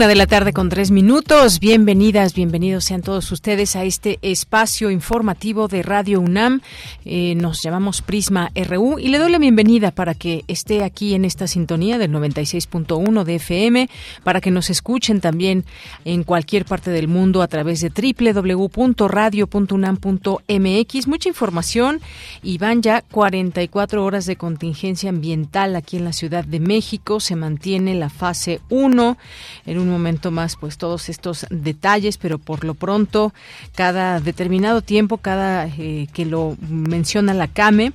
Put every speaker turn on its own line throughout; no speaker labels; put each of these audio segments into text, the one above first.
Una de la tarde con tres minutos. Bienvenidas, bienvenidos sean todos ustedes a este espacio informativo de Radio UNAM. Eh, nos llamamos Prisma RU y le doy la bienvenida para que esté aquí en esta sintonía del 96.1 de FM, para que nos escuchen también en cualquier parte del mundo a través de www.radio.unam.mx. Mucha información y van ya 44 horas de contingencia ambiental aquí en la Ciudad de México. Se mantiene la fase 1 en un momento más pues todos estos detalles, pero por lo pronto cada determinado tiempo, cada eh, que lo menciona la CAME,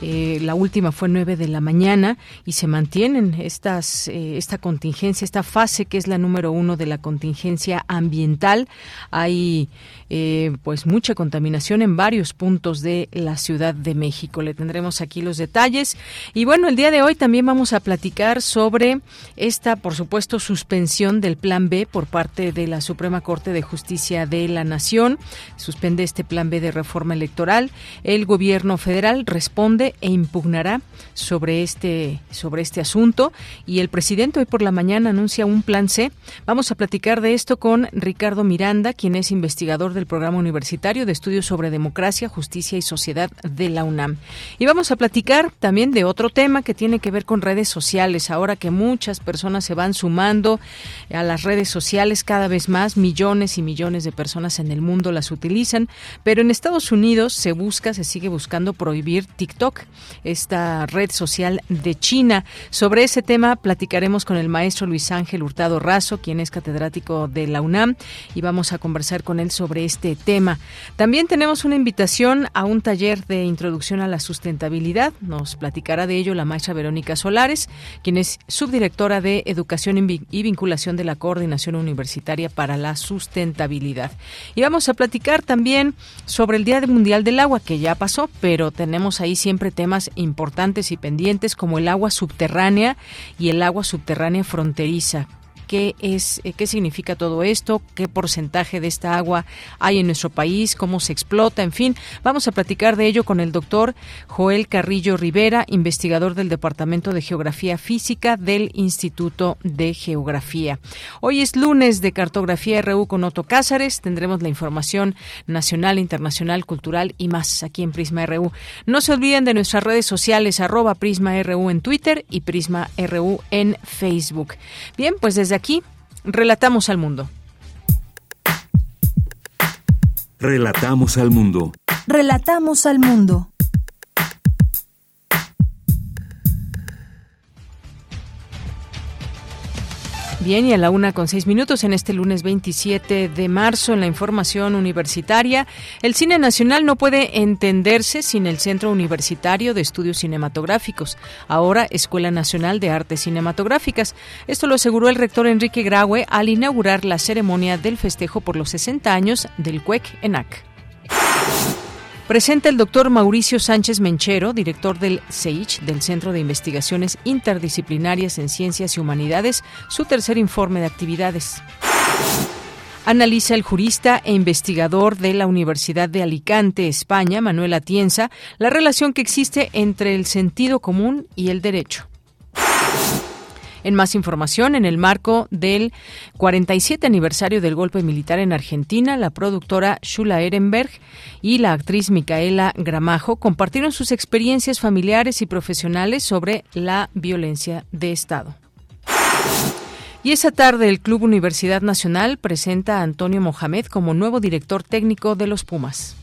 eh, la última fue 9 de la mañana y se mantienen estas eh, esta contingencia, esta fase que es la número uno de la contingencia ambiental. Hay eh, pues mucha contaminación en varios puntos de la Ciudad de México. Le tendremos aquí los detalles. Y bueno, el día de hoy también vamos a platicar sobre esta, por supuesto, suspensión del Plan B por parte de la Suprema Corte de Justicia de la Nación. Suspende este Plan B de reforma electoral. El gobierno federal responde e impugnará sobre este, sobre este asunto. Y el presidente hoy por la mañana anuncia un Plan C. Vamos a platicar de esto con Ricardo Miranda, quien es investigador del Programa Universitario de Estudios sobre Democracia, Justicia y Sociedad de la UNAM. Y vamos a platicar también de otro tema que tiene que ver con redes sociales. Ahora que muchas personas se van sumando a las redes sociales cada vez más, millones y millones de personas en el mundo las utilizan, pero en Estados Unidos se busca, se sigue buscando prohibir TikTok, esta red social de China. Sobre ese tema platicaremos con el maestro Luis Ángel Hurtado Razo, quien es catedrático de la UNAM, y vamos a conversar con él sobre este tema. También tenemos una invitación a un taller de introducción a la sustentabilidad. Nos platicará de ello la maestra Verónica Solares, quien es subdirectora de Educación y Vinculación de la Coordinación Universitaria para la Sustentabilidad. Y vamos a platicar también sobre el Día Mundial del Agua, que ya pasó, pero tenemos ahí siempre temas importantes y pendientes como el agua subterránea y el agua subterránea fronteriza qué es, eh, qué significa todo esto, qué porcentaje de esta agua hay en nuestro país, cómo se explota, en fin. Vamos a platicar de ello con el doctor Joel Carrillo Rivera, investigador del Departamento de Geografía Física del Instituto de Geografía. Hoy es lunes de Cartografía RU con Otto Cázares. Tendremos la información nacional, internacional, cultural y más aquí en Prisma RU. No se olviden de nuestras redes sociales, arroba Prisma RU en Twitter y Prisma RU en Facebook. Bien, pues desde aquí, relatamos al mundo.
Relatamos al mundo.
Relatamos al mundo.
Bien, y a la una con seis minutos en este lunes 27 de marzo en la información universitaria, el cine nacional no puede entenderse sin el Centro Universitario de Estudios Cinematográficos, ahora Escuela Nacional de Artes Cinematográficas. Esto lo aseguró el rector Enrique Graue al inaugurar la ceremonia del festejo por los 60 años del CUEC ENAC. Presenta el doctor Mauricio Sánchez Menchero, director del CEICH, del Centro de Investigaciones Interdisciplinarias en Ciencias y Humanidades, su tercer informe de actividades. Analiza el jurista e investigador de la Universidad de Alicante, España, Manuel Atienza, la relación que existe entre el sentido común y el derecho. En más información, en el marco del 47 aniversario del golpe militar en Argentina, la productora Shula Ehrenberg y la actriz Micaela Gramajo compartieron sus experiencias familiares y profesionales sobre la violencia de Estado. Y esa tarde el Club Universidad Nacional presenta a Antonio Mohamed como nuevo director técnico de los Pumas.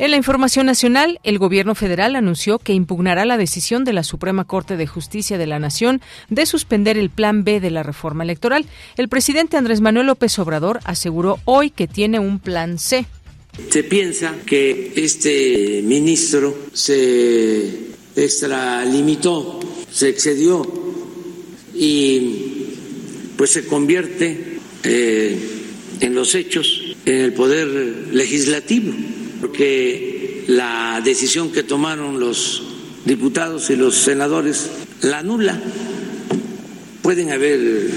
En la información nacional, el gobierno federal anunció que impugnará la decisión de la Suprema Corte de Justicia de la Nación de suspender el Plan B de la reforma electoral. El presidente Andrés Manuel López Obrador aseguró hoy que tiene un plan C.
Se piensa que este ministro se extralimitó, se excedió y pues se convierte eh, en los hechos en el poder legislativo porque la decisión que tomaron los diputados y los senadores la anula. Pueden haber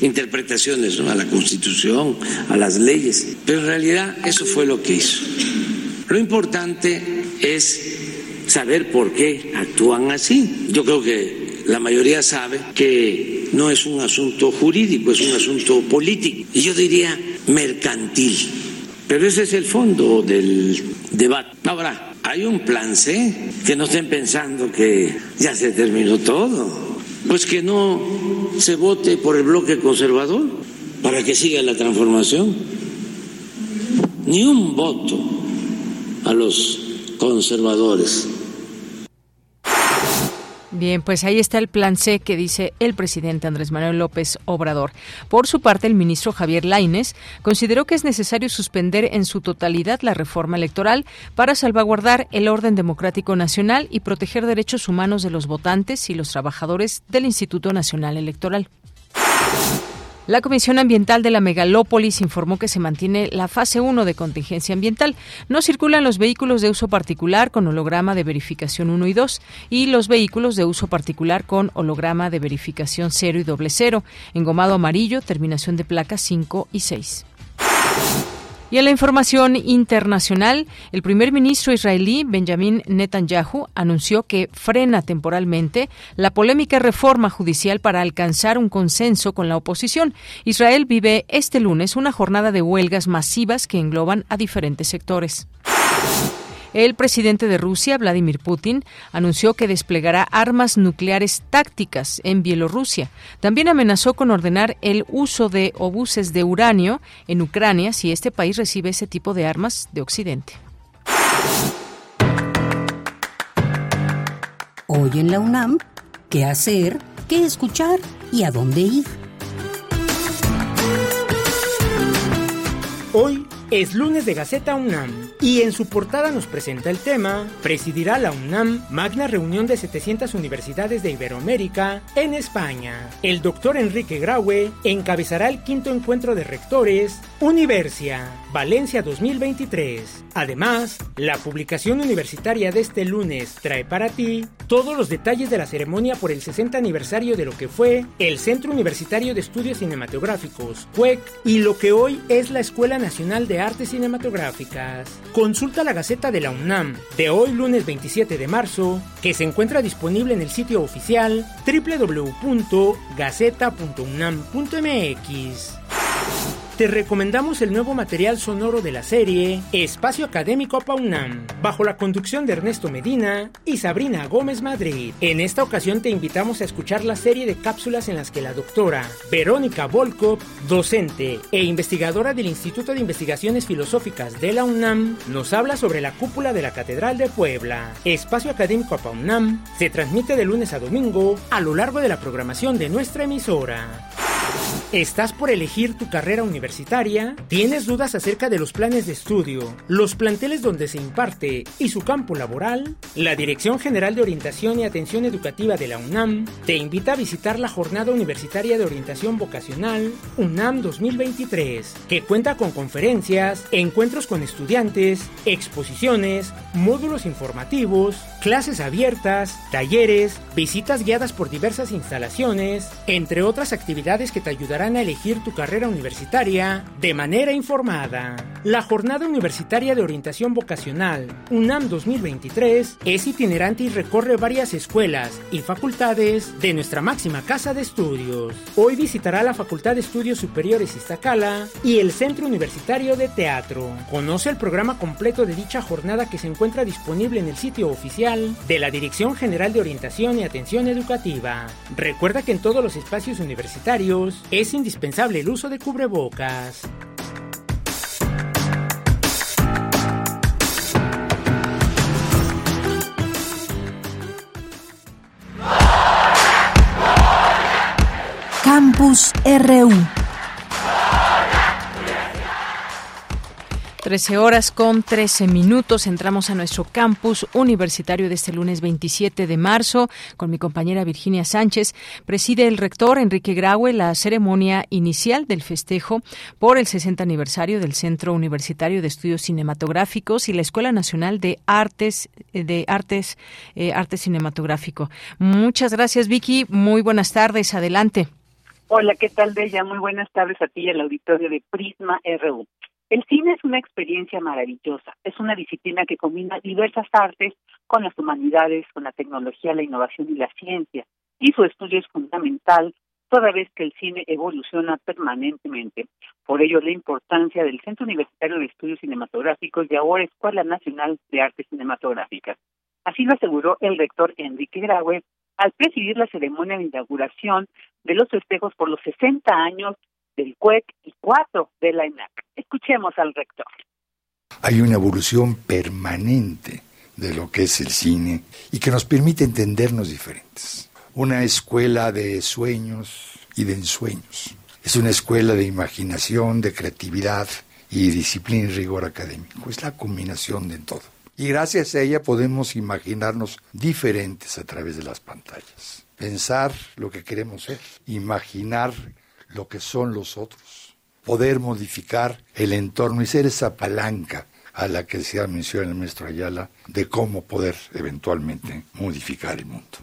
interpretaciones a la Constitución, a las leyes, pero en realidad eso fue lo que hizo. Lo importante es saber por qué actúan así. Yo creo que la mayoría sabe que no es un asunto jurídico, es un asunto político y yo diría mercantil pero ese es el fondo del debate. Ahora, hay un plan C, que no estén pensando que ya se terminó todo. Pues que no se vote por el bloque conservador para que siga la transformación. Ni un voto a los conservadores.
Bien, pues ahí está el plan C que dice el presidente Andrés Manuel López Obrador. Por su parte, el ministro Javier Laines consideró que es necesario suspender en su totalidad la reforma electoral para salvaguardar el orden democrático nacional y proteger derechos humanos de los votantes y los trabajadores del Instituto Nacional Electoral. La Comisión Ambiental de la Megalópolis informó que se mantiene la fase 1 de contingencia ambiental. No circulan los vehículos de uso particular con holograma de verificación 1 y 2 y los vehículos de uso particular con holograma de verificación 0 y doble 0, engomado amarillo, terminación de placas 5 y 6. Y en la información internacional, el primer ministro israelí Benjamin Netanyahu anunció que frena temporalmente la polémica reforma judicial para alcanzar un consenso con la oposición. Israel vive este lunes una jornada de huelgas masivas que engloban a diferentes sectores. El presidente de Rusia, Vladimir Putin, anunció que desplegará armas nucleares tácticas en Bielorrusia. También amenazó con ordenar el uso de obuses de uranio en Ucrania si este país recibe ese tipo de armas de Occidente.
Hoy en la UNAM, ¿qué hacer? ¿Qué escuchar? ¿Y a dónde ir?
Hoy es lunes de Gaceta UNAM y en su portada nos presenta el tema Presidirá la UNAM magna reunión de 700 universidades de Iberoamérica en España. El doctor Enrique Graue encabezará el quinto encuentro de rectores Universia Valencia 2023. Además, la publicación universitaria de este lunes trae para ti todos los detalles de la ceremonia por el 60 aniversario de lo que fue el Centro Universitario de Estudios Cinematográficos, CUEC, y lo que hoy es la Escuela Nacional de Artes Cinematográficas. Consulta la Gaceta de la UNAM de hoy lunes 27 de marzo, que se encuentra disponible en el sitio oficial www.gaceta.unam.mx. Te recomendamos el nuevo material sonoro de la serie Espacio Académico Paunam, bajo la conducción de Ernesto Medina y Sabrina Gómez Madrid. En esta ocasión te invitamos a escuchar la serie de cápsulas en las que la doctora Verónica Volkov, docente e investigadora del Instituto de Investigaciones Filosóficas de la UNAM, nos habla sobre la cúpula de la Catedral de Puebla. Espacio Académico Paunam se transmite de lunes a domingo a lo largo de la programación de nuestra emisora. ¿Estás por elegir tu carrera universitaria? ¿Tienes dudas acerca de los planes de estudio, los planteles donde se imparte y su campo laboral? La Dirección General de Orientación y Atención Educativa de la UNAM te invita a visitar la Jornada Universitaria de Orientación Vocacional UNAM 2023, que cuenta con conferencias, encuentros con estudiantes, exposiciones, módulos informativos, clases abiertas, talleres, visitas guiadas por diversas instalaciones, entre otras actividades que te ayudarán a elegir tu carrera universitaria de manera informada. La Jornada Universitaria de Orientación Vocacional, UNAM 2023, es itinerante y recorre varias escuelas y facultades de nuestra máxima casa de estudios. Hoy visitará la Facultad de Estudios Superiores Iztacala y el Centro Universitario de Teatro. Conoce el programa completo de dicha jornada que se encuentra disponible en el sitio oficial de la Dirección General de Orientación y Atención Educativa. Recuerda que en todos los espacios universitarios es es indispensable el uso de cubrebocas.
Campus RU
13 horas con 13 minutos. Entramos a nuestro campus universitario de este lunes 27 de marzo con mi compañera Virginia Sánchez. Preside el rector Enrique Graue la ceremonia inicial del festejo por el 60 aniversario del Centro Universitario de Estudios Cinematográficos y la Escuela Nacional de Artes de Artes eh, Arte Cinematográfico. Muchas gracias, Vicky. Muy buenas tardes. Adelante.
Hola, ¿qué tal, Bella? Muy buenas tardes a ti y al auditorio de Prisma RU. El cine es una experiencia maravillosa, es una disciplina que combina diversas artes con las humanidades, con la tecnología, la innovación y la ciencia, y su estudio es fundamental toda vez que el cine evoluciona permanentemente. Por ello, la importancia del Centro Universitario de Estudios Cinematográficos y ahora Escuela Nacional de Artes Cinematográficas. Así lo aseguró el rector Enrique Graue al presidir la ceremonia de inauguración de los festejos por los 60 años del CUEC y cuatro de la ENAC. Escuchemos al rector.
Hay una evolución permanente de lo que es el cine y que nos permite entendernos diferentes. Una escuela de sueños y de ensueños. Es una escuela de imaginación, de creatividad y disciplina y rigor académico. Es la combinación de todo. Y gracias a ella podemos imaginarnos diferentes a través de las pantallas. Pensar lo que queremos ser, imaginar lo que son los otros, poder modificar el entorno y ser esa palanca a la que se ha mencionado el maestro Ayala de cómo poder eventualmente modificar el mundo.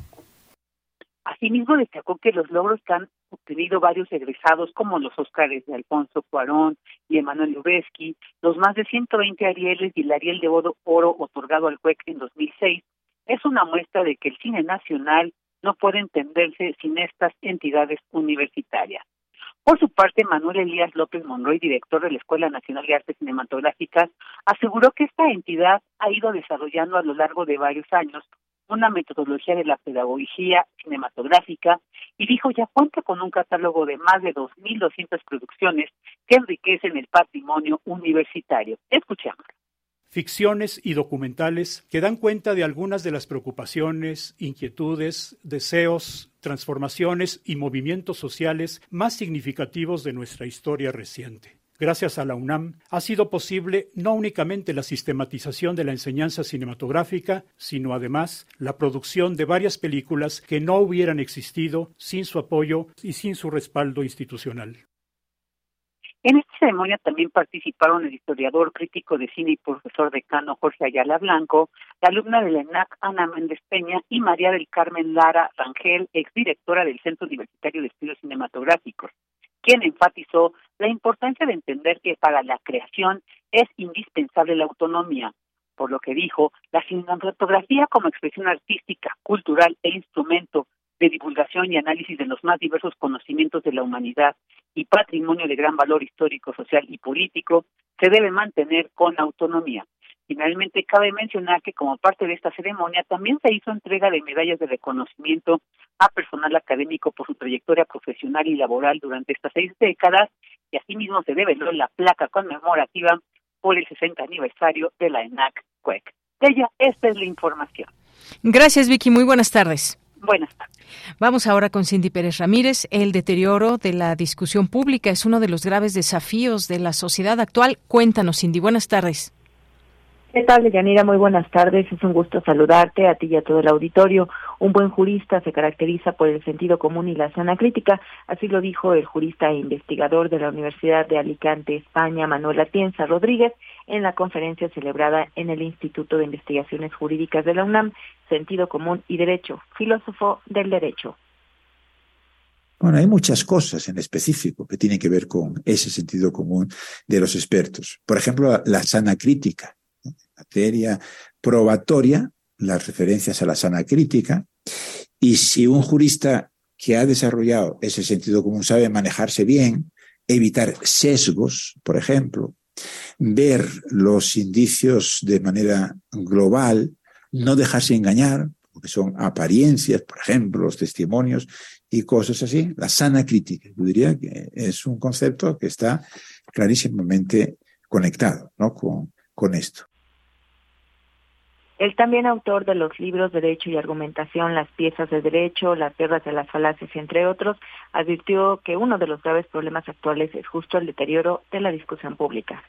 Asimismo destacó que los logros que han obtenido varios egresados como los Óscares de Alfonso Cuarón y Emanuel Lubezki, los más de 120 Arieles y el Ariel de Oro, Oro otorgado al CUEC en 2006, es una muestra de que el cine nacional no puede entenderse sin estas entidades universitarias. Por su parte, Manuel Elías López Monroy, director de la Escuela Nacional de Artes Cinematográficas, aseguró que esta entidad ha ido desarrollando a lo largo de varios años una metodología de la pedagogía cinematográfica y dijo ya cuenta con un catálogo de más de 2.200 producciones que enriquecen el patrimonio universitario. Escuchemos
ficciones y documentales que dan cuenta de algunas de las preocupaciones, inquietudes, deseos, transformaciones y movimientos sociales más significativos de nuestra historia reciente. Gracias a la UNAM ha sido posible no únicamente la sistematización de la enseñanza cinematográfica, sino además la producción de varias películas que no hubieran existido sin su apoyo y sin su respaldo institucional.
En esta ceremonia también participaron el historiador, crítico de cine y profesor decano Jorge Ayala Blanco, la alumna de la ENAC Ana Méndez Peña y María del Carmen Lara Rangel, exdirectora del Centro Universitario de Estudios Cinematográficos, quien enfatizó la importancia de entender que para la creación es indispensable la autonomía, por lo que dijo, la cinematografía como expresión artística, cultural e instrumento de divulgación y análisis de los más diversos conocimientos de la humanidad y patrimonio de gran valor histórico, social y político, se debe mantener con autonomía. Finalmente, cabe mencionar que como parte de esta ceremonia también se hizo entrega de medallas de reconocimiento a personal académico por su trayectoria profesional y laboral durante estas seis décadas y asimismo se develó la placa conmemorativa por el 60 aniversario de la ENAC CUEC. ella, esta es la información.
Gracias, Vicky. Muy buenas tardes.
Buenas tardes.
Vamos ahora con Cindy Pérez Ramírez. El deterioro de la discusión pública es uno de los graves desafíos de la sociedad actual. Cuéntanos, Cindy. Buenas tardes.
¿Qué tal, Yanira? Muy buenas tardes. Es un gusto saludarte a ti y a todo el auditorio. Un buen jurista se caracteriza por el sentido común y la sana crítica. Así lo dijo el jurista e investigador de la Universidad de Alicante, España, Manuel Atienza Rodríguez, en la conferencia celebrada en el Instituto de Investigaciones Jurídicas de la UNAM, Sentido Común y Derecho, filósofo del derecho.
Bueno, hay muchas cosas en específico que tienen que ver con ese sentido común de los expertos. Por ejemplo, la sana crítica materia probatoria, las referencias a la sana crítica, y si un jurista que ha desarrollado ese sentido común sabe manejarse bien, evitar sesgos, por ejemplo, ver los indicios de manera global, no dejarse engañar, porque son apariencias, por ejemplo, los testimonios y cosas así. La sana crítica, yo diría que es un concepto que está clarísimamente conectado ¿no? con, esto.
El también autor de los libros Derecho y Argumentación, Las piezas de derecho, Las guerras de las falacias, entre otros, advirtió que uno de los graves problemas actuales es justo el deterioro de la discusión pública.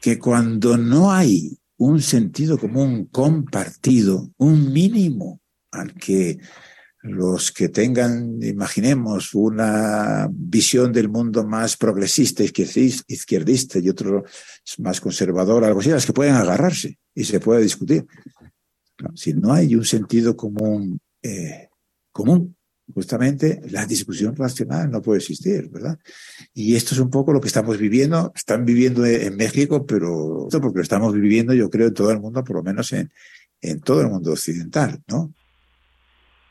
Que cuando no hay un sentido común compartido, un mínimo al que los que tengan, imaginemos, una visión del mundo más progresista, izquierdista y otro más conservador, algo así, las que pueden agarrarse y se puede discutir. Si no hay un sentido común, eh, común, justamente la discusión racional no puede existir, ¿verdad? Y esto es un poco lo que estamos viviendo, están viviendo en México, pero esto porque lo estamos viviendo, yo creo, en todo el mundo, por lo menos en, en todo el mundo occidental, ¿no?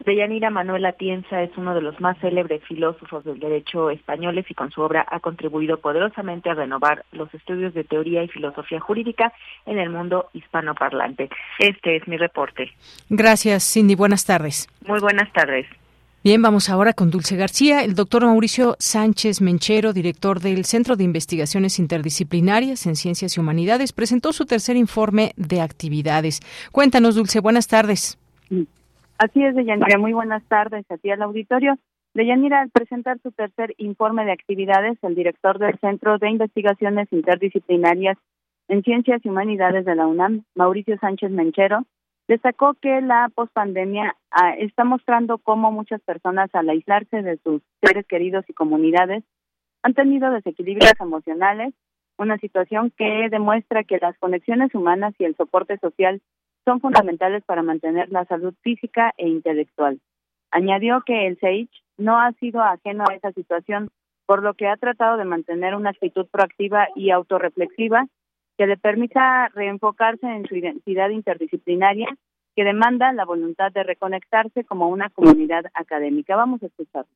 Deyanira Manuel Atienza es uno de los más célebres filósofos del derecho españoles y con su obra ha contribuido poderosamente a renovar los estudios de teoría y filosofía jurídica en el mundo hispanoparlante. Este es mi reporte.
Gracias, Cindy. Buenas tardes.
Muy buenas tardes.
Bien, vamos ahora con Dulce García. El doctor Mauricio Sánchez Menchero, director del Centro de Investigaciones Interdisciplinarias en Ciencias y Humanidades, presentó su tercer informe de actividades. Cuéntanos, Dulce, buenas tardes.
Así es, Deyanira. Muy buenas tardes a ti al auditorio. Deyanira, al presentar su tercer informe de actividades, el director del Centro de Investigaciones Interdisciplinarias en Ciencias y Humanidades de la UNAM, Mauricio Sánchez Menchero, destacó que la pospandemia ah, está mostrando cómo muchas personas al aislarse de sus seres queridos y comunidades han tenido desequilibrios emocionales, una situación que demuestra que las conexiones humanas y el soporte social son fundamentales para mantener la salud física e intelectual. Añadió que el SAGE no ha sido ajeno a esa situación, por lo que ha tratado de mantener una actitud proactiva y autorreflexiva que le permita reenfocarse en su identidad interdisciplinaria que demanda la voluntad de reconectarse como una comunidad académica. Vamos a escucharlo.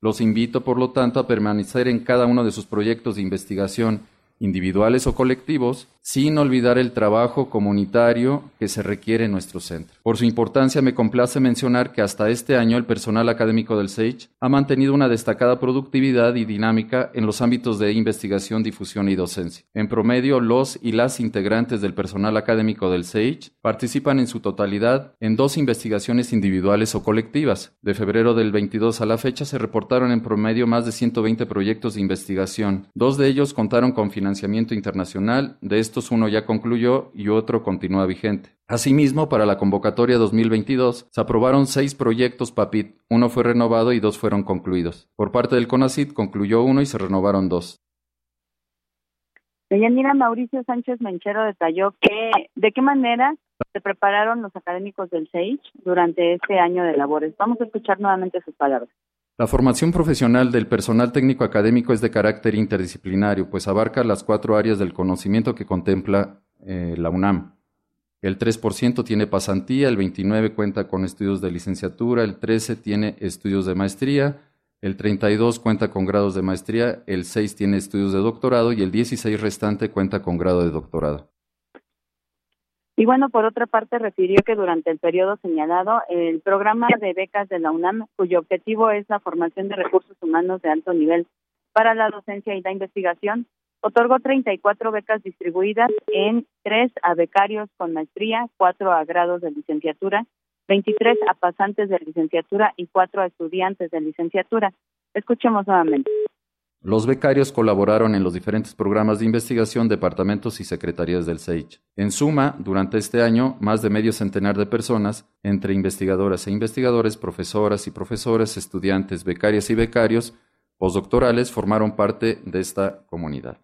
Los invito, por lo tanto, a permanecer en cada uno de sus proyectos de investigación individuales o colectivos, sin olvidar el trabajo comunitario que se requiere en nuestro centro. Por su importancia, me complace mencionar que hasta este año el personal académico del SAGE ha mantenido una destacada productividad y dinámica en los ámbitos de investigación, difusión y docencia. En promedio, los y las integrantes del personal académico del SAGE participan en su totalidad en dos investigaciones individuales o colectivas. De febrero del 22 a la fecha se reportaron en promedio más de 120 proyectos de investigación. Dos de ellos contaron con financiamiento internacional, de estos uno ya concluyó y otro continúa vigente. Asimismo, para la convocatoria 2022 se aprobaron seis proyectos PAPIT, uno fue renovado y dos fueron concluidos. Por parte del CONACIT concluyó uno y se renovaron dos.
Deyanira Mauricio Sánchez Menchero detalló que de qué manera se prepararon los académicos del SAGE durante este año de labores. Vamos a escuchar nuevamente sus palabras.
La formación profesional del personal técnico académico es de carácter interdisciplinario, pues abarca las cuatro áreas del conocimiento que contempla eh, la UNAM. El 3% tiene pasantía, el 29% cuenta con estudios de licenciatura, el 13% tiene estudios de maestría, el 32% cuenta con grados de maestría, el 6% tiene estudios de doctorado y el 16% restante cuenta con grado de doctorado.
Y bueno, por otra parte, refirió que durante el periodo señalado, el programa de becas de la UNAM, cuyo objetivo es la formación de recursos humanos de alto nivel para la docencia y la investigación, otorgó 34 becas distribuidas en tres a becarios con maestría, cuatro a grados de licenciatura, 23 a pasantes de licenciatura y cuatro a estudiantes de licenciatura. Escuchemos nuevamente.
Los becarios colaboraron en los diferentes programas de investigación, departamentos y secretarías del SAGE. En suma, durante este año, más de medio centenar de personas, entre investigadoras e investigadores, profesoras y profesores, estudiantes, becarias y becarios, postdoctorales, formaron parte de esta comunidad.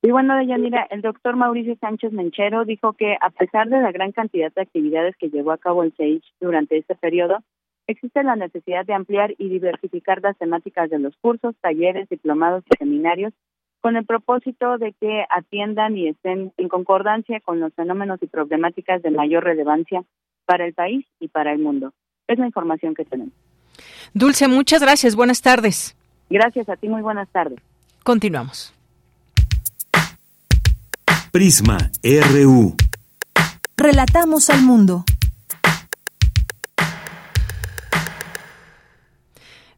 Y bueno, Deyanira, el doctor Mauricio Sánchez Menchero dijo que a pesar de la gran cantidad de actividades que llevó a cabo el SAGE durante este periodo, existe la necesidad de ampliar y diversificar las temáticas de los cursos, talleres, diplomados y seminarios con el propósito de que atiendan y estén en concordancia con los fenómenos y problemáticas de mayor relevancia para el país y para el mundo. Es la información que tenemos.
Dulce, muchas gracias. Buenas tardes.
Gracias a ti. Muy buenas tardes.
Continuamos.
Prisma RU.
Relatamos al mundo.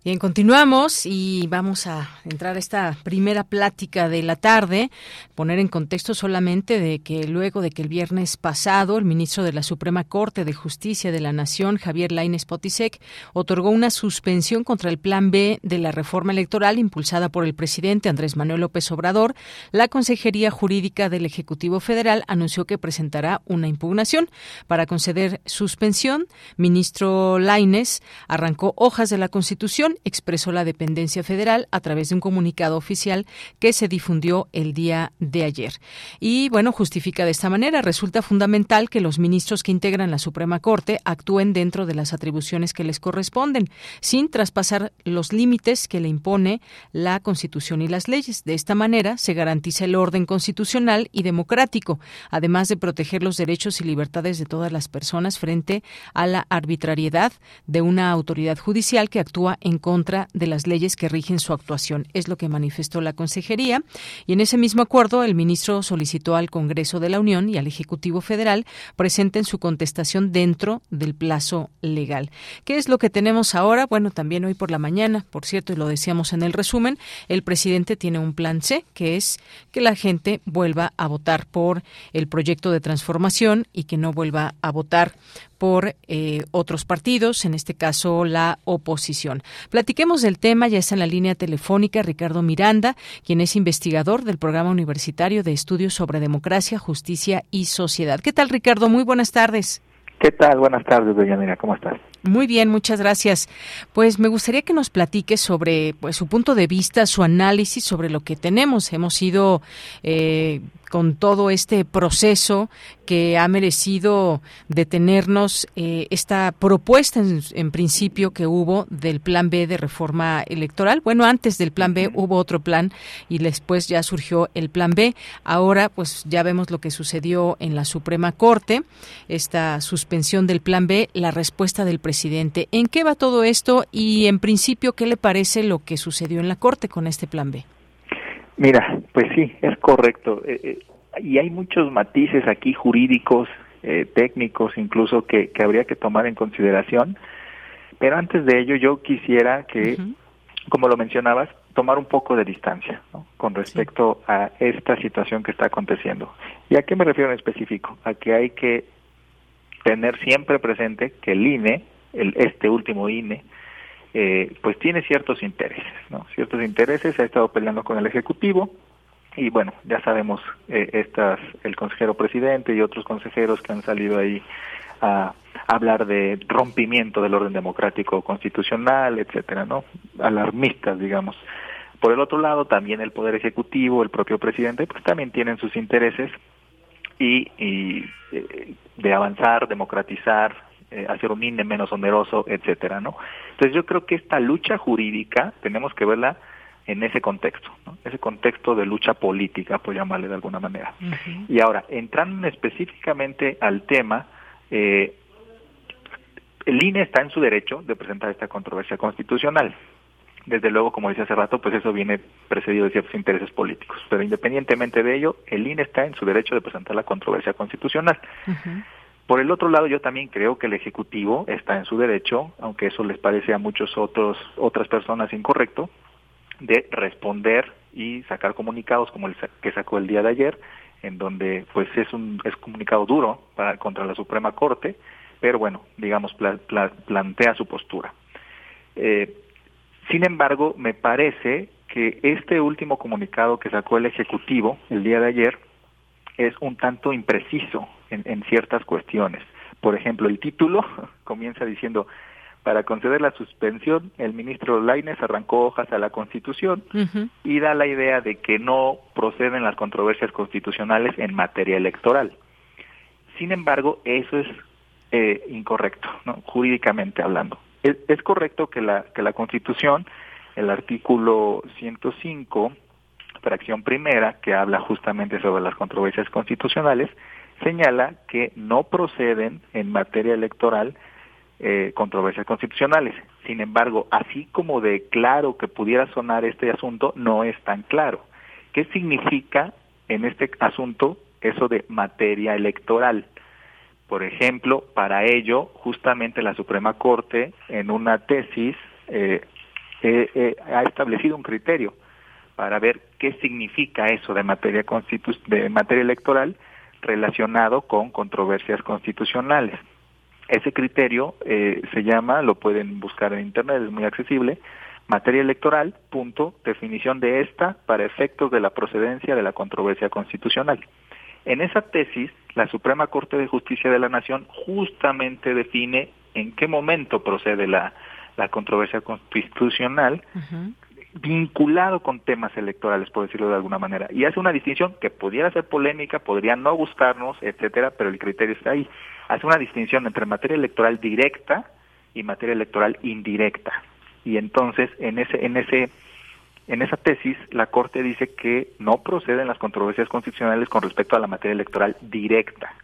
Bien, continuamos y vamos a entrar a esta primera plática de la tarde, poner en contexto solamente de que luego de que el viernes pasado el ministro de la Suprema Corte de Justicia de la Nación, Javier Lainez Potisek, otorgó una suspensión contra el Plan B de la reforma electoral impulsada por el presidente Andrés Manuel López Obrador, la Consejería Jurídica del Ejecutivo Federal anunció que presentará una impugnación. Para conceder suspensión, ministro Lainez arrancó hojas de la Constitución expresó la dependencia federal a través de un comunicado oficial que se difundió el día de ayer. Y bueno, justifica de esta manera, resulta fundamental que los ministros que integran la Suprema Corte actúen dentro de las atribuciones que les corresponden, sin traspasar los límites que le impone la Constitución y las leyes. De esta manera se garantiza el orden constitucional y democrático, además de proteger los derechos y libertades de todas las personas frente a la arbitrariedad de una autoridad judicial que actúa en contra de las leyes que rigen su actuación. Es lo que manifestó la Consejería. Y en ese mismo acuerdo, el ministro solicitó al Congreso de la Unión y al Ejecutivo Federal presenten su contestación dentro del plazo legal. ¿Qué es lo que tenemos ahora? Bueno, también hoy por la mañana, por cierto, y lo decíamos en el resumen, el presidente tiene un plan C, que es que la gente vuelva a votar por el proyecto de transformación y que no vuelva a votar por eh, otros partidos, en este caso la oposición. Platiquemos del tema, ya está en la línea telefónica Ricardo Miranda, quien es investigador del Programa Universitario de Estudios sobre Democracia, Justicia y Sociedad. ¿Qué tal, Ricardo? Muy buenas tardes.
¿Qué tal? Buenas tardes, doña Mira, ¿cómo estás?
Muy bien, muchas gracias. Pues me gustaría que nos platique sobre pues, su punto de vista, su análisis sobre lo que tenemos. Hemos ido eh, con todo este proceso que ha merecido detenernos eh, esta propuesta en, principio que hubo del plan B de reforma electoral. Bueno, antes del plan B hubo otro plan y después ya surgió el plan B. Ahora pues ya vemos lo que sucedió en la Suprema Corte, esta suspensión del plan B, la respuesta del presidente. ¿En qué va todo esto y en principio qué le parece lo que sucedió en la Corte con este plan B?
Mira, pues sí, es correcto. Eh, eh, y hay muchos matices aquí jurídicos, eh, técnicos incluso, que, que, habría que tomar en consideración. Pero antes de ello, yo quisiera que, como lo mencionabas, tomar un poco de distancia con respecto a esta situación que está aconteciendo. ¿Y a qué me refiero en específico? A que hay que tener siempre presente que el INE, el, este último INE, eh, pues tiene ciertos intereses, ¿no? Ciertos intereses, ha estado peleando con el Ejecutivo y bueno, ya sabemos, eh, estas, el consejero presidente y otros consejeros que han salido ahí a hablar de rompimiento del orden democrático constitucional, etcétera, ¿no? Alarmistas, digamos. Por el otro lado, también el Poder Ejecutivo, el propio presidente, pues también tienen sus intereses y, y eh, de avanzar, democratizar, eh, hacer un INE menos oneroso, etcétera, ¿no? Entonces yo creo que esta lucha jurídica tenemos que verla en ese contexto, ¿no? ese contexto de lucha política, por llamarle de alguna manera. Y ahora, entrando específicamente al tema, eh, el INE está en su derecho de presentar esta controversia constitucional. Desde luego, como decía hace rato, pues eso viene precedido de ciertos intereses políticos. Pero independientemente de ello, el INE está en su derecho de presentar la controversia constitucional. Por el otro lado, yo también creo que el Ejecutivo está en su derecho, aunque eso les parece a muchos otros otras personas incorrecto, de responder y sacar comunicados como el que sacó el día de ayer, en donde pues es un es comunicado duro para contra la Suprema Corte, pero bueno, digamos plantea su postura. Eh, sin embargo, me parece que este último comunicado que sacó el Ejecutivo el día de ayer es un tanto impreciso en, ciertas cuestiones. Por ejemplo, el título comienza diciendo, para conceder la suspensión, el ministro Laines arrancó hojas a la Constitución y da la idea de que no proceden las controversias constitucionales en materia electoral. Sin embargo, eso es eh, incorrecto, ¿no? jurídicamente hablando. Es, es, correcto que la, que la Constitución, el artículo 105, fracción primera, que habla justamente sobre las controversias constitucionales, señala que no proceden en materia electoral eh, controversias constitucionales. Sin embargo, así como de claro que pudiera sonar este asunto, no es tan claro. ¿Qué significa en este asunto eso de materia electoral? Por ejemplo, para ello, justamente la Suprema Corte, en una tesis, eh, eh, eh, ha establecido un criterio para ver qué significa eso de materia, de materia electoral relacionado con controversias constitucionales. Ese criterio eh, se llama, lo pueden buscar en Internet, es muy accesible, materia electoral, punto, definición de esta para efectos de la procedencia de la controversia constitucional. En esa tesis, la Suprema Corte de Justicia de la Nación justamente define en qué momento procede la, la controversia constitucional vinculado con temas electorales, por decirlo de alguna manera. Y hace una distinción que pudiera ser polémica, podría no gustarnos, etcétera, pero el criterio está ahí. Hace una distinción entre materia electoral directa y materia electoral indirecta. Y entonces, en ese, en ese, en esa tesis, la Corte dice que no proceden las controversias constitucionales con respecto a la materia electoral directa,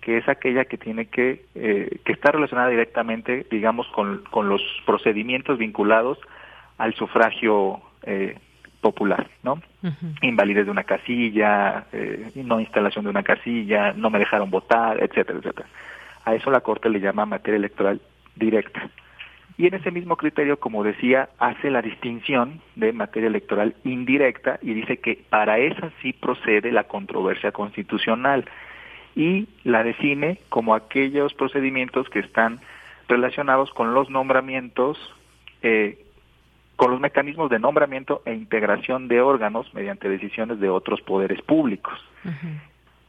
que es aquella que tiene que, eh, que está relacionada directamente, digamos, con, con los procedimientos vinculados al sufragio eh, popular, ¿no? Invalidez de una casilla, eh, no instalación de una casilla, no me dejaron votar, etcétera, etcétera. A eso la Corte le llama materia electoral directa. Y en ese mismo criterio, como decía, hace la distinción de materia electoral indirecta y dice que para esa sí procede la controversia constitucional y la define como aquellos procedimientos que están relacionados con los nombramientos eh, con los mecanismos de nombramiento e integración de órganos mediante decisiones de otros poderes públicos.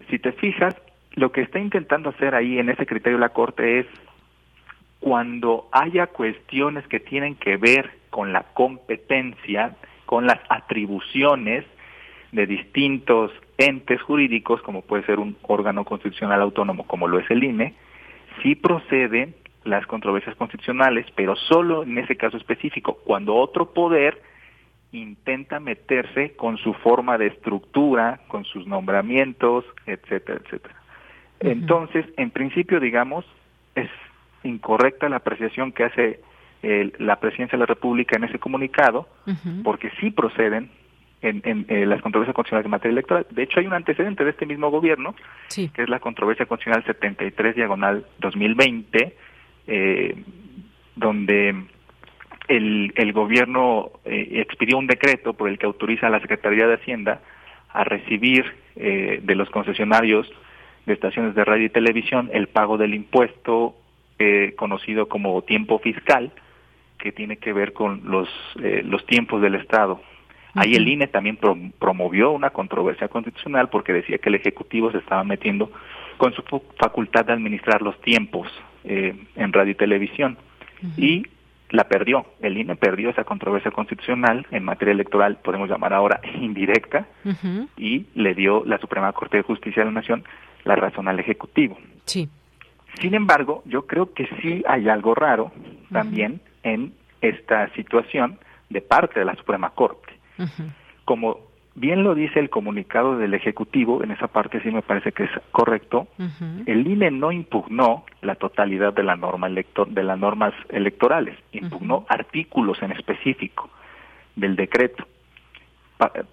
Si te fijas, lo que está intentando hacer ahí en ese criterio la Corte es cuando haya cuestiones que tienen que ver con la competencia, con las atribuciones de distintos entes jurídicos, como puede ser un órgano constitucional autónomo como lo es el INE, sí procede las controversias constitucionales, pero solo en ese caso específico, cuando otro poder intenta meterse con su forma de estructura, con sus nombramientos, etcétera, etcétera. Entonces, en principio, digamos, es incorrecta la apreciación que hace la Presidencia de la República en ese comunicado, porque sí proceden en, en, las controversias constitucionales en materia electoral. De hecho, hay un antecedente de este mismo gobierno, que es la controversia constitucional 73 diagonal 2020, eh, donde el, el gobierno eh, expidió un decreto por el que autoriza a la Secretaría de Hacienda a recibir eh, de los concesionarios de estaciones de radio y televisión el pago del impuesto eh, conocido como tiempo fiscal, que tiene que ver con los, eh, los tiempos del Estado. Ahí el INE también promovió una controversia constitucional porque decía que el Ejecutivo se estaba metiendo con su facultad de administrar los tiempos eh, en radio y televisión. Y la perdió. El INE perdió esa controversia constitucional en materia electoral, podemos llamar ahora indirecta, y le dio la Suprema Corte de Justicia de la Nación la razón al Ejecutivo.
Sí.
Sin embargo, yo creo que sí hay algo raro también en esta situación de parte de la Suprema Corte. Como bien lo dice el comunicado del Ejecutivo, en esa parte sí me parece que es correcto, el INE no impugnó la totalidad de la norma elector de las normas electorales, impugnó artículos en específico del decreto.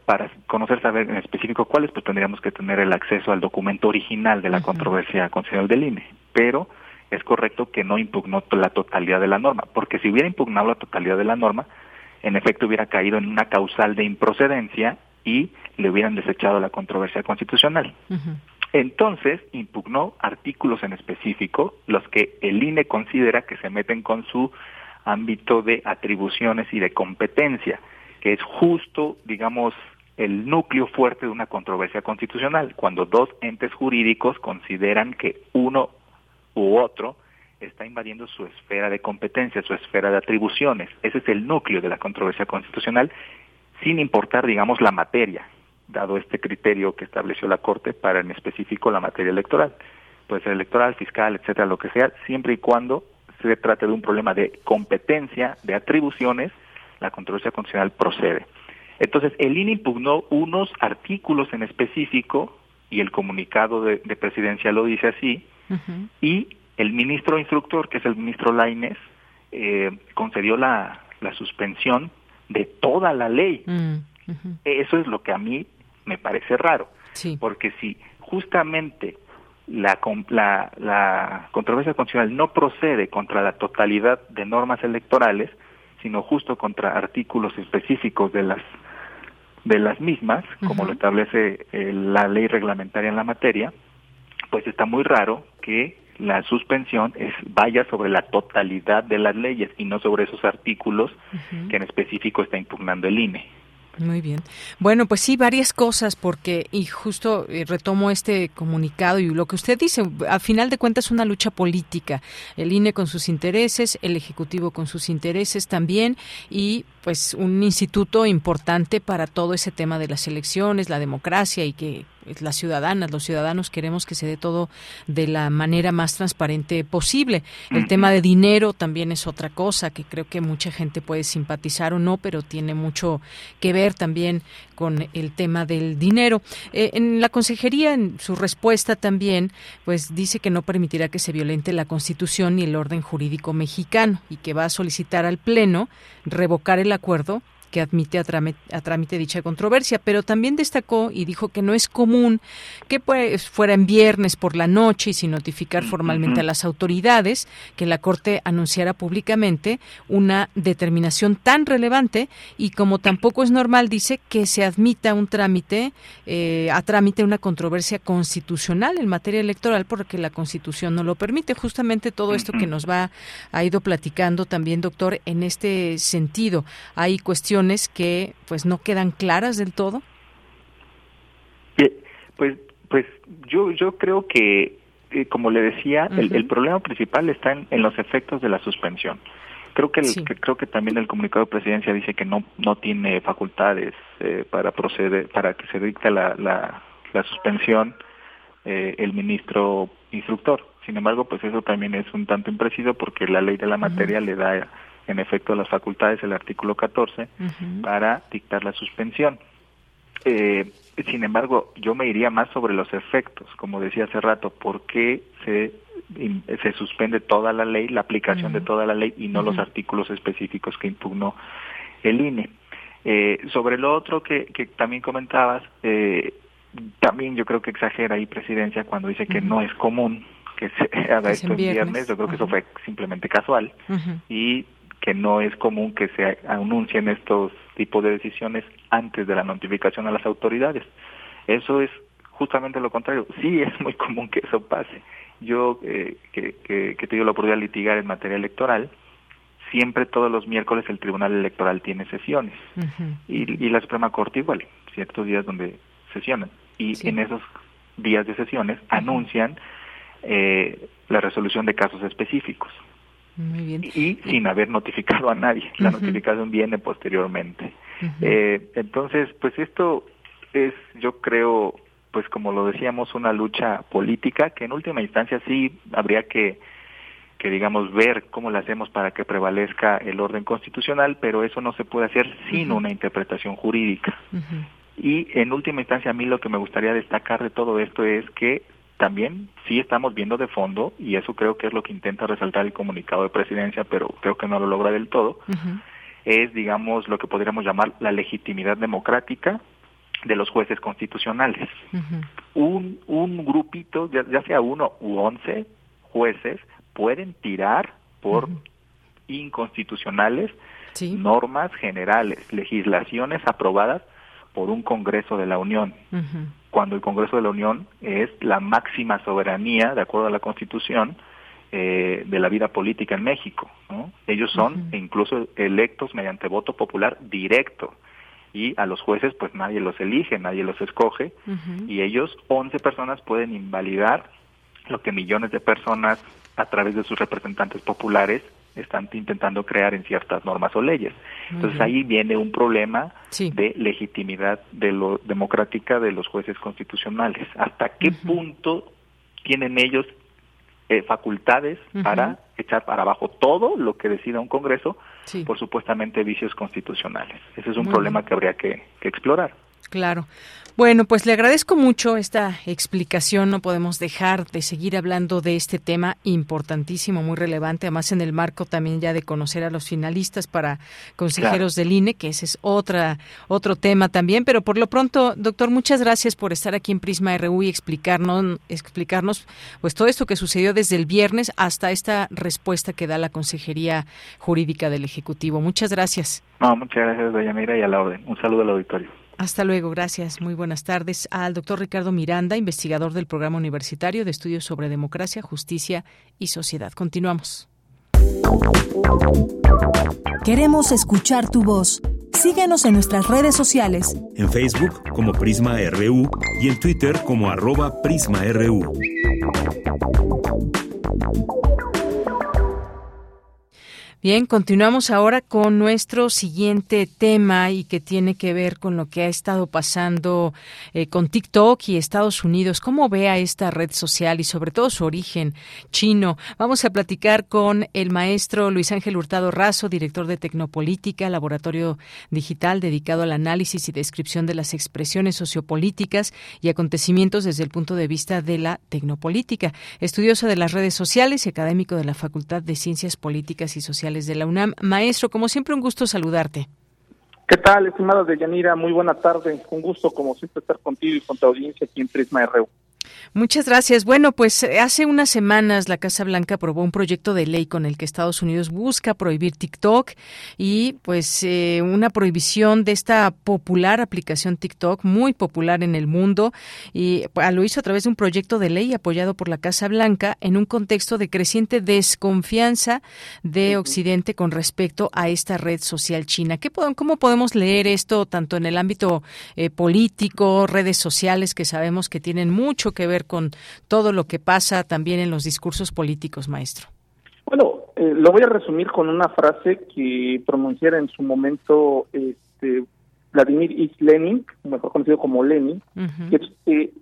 para conocer, saber en específico cuáles, pues tendríamos que tener el acceso al documento original de la controversia constitucional del INE. Pero es correcto que no impugnó la totalidad de la norma, porque si hubiera impugnado la totalidad de la norma, en efecto hubiera caído en una causal de improcedencia y le hubieran desechado la controversia constitucional. Entonces, impugnó artículos en específico, los que el INE considera que se meten con su ámbito de atribuciones y de competencia, que es justo, digamos, el núcleo fuerte de una controversia constitucional, cuando dos entes jurídicos consideran que uno u otro está invadiendo su esfera de competencia, su esfera de atribuciones. Ese es el núcleo de la controversia constitucional sin importar, digamos, la materia, dado este criterio que estableció la Corte para en específico la materia electoral. Puede ser electoral, fiscal, etcétera, lo que sea, siempre y cuando se trate de un problema de competencia, de atribuciones, la controversia constitucional procede. Entonces, el INE impugnó unos artículos en específico, y el comunicado de, presidencia lo dice así, y el ministro instructor, que es el ministro Laines, eh, concedió la, la suspensión de toda la ley. Mm, Eso es lo que a mí me parece raro, porque si justamente la, la, la controversia constitucional no procede contra la totalidad de normas electorales, sino justo contra artículos específicos de las de las mismas, como lo establece eh, la ley reglamentaria en la materia, pues está muy raro que la suspensión es vaya sobre la totalidad de las leyes y no sobre esos artículos que en específico está impugnando el INE.
Muy bien. Bueno, pues sí, varias cosas, porque, y justo eh, retomo este comunicado y lo que usted dice, a final de cuentas es una lucha política. El INE con sus intereses, el Ejecutivo con sus intereses también, y pues un instituto importante para todo ese tema de las elecciones, la democracia y que las ciudadanas, los ciudadanos queremos que se dé todo de la manera más transparente posible. El tema de dinero también es otra cosa que creo que mucha gente puede simpatizar o no, pero tiene mucho que ver también con el tema del dinero. Eh, en la consejería, en su respuesta también, pues dice que no permitirá que se violente la Constitución ni el orden jurídico mexicano y que va a solicitar al Pleno revocar el acuerdo que admite a trámite, dicha controversia, pero también destacó y dijo que no es común que pues, fuera en viernes por la noche y sin notificar formalmente a las autoridades que la Corte anunciara públicamente una determinación tan relevante y como tampoco es normal, dice, que se admita un trámite, eh, a trámite una controversia constitucional en materia electoral porque la Constitución no lo permite. Justamente todo esto que nos va, ha ido platicando también, doctor, en este sentido. Hay cuestiones que pues no quedan claras del todo?
Pues, pues yo, yo creo que, eh, como le decía, el, problema principal está en, los efectos de la suspensión. Creo que, creo que también el comunicado de presidencia dice que no no tiene facultades eh, para proceder para que se dicte la, la, la suspensión eh, el ministro instructor. Sin embargo, pues eso también es un tanto impreciso porque la ley de la materia le da en efecto las facultades el artículo 14 para dictar la suspensión. Eh, sin embargo, yo me iría más sobre los efectos, como decía hace rato, por qué se, se suspende toda la ley, la aplicación de toda la ley y no los artículos específicos que impugnó el INE. Eh, sobre lo otro que, que también comentabas, eh, también yo creo que exagera ahí presidencia cuando dice que no es común que se haga esto en viernes. yo creo que eso fue simplemente casual. Y que no es común que se anuncien estos tipos de decisiones antes de la notificación a las autoridades. Eso es justamente lo contrario. Sí es muy común que eso pase. Yo, eh, que, que, que tengo la oportunidad de litigar en materia electoral, siempre todos los miércoles el Tribunal Electoral tiene sesiones y, y, la Suprema Corte igual, ciertos días donde sesionan. Y en esos días de sesiones anuncian eh, la resolución de casos específicos. Y sin haber notificado a nadie. La notificación viene posteriormente. eh, entonces, pues esto es, yo creo, pues como lo decíamos, una lucha política que en última instancia sí habría que, que digamos, ver cómo la hacemos para que prevalezca el orden constitucional, pero eso no se puede hacer sin una interpretación jurídica. Y en última instancia, a mí lo que me gustaría destacar de todo esto es que también sí estamos viendo de fondo, y eso creo que es lo que intenta resaltar el comunicado de presidencia, pero creo que no lo logra del todo, es, digamos, lo que podríamos llamar la legitimidad democrática de los jueces constitucionales. un, un grupito, ya, sea uno u once jueces, pueden tirar por inconstitucionales normas generales, legislaciones aprobadas por un Congreso de la Unión. Cuando el Congreso de la Unión es la máxima soberanía, de acuerdo a la Constitución, eh, de la vida política en México. Ellos son incluso electos mediante voto popular directo. Y a los jueces pues nadie los elige, nadie los escoge. Y ellos, 11 personas, pueden invalidar lo que millones de personas a través de sus representantes populares están intentando crear en ciertas normas o leyes. Entonces ahí viene un problema de legitimidad de lo democrática de los jueces constitucionales. ¿Hasta qué punto tienen ellos eh, facultades para echar para abajo todo lo que decida un Congreso por supuestamente vicios constitucionales? Ese es un problema que habría que explorar.
Claro. Bueno, pues le agradezco mucho esta explicación. No podemos dejar de seguir hablando de este tema importantísimo, muy relevante, además en el marco también ya de conocer a los finalistas para consejeros del INE, que ese es otra otro tema también. Pero por lo pronto, doctor, muchas gracias por estar aquí en Prisma RU y explicarnos, explicarnos pues todo esto que sucedió desde el viernes hasta esta respuesta que da la Consejería Jurídica del Ejecutivo. Muchas gracias.
No, muchas gracias, doña Mira, y a la orden. Un saludo al auditorio.
Hasta luego, gracias. Muy buenas tardes al doctor Ricardo Miranda, investigador del Programa Universitario de Estudios sobre Democracia, Justicia y Sociedad. Continuamos.
Queremos escuchar tu voz. Síguenos en nuestras redes sociales.
En Facebook como Prisma RU y en Twitter como arroba PrismaRU.
Bien, continuamos ahora con nuestro siguiente tema y que tiene que ver con lo que ha estado pasando eh, con TikTok y Estados Unidos. ¿Cómo ve a esta red social y sobre todo su origen chino? Vamos a platicar con el maestro Luis Ángel Hurtado Razo, director de Tecnopolítica, laboratorio digital dedicado al análisis y descripción de las expresiones sociopolíticas y acontecimientos desde el punto de vista de la tecnopolítica, estudioso de las redes sociales y académico de la Facultad de Ciencias Políticas y Sociales de la UNAM. Maestro, como siempre, un gusto saludarte.
¿Qué tal, estimada Deyanira? Muy buena tarde. Un gusto, como siempre, estar contigo y con tu audiencia aquí en Prisma RU.
Muchas gracias. Bueno, pues eh, hace unas semanas la Casa Blanca aprobó un proyecto de ley con el que Estados Unidos busca prohibir TikTok y pues eh, una prohibición de esta popular aplicación TikTok, muy popular en el mundo, y ah, lo hizo a través de un proyecto de ley apoyado por la Casa Blanca en un contexto de creciente desconfianza de Occidente con respecto a esta red social china. ¿Qué, ¿Cómo podemos leer esto tanto en el ámbito eh, político, redes sociales que sabemos que tienen mucho que ver con todo lo que pasa también en los discursos políticos, maestro?
Bueno, eh, lo voy a resumir con una frase que pronunciara en su momento este, Vladimir Ilich Lenin, mejor conocido como Lenin, que es, eh,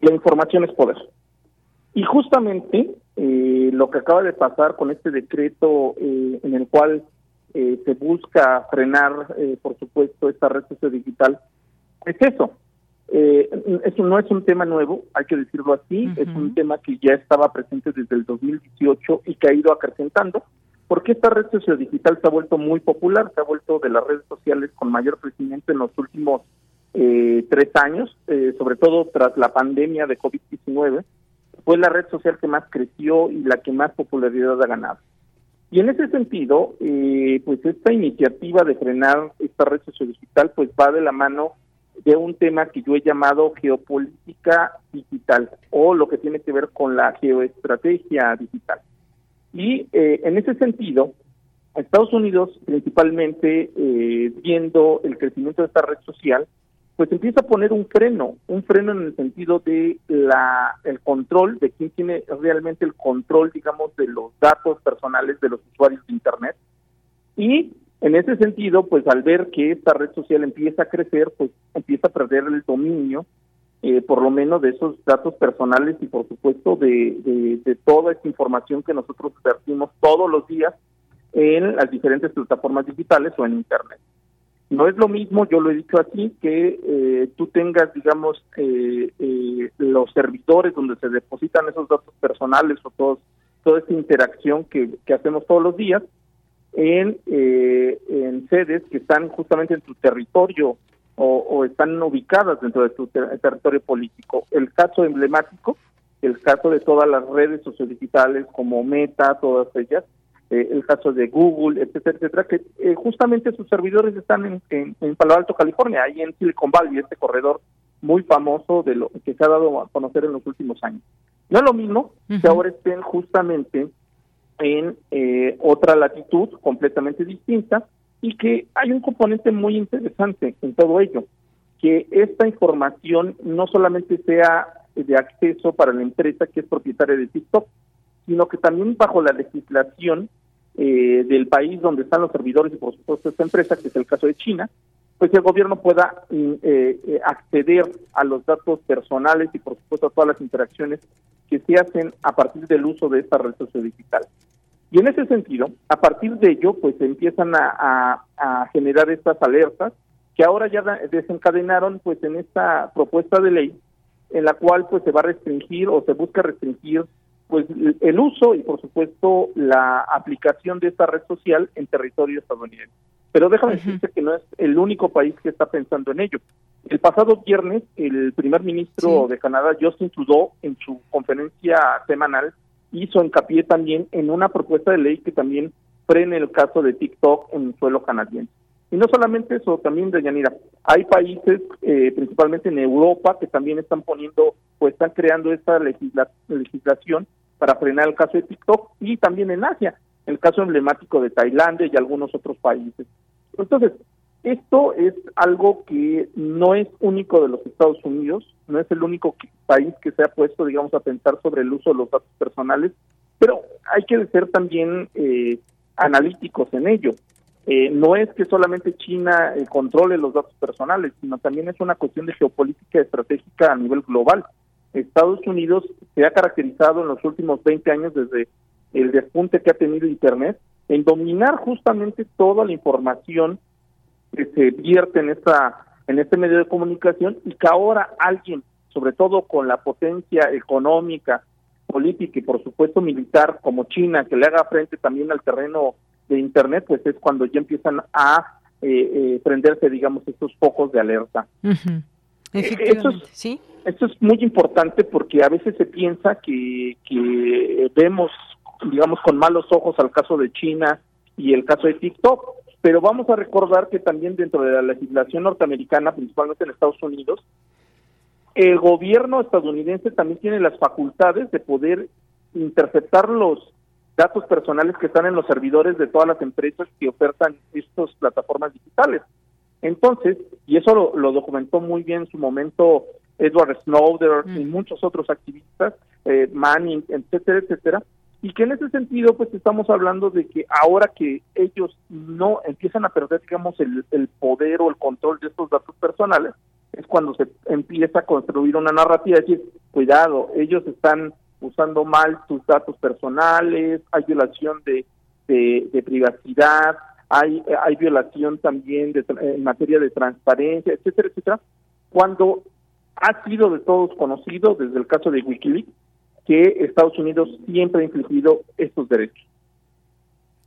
la información es poder. Y justamente eh, lo que acaba de pasar con este decreto en el cual se busca frenar, por supuesto, esta red social digital, es eso, eh, eso no es un tema nuevo, hay que decirlo así, es un tema que ya estaba presente desde el 2018 y que ha ido acrecentando, porque esta red sociodigital se ha vuelto muy popular, se ha vuelto de las redes sociales con mayor crecimiento en los últimos eh, tres años, eh, sobre todo tras la pandemia de COVID-19, fue la red social que más creció y la que más popularidad ha ganado. Y en ese sentido, eh, pues esta iniciativa de frenar esta red sociodigital, pues va de la mano de un tema que yo he llamado geopolítica digital o lo que tiene que ver con la geoestrategia digital. Y eh, en ese sentido, Estados Unidos, principalmente eh, viendo el crecimiento de esta red social, pues empieza a poner un freno, un freno en el sentido de la el control de quién tiene realmente el control, digamos, de los datos personales de los usuarios de Internet y en ese sentido, pues al ver que esta red social empieza a crecer, pues empieza a perder el dominio, eh, por lo menos de esos datos personales y por supuesto de, de, toda esta información que nosotros vertimos todos los días en las diferentes plataformas digitales o en Internet. No es lo mismo, yo lo he dicho así, que eh, tú tengas, digamos, eh, los servidores donde se depositan esos datos personales o todos, toda esta interacción que, que hacemos todos los días, en, eh, en sedes que están justamente en tu territorio o, están ubicadas dentro de tu territorio político. El caso emblemático, el caso de todas las redes sociodigitales como Meta, todas ellas, eh, el caso de Google, etcétera, etcétera, que eh, justamente sus servidores están en, en, Palo Alto, California, ahí en Silicon Valley, este corredor muy famoso de lo que se ha dado a conocer en los últimos años. No es lo mismo que ahora estén justamente en eh, otra latitud completamente distinta y que hay un componente muy interesante en todo ello, que esta información no solamente sea de acceso para la empresa que es propietaria de TikTok, sino que también bajo la legislación eh, del país donde están los servidores y por supuesto esta empresa, que es el caso de China, pues el gobierno pueda mm, eh, acceder a los datos personales y por supuesto a todas las interacciones que se hacen a partir del uso de esta red social digital. Y en ese sentido, a partir de ello, pues se empiezan a, generar estas alertas que ahora ya desencadenaron pues en esta propuesta de ley en la cual pues se va a restringir o se busca restringir pues el uso y por supuesto la aplicación de esta red social en territorio estadounidense. Pero déjame decirte que no es el único país que está pensando en ello. El pasado viernes, el primer ministro de Canadá, Justin Trudeau, en su conferencia semanal, hizo hincapié también en una propuesta de ley que también frene el caso de TikTok en el suelo canadiense. Y no solamente eso, también de Yanira, hay países, eh, principalmente en Europa, que también están poniendo, pues están creando esta legislación para frenar el caso de TikTok y también en Asia, el caso emblemático de Tailandia y algunos otros países. Entonces, esto es algo que no es único de los Estados Unidos, no es el único país que se ha puesto, digamos, a pensar sobre el uso de los datos personales, pero hay que ser también eh, analíticos en ello. Eh, no es que solamente China eh, controle los datos personales, sino también es una cuestión de geopolítica estratégica a nivel global. Estados Unidos se ha caracterizado en los últimos 20 años desde el despunte que ha tenido Internet en dominar justamente toda la información que se vierte en esta en este medio de comunicación y que ahora alguien, sobre todo con la potencia económica, política y por supuesto militar como China, que le haga frente también al terreno de Internet, pues es cuando ya empiezan a eh, eh, prenderse, digamos, estos focos de alerta. Esto es, ¿sí? Esto es muy importante porque a veces se piensa que, que vemos, digamos, con malos ojos al caso de China y el caso de TikTok, pero vamos a recordar que también dentro de la legislación norteamericana, principalmente en Estados Unidos, el gobierno estadounidense también tiene las facultades de poder interceptar los datos personales que están en los servidores de todas las empresas que ofertan estas plataformas digitales. Entonces, y eso lo, documentó muy bien en su momento Edward Snowden y mm. muchos otros activistas, eh, Manning, etcétera, etcétera, y que en ese sentido, pues estamos hablando de que ahora que ellos no empiezan a perder, digamos, el, poder o el control de estos datos personales, es cuando se empieza a construir una narrativa, es decir, cuidado, ellos están usando mal sus datos personales, hay violación de, de privacidad, hay, hay violación también de, en materia de transparencia, etcétera, etcétera, cuando ha sido de todos conocido, desde el caso de Wikileaks, que Estados Unidos siempre ha infligido estos derechos.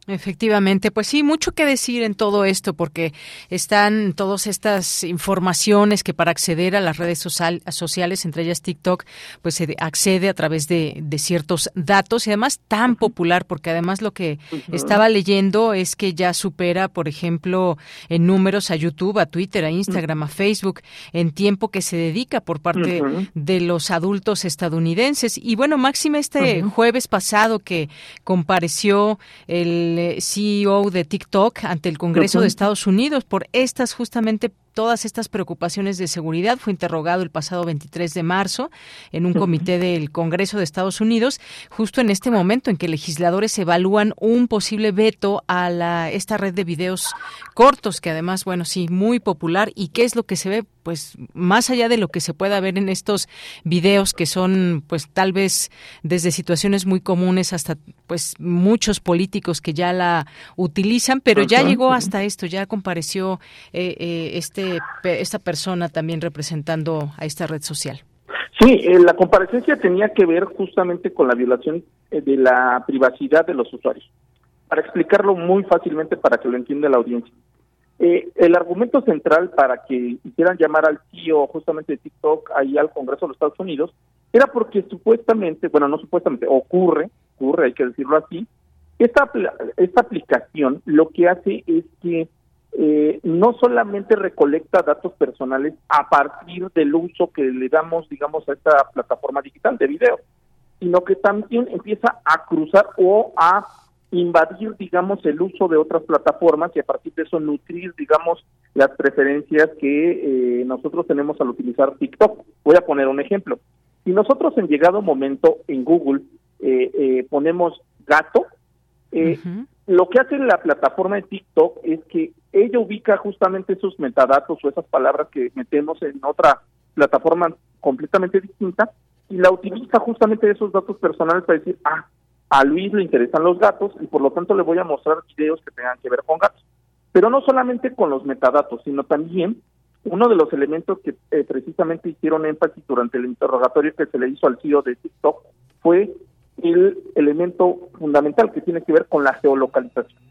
Efectivamente, pues sí, mucho que decir en todo esto porque están todas estas informaciones que para acceder a las redes sociales, entre ellas TikTok, pues se accede a través de, ciertos datos y además tan popular porque además lo que estaba leyendo es que ya supera, por ejemplo, en números a YouTube, a Twitter, a Instagram, a Facebook, en tiempo que se dedica por parte de los adultos estadounidenses. Y bueno, Máxima, este jueves pasado que compareció el el CEO de TikTok ante el Congreso de Estados Unidos por estas justamente todas estas preocupaciones de seguridad. Fue interrogado el pasado 23 de marzo en un comité del Congreso de Estados Unidos, justo en este momento en que legisladores evalúan un posible veto a la, esta red de videos cortos, que además, bueno, sí, muy popular. ¿Y qué es lo que se ve? Pues más allá de lo que se pueda ver en estos videos que son, pues tal vez desde situaciones muy comunes hasta, pues muchos políticos que ya la utilizan, pero ya llegó hasta esto, ya compareció eh, eh, este este, esta persona también representando a esta red social?
Sí, eh, la comparecencia tenía que ver justamente con la violación eh, de la privacidad de los usuarios. Para explicarlo muy fácilmente para que lo entienda la audiencia. Eh, el argumento central para que hicieran llamar al CEO justamente de TikTok ahí al Congreso de los Estados Unidos era porque supuestamente, bueno, no supuestamente, ocurre, ocurre, hay que decirlo así, esta, esta aplicación lo que hace es que eh, no solamente recolecta datos personales a partir del uso que le damos, digamos, a esta plataforma digital de video, sino que también empieza a cruzar o a invadir, digamos, el uso de otras plataformas y a partir de eso nutrir, digamos, las preferencias que eh, nosotros tenemos al utilizar TikTok. Voy a poner un ejemplo. Si nosotros en llegado momento en Google eh, ponemos gato, lo que hace la plataforma de TikTok es que ella ubica justamente esos metadatos o esas palabras que metemos en otra plataforma completamente distinta y la utiliza justamente esos datos personales para decir, ah, a Luis le interesan los gatos y por lo tanto le voy a mostrar videos que tengan que ver con gatos. Pero no solamente con los metadatos, sino también uno de los elementos que eh, precisamente hicieron énfasis durante el interrogatorio que se le hizo al CEO de TikTok fue el elemento fundamental que tiene que ver con la geolocalización.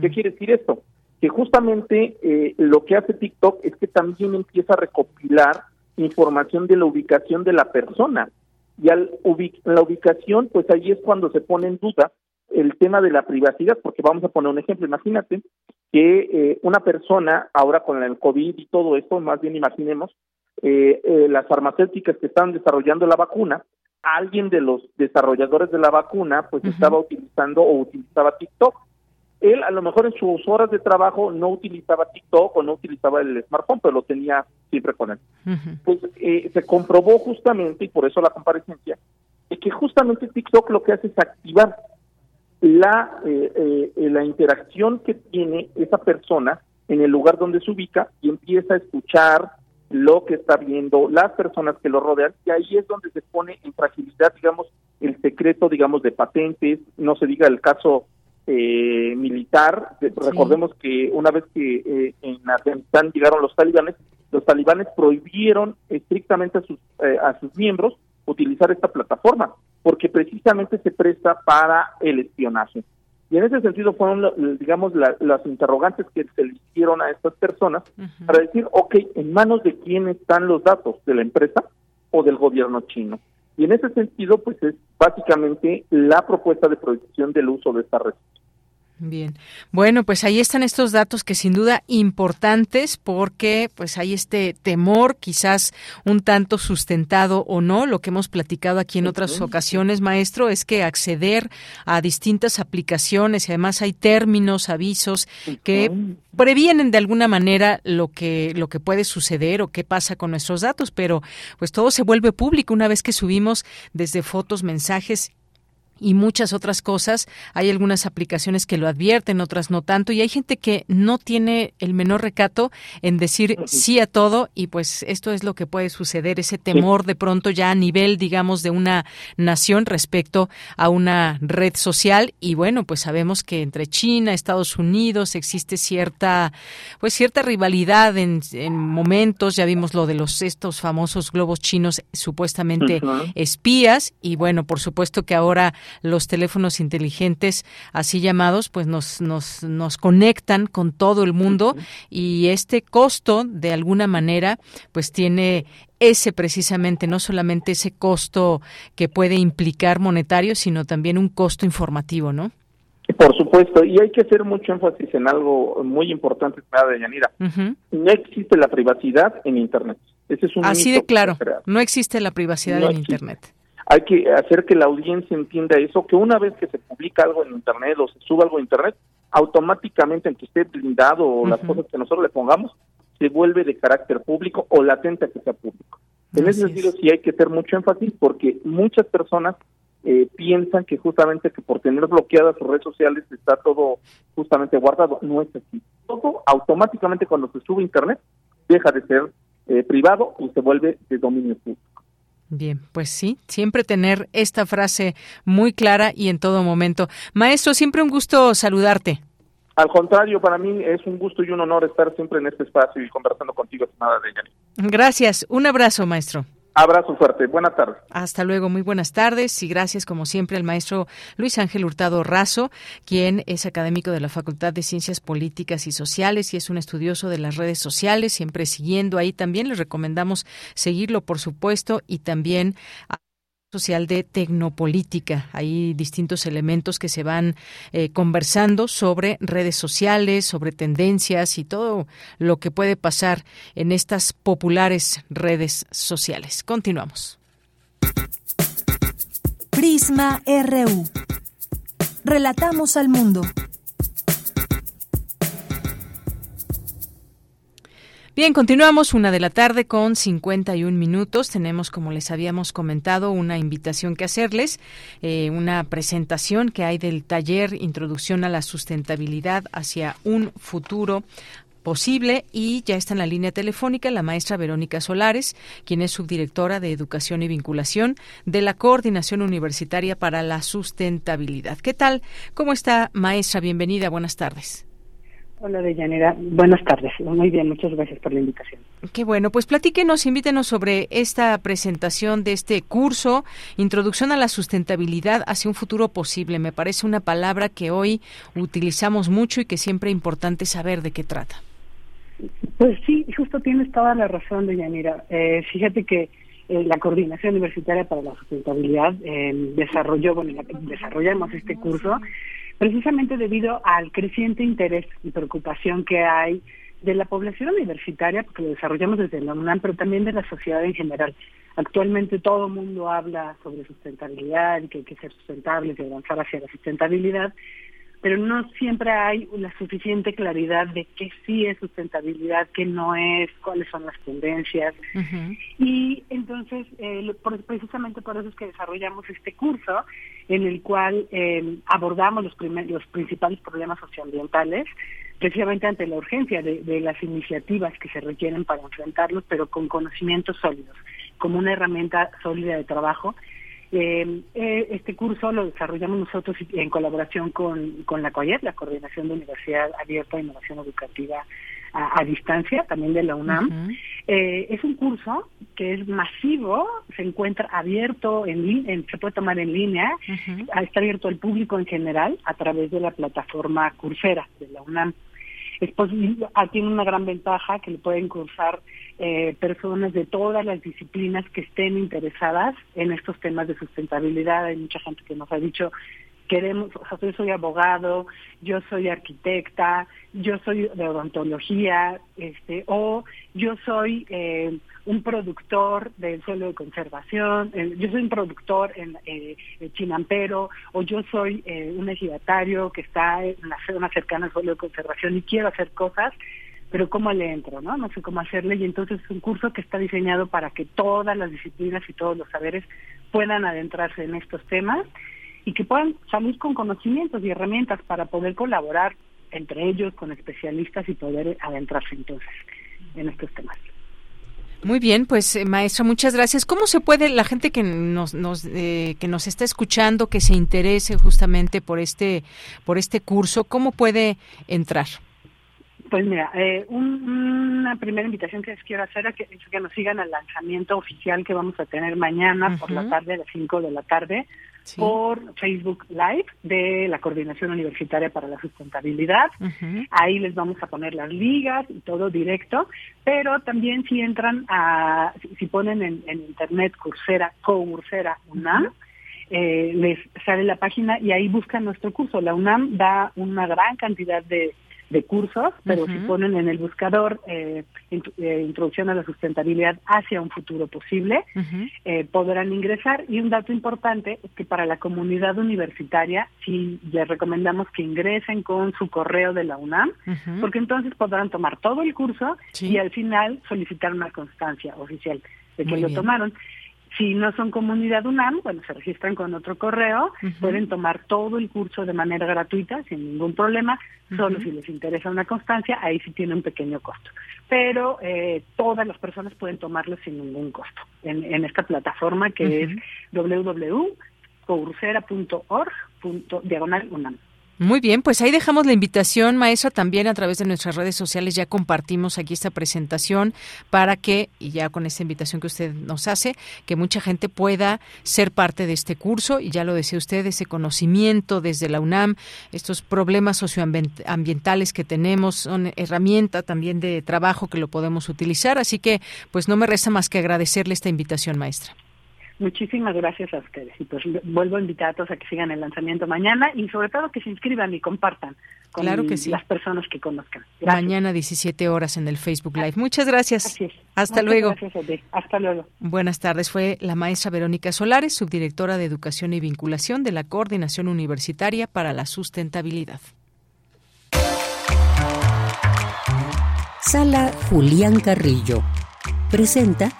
¿Qué quiere decir esto? Que justamente eh, lo que hace TikTok es que también empieza a recopilar información de la ubicación de la persona. Y al la ubicación, pues ahí es cuando se pone en duda el tema de la privacidad, porque vamos a poner un ejemplo, imagínate que eh, una persona, ahora con el COVID y todo esto, más bien imaginemos, eh, eh, las farmacéuticas que están desarrollando la vacuna, alguien de los desarrolladores de la vacuna, pues estaba utilizando o utilizaba TikTok. Él, a lo mejor en sus horas de trabajo, no utilizaba TikTok o no utilizaba el smartphone, pero lo tenía siempre con él. Pues se comprobó justamente, y por eso la comparecencia, es que justamente TikTok lo que hace es activar la, eh, eh, la interacción que tiene esa persona en el lugar donde se ubica y empieza a escuchar lo que está viendo, las personas que lo rodean, y ahí es donde se pone en fragilidad, digamos, el secreto, digamos, de patentes, no se diga el caso eh, militar, recordemos que una vez que en Afganistán llegaron los talibanes, los talibanes prohibieron estrictamente a sus, a sus miembros utilizar esta plataforma, porque precisamente se presta para el espionaje. Y en ese sentido fueron, digamos, las interrogantes que se le hicieron a estas personas para decir, ok, ¿en manos de quién están los datos? ¿De la empresa o del gobierno chino? Y en ese sentido, pues es básicamente la propuesta de prohibición del uso de esta red.
Bien. Bueno, pues ahí están estos datos que sin duda importantes porque pues hay este temor quizás un tanto sustentado o no. Lo que hemos platicado aquí en otras ocasiones, maestro, es que acceder a distintas aplicaciones y además hay términos, avisos que previenen de alguna manera lo que lo que puede suceder o qué pasa con nuestros datos, pero pues todo se vuelve público una vez que subimos desde fotos, mensajes y muchas otras cosas. Hay algunas aplicaciones que lo advierten, otras no tanto, y hay gente que no tiene el menor recato en decir sí a todo, y pues esto es lo que puede suceder, ese temor de pronto ya a nivel, digamos, de una nación respecto a una red social. Y bueno, pues sabemos que entre China, Estados Unidos existe cierta, pues cierta rivalidad en, momentos. Ya vimos lo de los estos famosos globos chinos supuestamente espías, y bueno, por supuesto que ahora los teléfonos inteligentes así llamados pues nos, nos, nos conectan con todo el mundo y este costo de alguna manera pues tiene ese precisamente, no solamente ese costo que puede implicar monetario, sino también un costo informativo, ¿no?
Por supuesto, y hay que hacer mucho énfasis en algo muy importante, de Yanira. No existe la privacidad en Internet. Ese es un
Así de claro, no existe la privacidad en Internet
hay que hacer que la audiencia entienda eso, que una vez que se publica algo en Internet o se sube algo a Internet, automáticamente, aunque esté blindado o las cosas que nosotros le pongamos, se vuelve de carácter público o latente a que sea público. En ese sentido sí hay que hacer mucho énfasis porque muchas personas eh, piensan que justamente que por tener bloqueadas sus redes sociales está todo justamente guardado. No es así. Todo automáticamente cuando se sube a Internet deja de ser eh, privado y se vuelve de dominio público.
Bien, pues sí, siempre tener esta frase muy clara y en todo momento. Maestro, siempre un gusto saludarte.
Al contrario, para mí es un gusto y un honor estar siempre en este espacio y conversando contigo, estimada Deyanira.
Gracias, un abrazo, maestro.
Abrazo fuerte. Buenas tardes.
Hasta luego. Muy buenas tardes y gracias como siempre al maestro Luis Ángel Hurtado Razo, quien es académico de la Facultad de Ciencias Políticas y Sociales y es un estudioso de las redes sociales, siempre siguiendo ahí también. Les recomendamos seguirlo, por supuesto, y también social de tecnopolítica. Hay distintos elementos que se van eh, conversando sobre redes sociales, sobre tendencias y todo lo que puede pasar en estas populares redes sociales. Continuamos.
Prisma RU. Relatamos al mundo.
Bien, continuamos una de la tarde con 51 minutos. Tenemos, como les habíamos comentado, una invitación que hacerles, eh, una presentación que hay del taller Introducción a la Sustentabilidad hacia un futuro posible y ya está en la línea telefónica la maestra Verónica Solares, quien es subdirectora de Educación y Vinculación de la Coordinación Universitaria para la Sustentabilidad. ¿Qué tal? ¿Cómo está, maestra? Bienvenida. Buenas tardes.
Hola, Deyanira. Buenas tardes. Muy bien, muchas gracias por la invitación.
Qué bueno, pues platíquenos, invítenos sobre esta presentación de este curso, Introducción a la Sustentabilidad hacia un futuro posible. Me parece una palabra que hoy utilizamos mucho y que siempre es importante saber de qué trata.
Pues sí, justo tienes toda la razón, Deyanira. Eh, fíjate que eh, la Coordinación Universitaria para la Sustentabilidad eh, desarrolló, bueno, desarrollamos este curso precisamente debido al creciente interés y preocupación que hay de la población universitaria, porque lo desarrollamos desde la UNAM, pero también de la sociedad en general. Actualmente todo el mundo habla sobre sustentabilidad y que hay que ser sustentables y avanzar hacia la sustentabilidad, pero no siempre hay la suficiente claridad de qué sí es sustentabilidad, qué no es, cuáles son las tendencias. Y entonces, eh, precisamente por eso es que desarrollamos este curso en el cual eh, abordamos los, los principales problemas socioambientales, precisamente ante la urgencia de, de las iniciativas que se requieren para enfrentarlos, pero con conocimientos sólidos, como una herramienta sólida de trabajo eh, eh, este curso lo desarrollamos nosotros en colaboración con, con la COIET, la Coordinación de Universidad Abierta de Innovación Educativa a, distancia, también de la UNAM. eh, es un curso que es masivo, se encuentra abierto, en, en se puede tomar en línea, está abierto al público en general a través de la plataforma Coursera de la UNAM. Es posible, ah, tiene una gran ventaja que le pueden cursar eh, personas de todas las disciplinas que estén interesadas en estos temas de sustentabilidad. Hay mucha gente que nos ha dicho, queremos, o sea, yo soy abogado, yo soy arquitecta, yo soy de odontología, este, o yo soy eh, un productor del suelo de conservación, eh, yo soy un productor en eh, chinampero, o yo soy eh, un ejidatario que está en la zona cercana al suelo de conservación y quiero hacer cosas pero ¿cómo le entro? ¿no? no sé cómo hacerle y entonces es un curso que está diseñado para que todas las disciplinas y todos los saberes puedan adentrarse en estos temas y que puedan salir con conocimientos y herramientas para poder colaborar entre ellos con especialistas y poder adentrarse entonces en estos temas.
Muy bien, pues eh, maestra, muchas gracias. ¿Cómo se puede la gente que nos, nos eh, que nos está escuchando, que se interese justamente por este por este curso, cómo puede entrar?
Pues mira, eh, una primera invitación que les quiero hacer es que, que, nos sigan al lanzamiento oficial que vamos a tener mañana por la tarde, a las 5 de la tarde, por Facebook Live de la Coordinación Universitaria para la Sustentabilidad. Ahí les vamos a poner las ligas y todo directo, pero también si entran a, si ponen en, internet Coursera, Coursera UNAM, eh, les sale la página y ahí buscan nuestro curso. La UNAM da una gran cantidad de de cursos, pero si ponen en el buscador eh, eh, Introducción a la Sustentabilidad hacia un futuro posible, eh, podrán ingresar. Y un dato importante es que para la comunidad universitaria, sí les recomendamos que ingresen con su correo de la UNAM, porque entonces podrán tomar todo el curso y al final solicitar una constancia oficial de que lo tomaron. Si no son comunidad UNAM, bueno, se registran con otro correo, pueden tomar todo el curso de manera gratuita, sin ningún problema, solo si les interesa una constancia, ahí sí tiene un pequeño costo. Pero eh, todas las personas pueden tomarlo sin ningún costo en, esta plataforma que es www.coursera.org diagonal UNAM.
Muy bien, pues ahí dejamos la invitación, maestra, también a través de nuestras redes sociales ya compartimos aquí esta presentación para que, y ya con esta invitación que usted nos hace, que mucha gente pueda ser parte de este curso, y ya lo decía usted, ese conocimiento desde la UNAM, estos problemas socioambientales que tenemos, son herramienta también de trabajo que lo podemos utilizar, así que pues no me resta más que agradecerle esta invitación, maestra.
Muchísimas gracias a ustedes. Y pues vuelvo a invitar a todos a que sigan el lanzamiento mañana y sobre todo que se inscriban y compartan con
claro que sí.
las personas que conozcan.
Mañana 17 horas en el Facebook Live. Muchas gracias. Hasta luego.
Hasta luego.
Buenas tardes. Fue la maestra Verónica Solares, subdirectora de Educación y Vinculación de la Coordinación Universitaria para la Sustentabilidad.
Sala Julián Carrillo presenta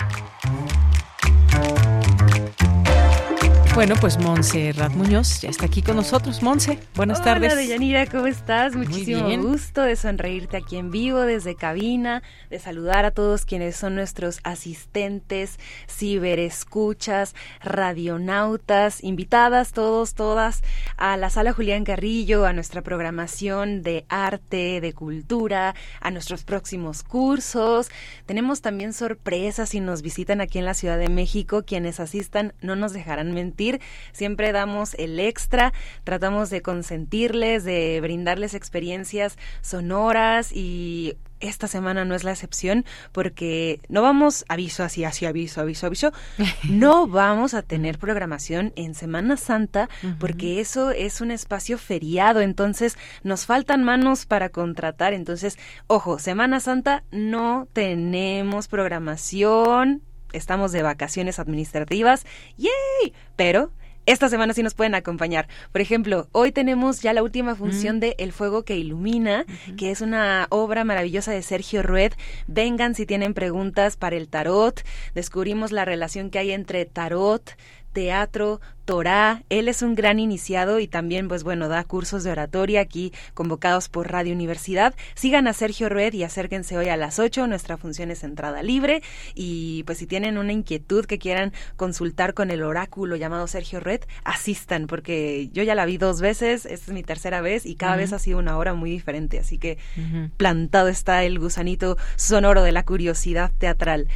Bueno, pues Monse Rat Muñoz ya está aquí con nosotros. Monse, buenas tardes.
Hola, Deyanira, ¿cómo estás? Muchísimo gusto de sonreírte aquí en vivo desde cabina, de saludar a todos quienes son nuestros asistentes, ciberescuchas, radionautas, invitadas todos, todas a la sala Julián Carrillo, a nuestra programación de arte, de cultura, a nuestros próximos cursos. Tenemos también sorpresas si nos visitan aquí en la Ciudad de México. Quienes asistan no nos dejarán mentir siempre damos el extra, tratamos de consentirles, de brindarles experiencias sonoras y esta semana no es la excepción porque no vamos, aviso así, así, aviso, aviso, aviso, no vamos a tener programación en Semana Santa porque eso es un espacio feriado, entonces nos faltan manos para contratar, entonces, ojo, Semana Santa no tenemos programación, estamos de vacaciones administrativas, ¡yay! Pero esta semana sí nos pueden acompañar. Por ejemplo, hoy tenemos ya la última función de El Fuego que Ilumina, que es una obra maravillosa de Sergio Rued. Vengan si tienen preguntas para el tarot. Descubrimos la relación que hay entre tarot, teatro, Torá. Él es un gran iniciado y también, pues bueno, da cursos de oratoria aquí convocados por Radio Universidad. Sigan a Sergio Rued y acérquense hoy a las 8. Nuestra función es entrada libre. Y pues si tienen una inquietud que quieran consultar con el oráculo llamado Sergio Rued, asistan, porque yo ya la vi dos veces, esta es mi tercera vez y cada vez ha sido una hora muy diferente. Así que plantado está el gusanito sonoro de la curiosidad teatral.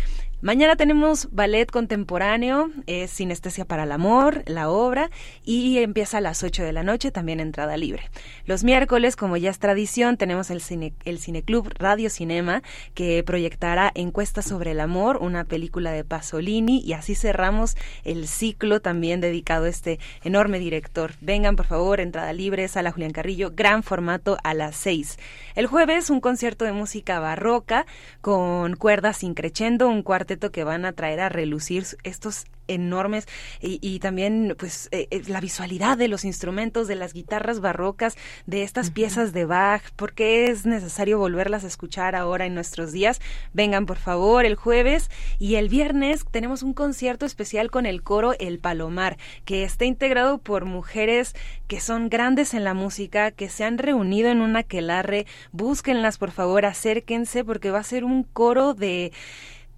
Mañana tenemos ballet contemporáneo, es Sinestesia para el Amor, la obra, y empieza a las 8 de la noche, también entrada libre. Los miércoles, como ya es tradición, tenemos el, cine, Cineclub Radio Cinema, que proyectará Encuesta sobre el Amor, una película de Pasolini, y así cerramos el ciclo también dedicado a este enorme director. Vengan, por favor, entrada libre, sala Julián Carrillo, gran formato a las 6. El jueves, un concierto de música barroca con cuerdas increchendo, un cuarto que van a traer a relucir estos enormes y, también pues eh, eh, la visualidad de los instrumentos de las guitarras barrocas de estas piezas de Bach. Porque es necesario volverlas a escuchar ahora en nuestros días vengan por favor el jueves y el viernes tenemos un concierto especial con el coro El Palomar que está integrado por mujeres que son grandes en la música que se han reunido en una aquelarre. Búsquenlas por favor acérquense porque va a ser un coro de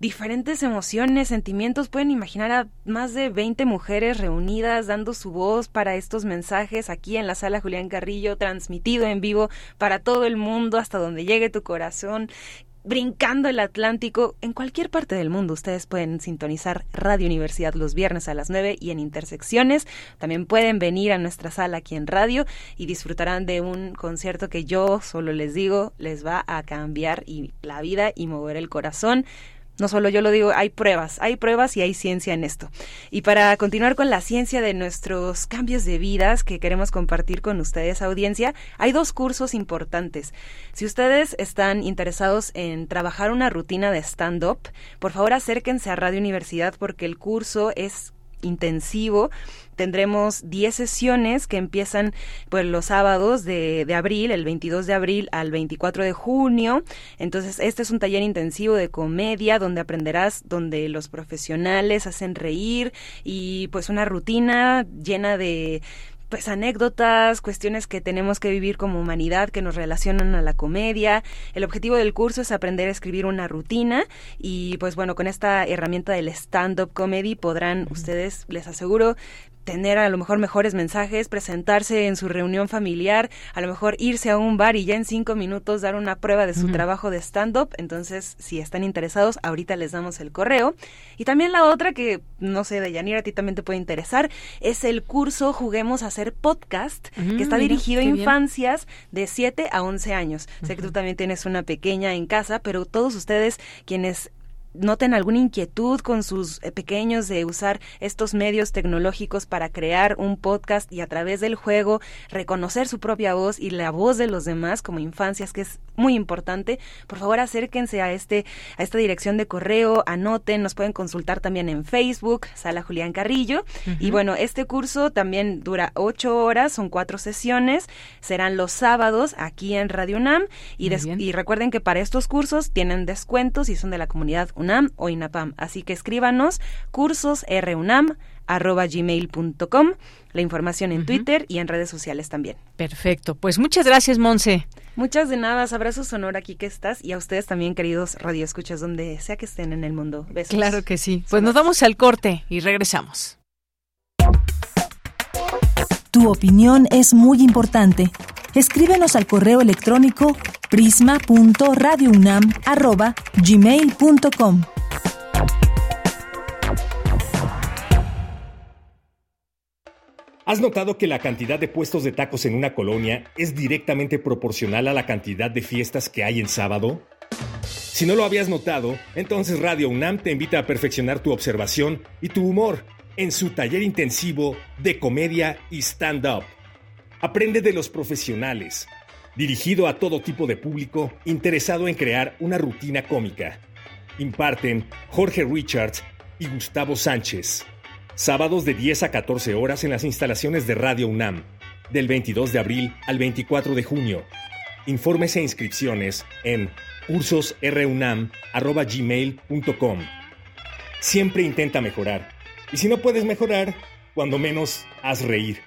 diferentes emociones, sentimientos. Pueden imaginar a más de 20 mujeres reunidas dando su voz para estos mensajes aquí en la sala Julián Carrillo, transmitido en vivo para todo el mundo, hasta donde llegue tu corazón brincando el Atlántico en cualquier parte del mundo. Ustedes pueden sintonizar Radio Universidad los viernes a las 9 y en intersecciones. También pueden venir a nuestra sala aquí en radio y disfrutarán de un concierto que yo solo les digo les va a cambiar la vida y mover el corazón. No solo yo lo digo, hay pruebas, hay pruebas y hay ciencia en esto. Y para continuar con la ciencia de nuestros cambios de vidas que queremos compartir con ustedes, audiencia, hay dos cursos importantes. Si ustedes están interesados en trabajar una rutina de stand-up, por favor acérquense a Radio Universidad porque el curso es intensivo tendremos 10 sesiones que empiezan pues los sábados de, de, abril, el 22 de abril al 24 de junio. Entonces, este es un taller intensivo de comedia donde aprenderás, donde los profesionales hacen reír y pues una rutina llena de pues anécdotas, cuestiones que tenemos que vivir como humanidad que nos relacionan a la comedia. El objetivo del curso es aprender a escribir una rutina y pues bueno, con esta herramienta del stand-up comedy podrán ustedes, les aseguro, tener a lo mejor mejores mensajes, presentarse en su reunión familiar, a lo mejor irse a un bar y ya en cinco minutos dar una prueba de su trabajo de stand-up. Entonces, si están interesados, ahorita les damos el correo. Y también la otra que, no sé, de Yanira, a ti también te puede interesar, es el curso Juguemos a hacer podcast, que mm, está dirigido a infancias de 7 a 11 años. Sé que tú también tienes una pequeña en casa, pero todos ustedes quienes noten alguna inquietud con sus eh, pequeños de usar estos medios tecnológicos para crear un podcast y a través del juego reconocer su propia voz y la voz de los demás como infancias, que es muy importante, por favor acérquense a este a esta dirección de correo, anoten, nos pueden consultar también en Facebook, Sala Julián Carrillo. Y bueno, este curso también dura ocho horas, son cuatro sesiones, serán los sábados aquí en Radio UNAM y, y recuerden que para estos cursos tienen descuentos y son de la comunidad UNAM UNAM o INAPAM. Así que escríbanos cursosrunam arroba gmail.com, la información en Twitter y en redes sociales también.
Perfecto, pues muchas gracias, Monse.
Muchas de nada, abrazo sonoro aquí que estás y a ustedes también, queridos radioescuchas, donde sea que estén en el mundo. Besos.
Claro que sí. Pues nos vamos al corte y regresamos.
Tu opinión es muy importante. Escríbenos al correo electrónico prisma.radiounam@gmail.com.
¿Has notado que la cantidad de puestos de tacos en una colonia es directamente proporcional a la cantidad de fiestas que hay en sábado? Si no lo habías notado, entonces Radio UNAM te invita a perfeccionar tu observación y tu humor en su taller intensivo de comedia y stand-up. Aprende de los profesionales, dirigido a todo tipo de público interesado en crear una rutina cómica. Imparten Jorge Richards y Gustavo Sánchez. Sábados de 10 a 14 horas en las instalaciones de Radio UNAM, del 22 de abril al 24 de junio. Informes e inscripciones en cursosrunam.gmail.com. Siempre intenta mejorar. Y si no puedes mejorar, cuando menos haz reír.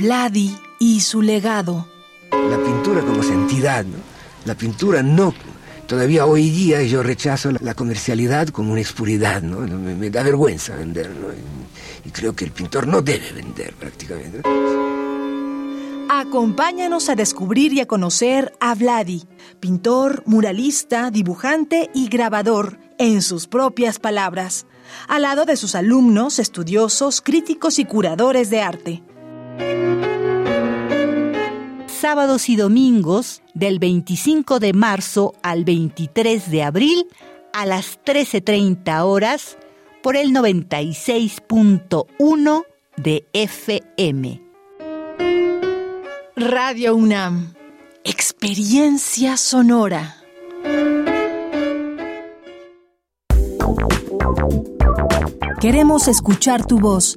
Vladi y su legado.
La pintura como santidad, ¿no? La pintura no. Todavía hoy día yo rechazo la comercialidad como una expuridad, ¿no? Me, me da vergüenza vender, ¿no? Y, y, creo que el pintor no debe vender prácticamente.
Acompáñanos a descubrir y a conocer a Vladi, pintor, muralista, dibujante y grabador, en sus propias palabras, al lado de sus alumnos, estudiosos, críticos y curadores de arte
sábados y domingos del 25 de marzo al 23 de abril a las 13.30 horas por el 96.1 de FM.
Radio UNAM, experiencia sonora. Queremos escuchar tu voz.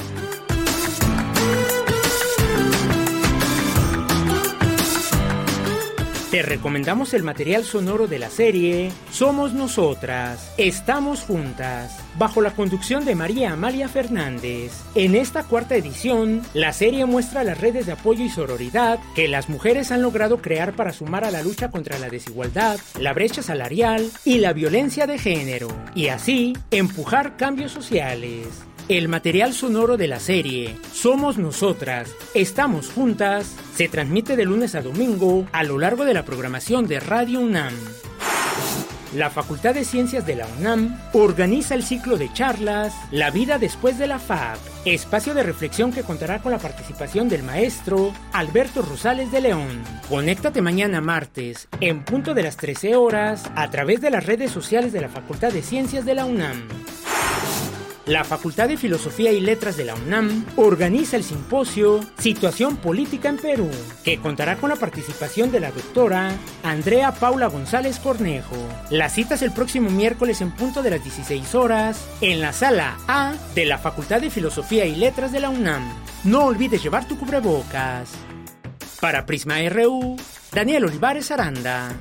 Te recomendamos el material sonoro de la serie Somos Nosotras, Estamos Juntas, bajo la conducción de María Amalia Fernández. En esta cuarta edición, la serie muestra las redes de apoyo y sororidad que las mujeres han logrado crear para sumar a la lucha contra la desigualdad, la brecha salarial y la violencia de género, y así empujar cambios sociales. El material sonoro de la serie Somos Nosotras, Estamos Juntas se transmite de lunes a domingo a lo largo de la programación de Radio UNAM. La Facultad de Ciencias de la UNAM organiza el ciclo de charlas La vida después de la FAB, espacio de reflexión que contará con la participación del maestro Alberto Rosales de León. Conéctate mañana martes, en punto de las 13 horas, a través de las redes sociales de la Facultad de Ciencias de la UNAM. La Facultad de Filosofía y Letras de la UNAM organiza el simposio Situación Política en Perú, que contará con la participación de la doctora Andrea Paula González Cornejo. La cita es el próximo miércoles en punto de las 16 horas en la sala A de la Facultad de Filosofía y Letras de la UNAM. No olvides llevar tu cubrebocas. Para Prisma RU, Daniel Olivares Aranda.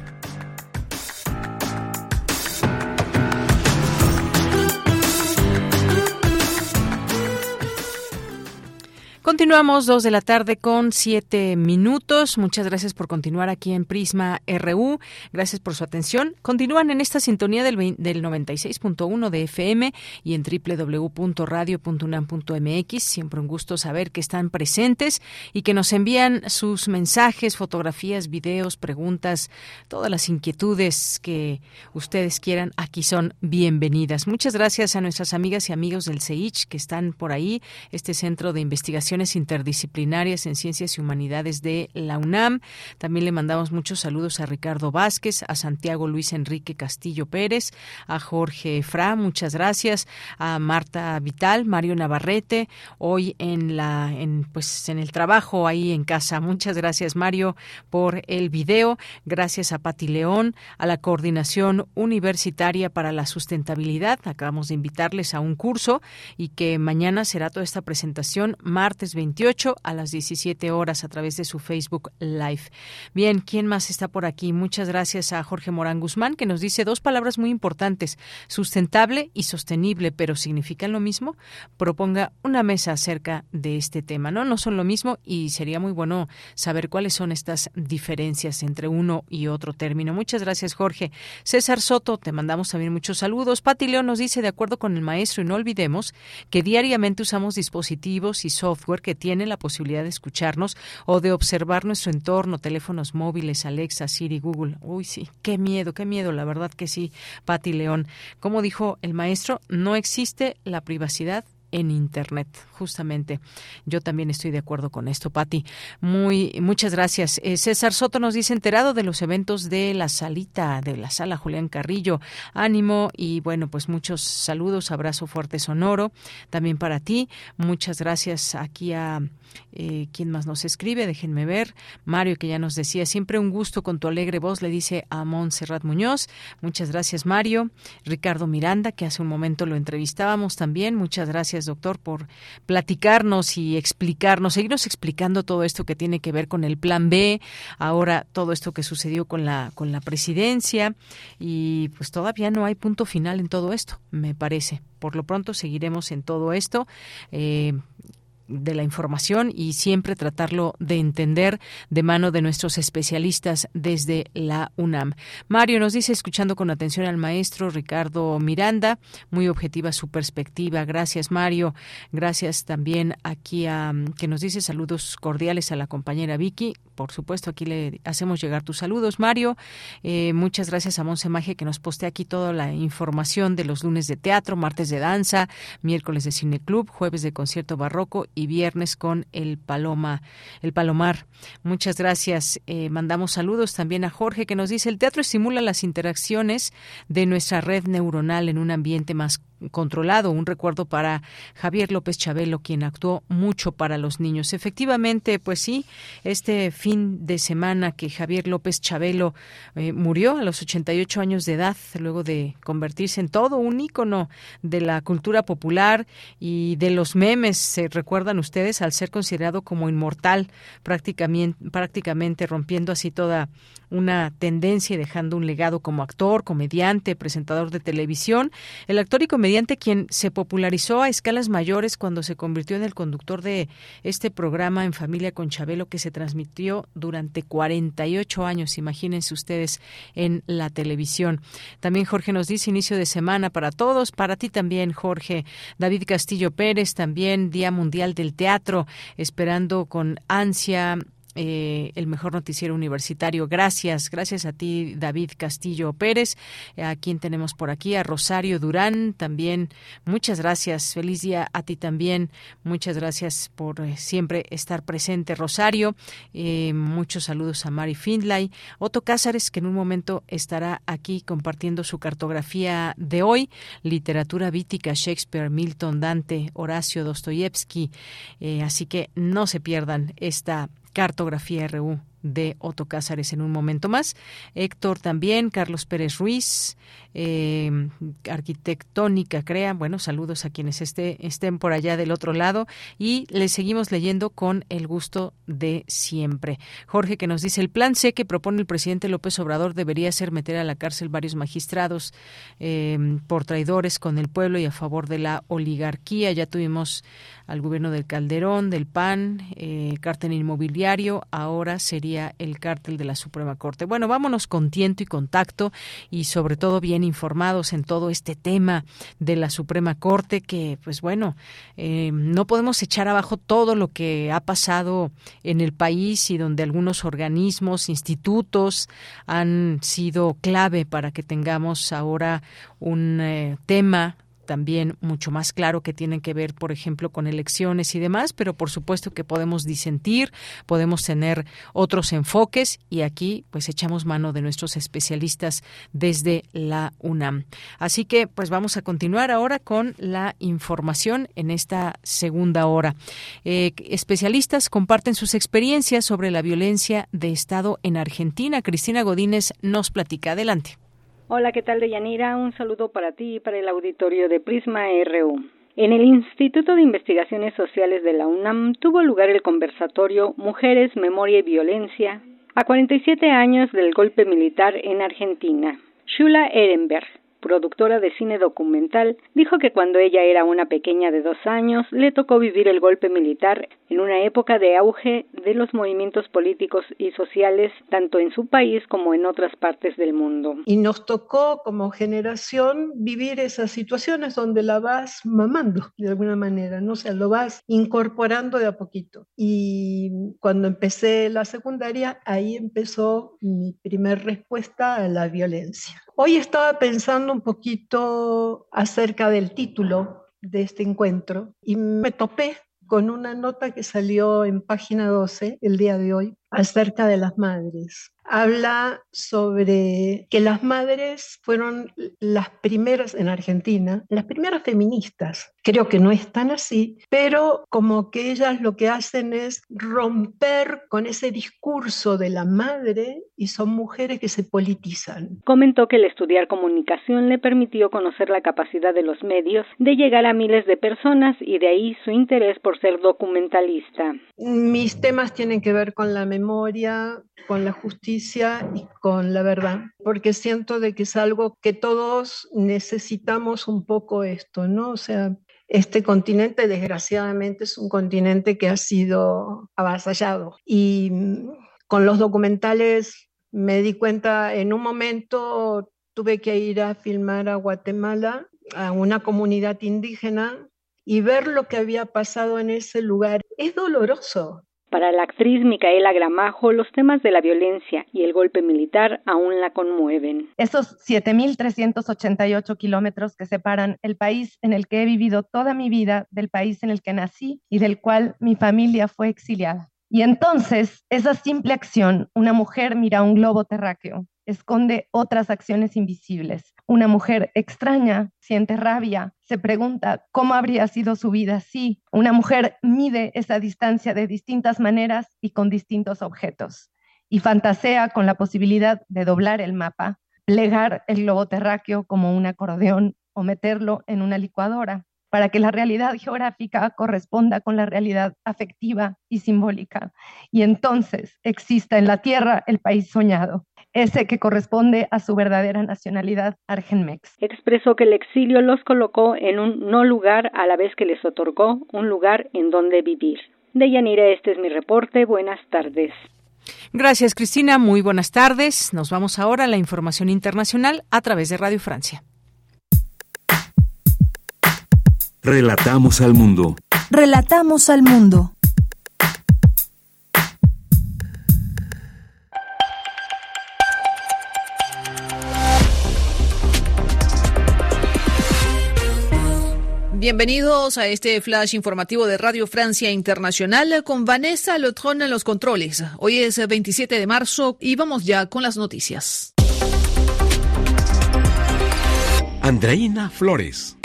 Continuamos dos de la tarde con siete minutos. Muchas gracias por continuar aquí en Prisma RU. Gracias por su atención. Continúan en esta sintonía del, del 96.1 de FM y en www.radio.unam.mx. Siempre un gusto saber que están presentes y que nos envían sus mensajes, fotografías, videos, preguntas, todas las inquietudes que ustedes quieran. Aquí son bienvenidas. Muchas gracias a nuestras amigas y amigos del CEICH que están por ahí, este centro de investigación interdisciplinarias en ciencias y humanidades de la UNAM. También le mandamos muchos saludos a Ricardo Vázquez, a Santiago Luis Enrique Castillo Pérez, a Jorge Fra, muchas gracias, a Marta Vital, Mario Navarrete, hoy en la en pues en el trabajo ahí en casa. Muchas gracias Mario por el video, gracias a Pati León, a la Coordinación Universitaria para la Sustentabilidad. Acabamos de invitarles a un curso y que mañana será toda esta presentación martes 28 a las 17 horas a través de su Facebook Live. Bien, ¿quién más está por aquí? Muchas gracias a Jorge Morán Guzmán, que nos dice dos palabras muy importantes, sustentable y sostenible, pero ¿significan lo mismo? Proponga una mesa acerca de este tema, ¿no? No son lo mismo y sería muy bueno saber cuáles son estas diferencias entre uno y otro término. Muchas gracias, Jorge. César Soto, te mandamos también muchos saludos. Pati León nos dice, de acuerdo con el maestro, y no olvidemos que diariamente usamos dispositivos y software que tiene la posibilidad de escucharnos o de observar nuestro entorno, teléfonos móviles, Alexa, Siri, Google. Uy, sí, qué miedo, qué miedo, la verdad que sí, Pati León. Como dijo el maestro, no existe la privacidad en Internet, justamente. Yo también estoy de acuerdo con esto, Patti. Muy, muchas gracias. Eh, César Soto nos dice enterado de los eventos de la salita, de la sala Julián Carrillo. Ánimo y bueno, pues muchos saludos, abrazo fuerte sonoro también para ti. Muchas gracias aquí a eh, ¿Quién más nos escribe? Déjenme ver. Mario, que ya nos decía, siempre un gusto con tu alegre voz, le dice a Montserrat Muñoz. Muchas gracias, Mario. Ricardo Miranda, que hace un momento lo entrevistábamos también. Muchas gracias, doctor, por platicarnos y explicarnos, seguirnos explicando todo esto que tiene que ver con el plan B, ahora todo esto que sucedió con la, con la presidencia. Y pues todavía no hay punto final en todo esto, me parece. Por lo pronto seguiremos en todo esto. Eh, de la información y siempre tratarlo de entender de mano de nuestros especialistas desde la UNAM. Mario nos dice, escuchando con atención al maestro Ricardo Miranda, muy objetiva su perspectiva. Gracias, Mario. Gracias también aquí a que nos dice saludos cordiales a la compañera Vicky. Por supuesto, aquí le hacemos llegar tus saludos, Mario. Eh, muchas gracias a Monse Maje que nos postea aquí toda la información de los lunes de teatro, martes de danza, miércoles de cine club, jueves de concierto barroco y viernes con el Paloma, el Palomar. Muchas gracias. Eh, mandamos saludos también a Jorge que nos dice el teatro estimula las interacciones de nuestra red neuronal en un ambiente más controlado. Un recuerdo para Javier López Chabelo, quien actuó mucho para los niños. Efectivamente, pues sí, este fin de semana que Javier López Chabelo eh, murió a los 88 años de edad, luego de convertirse en todo un ícono de la cultura popular y de los memes, se recuerdan ustedes, al ser considerado como inmortal, prácticamente, prácticamente rompiendo así toda una tendencia y dejando un legado como actor, comediante, presentador de televisión. El actor y comediante quien se popularizó a escalas mayores cuando se convirtió en el conductor de este programa En Familia con Chabelo que se transmitió durante 48 años, imagínense ustedes, en la televisión. También Jorge nos dice inicio de semana para todos, para ti también, Jorge. David Castillo Pérez, también Día Mundial del Teatro, esperando con ansia eh, el mejor noticiero universitario. Gracias, gracias a ti, David Castillo Pérez, a quien tenemos por aquí, a Rosario Durán, también muchas gracias. Feliz día a ti también. Muchas gracias por eh, siempre estar presente, Rosario. Eh, muchos saludos a Mari Findlay. Otto Cázares, que en un momento estará aquí compartiendo su cartografía de hoy, literatura vítica, Shakespeare, Milton, Dante, Horacio, Dostoyevsky. así que no se pierdan esta cartografía RU de Otto Cázares en un momento más. Héctor también, Carlos Pérez Ruiz, eh, Arquitectónica Crea. Bueno, saludos a quienes esté, estén por allá del otro lado y les seguimos leyendo con el gusto de siempre. Jorge que nos dice, el plan C que propone el presidente López Obrador debería ser meter a la cárcel varios magistrados eh, por traidores con el pueblo y a favor de la oligarquía. Ya tuvimos al gobierno del Calderón, del PAN, eh, cártel inmobiliario, ahora sería el cártel de la Suprema Corte. Bueno, vámonos con tiento y contacto y sobre todo bien informados en todo este tema de la Suprema Corte que, pues bueno, eh, no podemos echar abajo todo lo que ha pasado en el país y donde algunos organismos, institutos han sido clave para que tengamos ahora un eh, tema también mucho más claro que tienen que ver, por ejemplo, con elecciones y demás, pero por supuesto que podemos disentir, podemos tener otros enfoques y aquí pues echamos mano de nuestros especialistas desde la UNAM. Así que pues vamos a continuar ahora con la información en esta segunda hora. Eh, especialistas comparten sus experiencias sobre la violencia de Estado en Argentina. Cristina Godínez nos platica. Adelante.
Hola, ¿qué tal, Deyanira? Un saludo para ti y para el auditorio de Prisma RU. En el Instituto de Investigaciones Sociales de la UNAM tuvo lugar el conversatorio Mujeres, Memoria y Violencia a 47 años del golpe militar en Argentina. Shula Ehrenberg, productora de cine documental, dijo que cuando ella era una pequeña de dos años le tocó vivir el golpe militar en una época de auge de los movimientos políticos y sociales tanto en su país como en otras partes del mundo.
Y nos tocó como generación vivir esas situaciones donde la vas mamando de alguna manera, ¿no? O sea, lo vas incorporando de a poquito. Y cuando empecé la secundaria, ahí empezó mi primer respuesta a la violencia. Hoy estaba pensando un poquito acerca del título de este encuentro y me topé con una nota que salió en página 12 el día de hoy acerca de las madres habla sobre que las madres fueron las primeras en Argentina, las primeras feministas. Creo que no es tan así, pero como que ellas lo que hacen es romper con ese discurso de la madre y son mujeres que se politizan.
Comentó que el estudiar comunicación le permitió conocer la capacidad de los medios de llegar a miles de personas y de ahí su interés por ser documentalista.
Mis temas tienen que ver con la memoria, con la justicia y con la verdad, porque siento de que es algo que todos necesitamos un poco esto, ¿no? O sea, este continente desgraciadamente es un continente que ha sido avasallado y mm, con los documentales me di cuenta en un momento tuve que ir a filmar a Guatemala a una comunidad indígena y ver lo que había pasado en ese lugar es doloroso,
para la actriz Micaela Gramajo, los temas de la violencia y el golpe militar aún la conmueven.
Esos 7.388 kilómetros que separan el país en el que he vivido toda mi vida del país en el que nací y del cual mi familia fue exiliada. Y entonces, esa simple acción, una mujer mira un globo terráqueo, esconde otras acciones invisibles. Una mujer extraña siente rabia, se pregunta cómo habría sido su vida si una mujer mide esa distancia de distintas maneras y con distintos objetos y fantasea con la posibilidad de doblar el mapa, plegar el globo terráqueo como un acordeón o meterlo en una licuadora para que la realidad geográfica corresponda con la realidad afectiva y simbólica. Y entonces exista en la tierra el país soñado, ese que corresponde a su verdadera nacionalidad argenmex.
Expresó que el exilio los colocó en un no lugar a la vez que les otorgó un lugar en donde vivir. De Yanira, este es mi reporte. Buenas tardes.
Gracias, Cristina. Muy buenas tardes. Nos vamos ahora a la información internacional a través de Radio Francia.
Relatamos al mundo.
Relatamos al mundo.
Bienvenidos a este flash informativo de Radio Francia Internacional con Vanessa Lotron en los controles. Hoy es 27 de marzo y vamos ya con las noticias.
Andreina Flores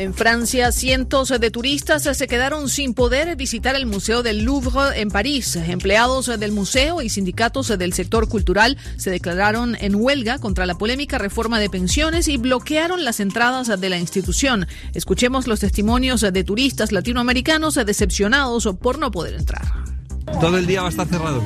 en Francia, cientos de turistas se quedaron sin poder visitar el Museo del Louvre en París. Empleados del museo y sindicatos del sector cultural se declararon en huelga contra la polémica reforma de pensiones y bloquearon las entradas de la institución. Escuchemos los testimonios de turistas latinoamericanos decepcionados por no poder entrar.
Todo el día va a estar cerrado.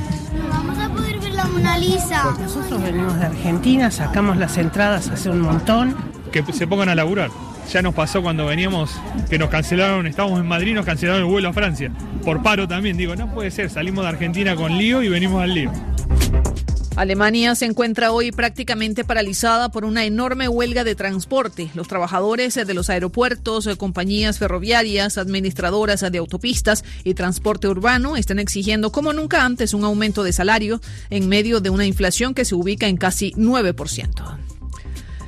Vamos a poder ver la Mona Lisa.
Nosotros venimos de Argentina, sacamos las entradas hace un montón.
Que se pongan a laburar. Ya nos pasó cuando veníamos que nos cancelaron, estábamos en Madrid, nos cancelaron el vuelo a Francia. Por paro también, digo, no puede ser, salimos de Argentina con lío y venimos al lío.
Alemania se encuentra hoy prácticamente paralizada por una enorme huelga de transporte. Los trabajadores de los aeropuertos, compañías ferroviarias, administradoras de autopistas y transporte urbano están exigiendo como nunca antes un aumento de salario en medio de una inflación que se ubica en casi 9%.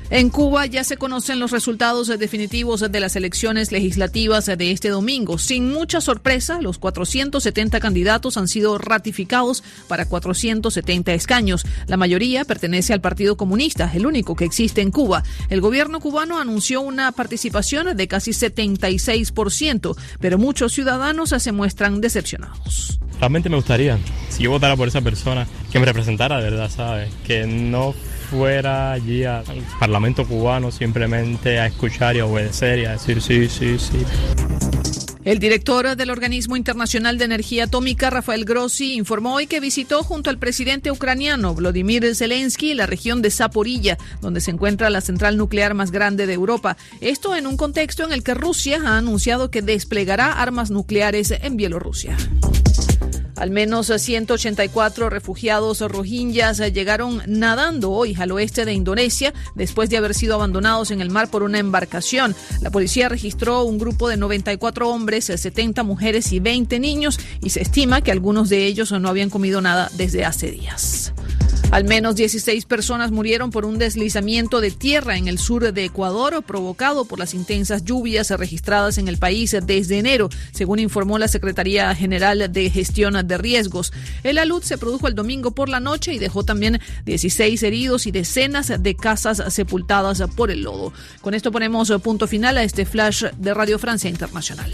En Cuba ya se conocen los resultados definitivos de las elecciones legislativas de este domingo. Sin mucha sorpresa, los 470 candidatos han sido ratificados para 470 escaños. La mayoría pertenece al Partido Comunista, el único que existe en Cuba. El gobierno cubano anunció una participación de casi 76%, pero muchos ciudadanos se muestran decepcionados.
Realmente me gustaría, si yo votara por esa persona, que me representara de verdad, ¿sabes? Que no fuera allí al Parlamento cubano simplemente a escuchar y a obedecer y a decir sí, sí, sí.
El director del Organismo Internacional de Energía Atómica, Rafael Grossi, informó hoy que visitó junto al presidente ucraniano Vladimir Zelensky la región de Zaporilla, donde se encuentra la central nuclear más grande de Europa. Esto en un contexto en el que Rusia ha anunciado que desplegará armas nucleares en Bielorrusia. Al menos 184 refugiados rohingyas llegaron nadando hoy al oeste de Indonesia después de haber sido abandonados en el mar por una embarcación. La policía registró un grupo de 94 hombres, 70 mujeres y 20 niños y se estima que algunos de ellos no habían comido nada desde hace días. Al menos 16 personas murieron por un deslizamiento de tierra en el sur de Ecuador provocado por las intensas lluvias registradas en el país desde enero, según informó la Secretaría General de Gestión de Riesgos. El alud se produjo el domingo por la noche y dejó también 16 heridos y decenas de casas sepultadas por el lodo. Con esto ponemos punto final a este flash de Radio Francia Internacional.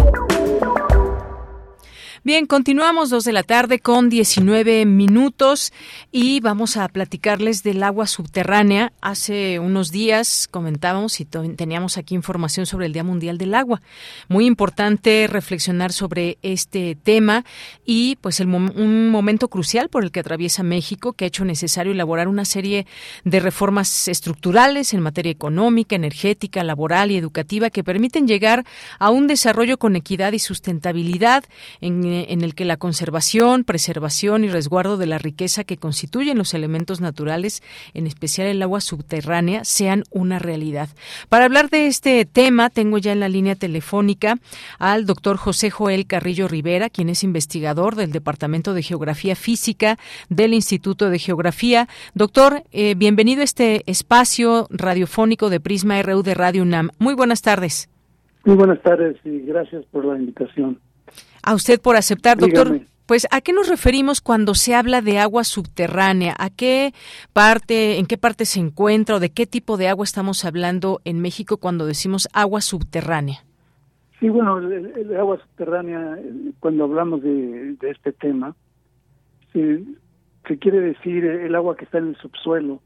Bien, continuamos dos de la tarde con 19 minutos y vamos a platicarles del agua subterránea. Hace unos días comentábamos y teníamos aquí información sobre el Día Mundial del Agua. Muy importante reflexionar sobre este tema y pues el un momento crucial por el que atraviesa México que ha hecho necesario elaborar una serie de reformas estructurales en materia económica, energética, laboral y educativa que permiten llegar a un desarrollo con equidad y sustentabilidad en en el que la conservación, preservación y resguardo de la riqueza que constituyen los elementos naturales, en especial el agua subterránea, sean una realidad. Para hablar de este tema, tengo ya en la línea telefónica al doctor José Joel Carrillo Rivera, quien es investigador del Departamento de Geografía Física del Instituto de Geografía. Doctor, eh, bienvenido a este espacio radiofónico de Prisma RU de Radio UNAM. Muy buenas tardes.
Muy buenas tardes y gracias por la invitación
a usted por aceptar, doctor. Pues, ¿a qué nos referimos cuando se habla de agua subterránea? ¿A qué parte, en qué parte se encuentra o de qué tipo de agua estamos hablando en México cuando decimos agua subterránea?
Sí, bueno, el, agua subterránea, cuando hablamos de, este tema, se, quiere decir el agua que está en el subsuelo,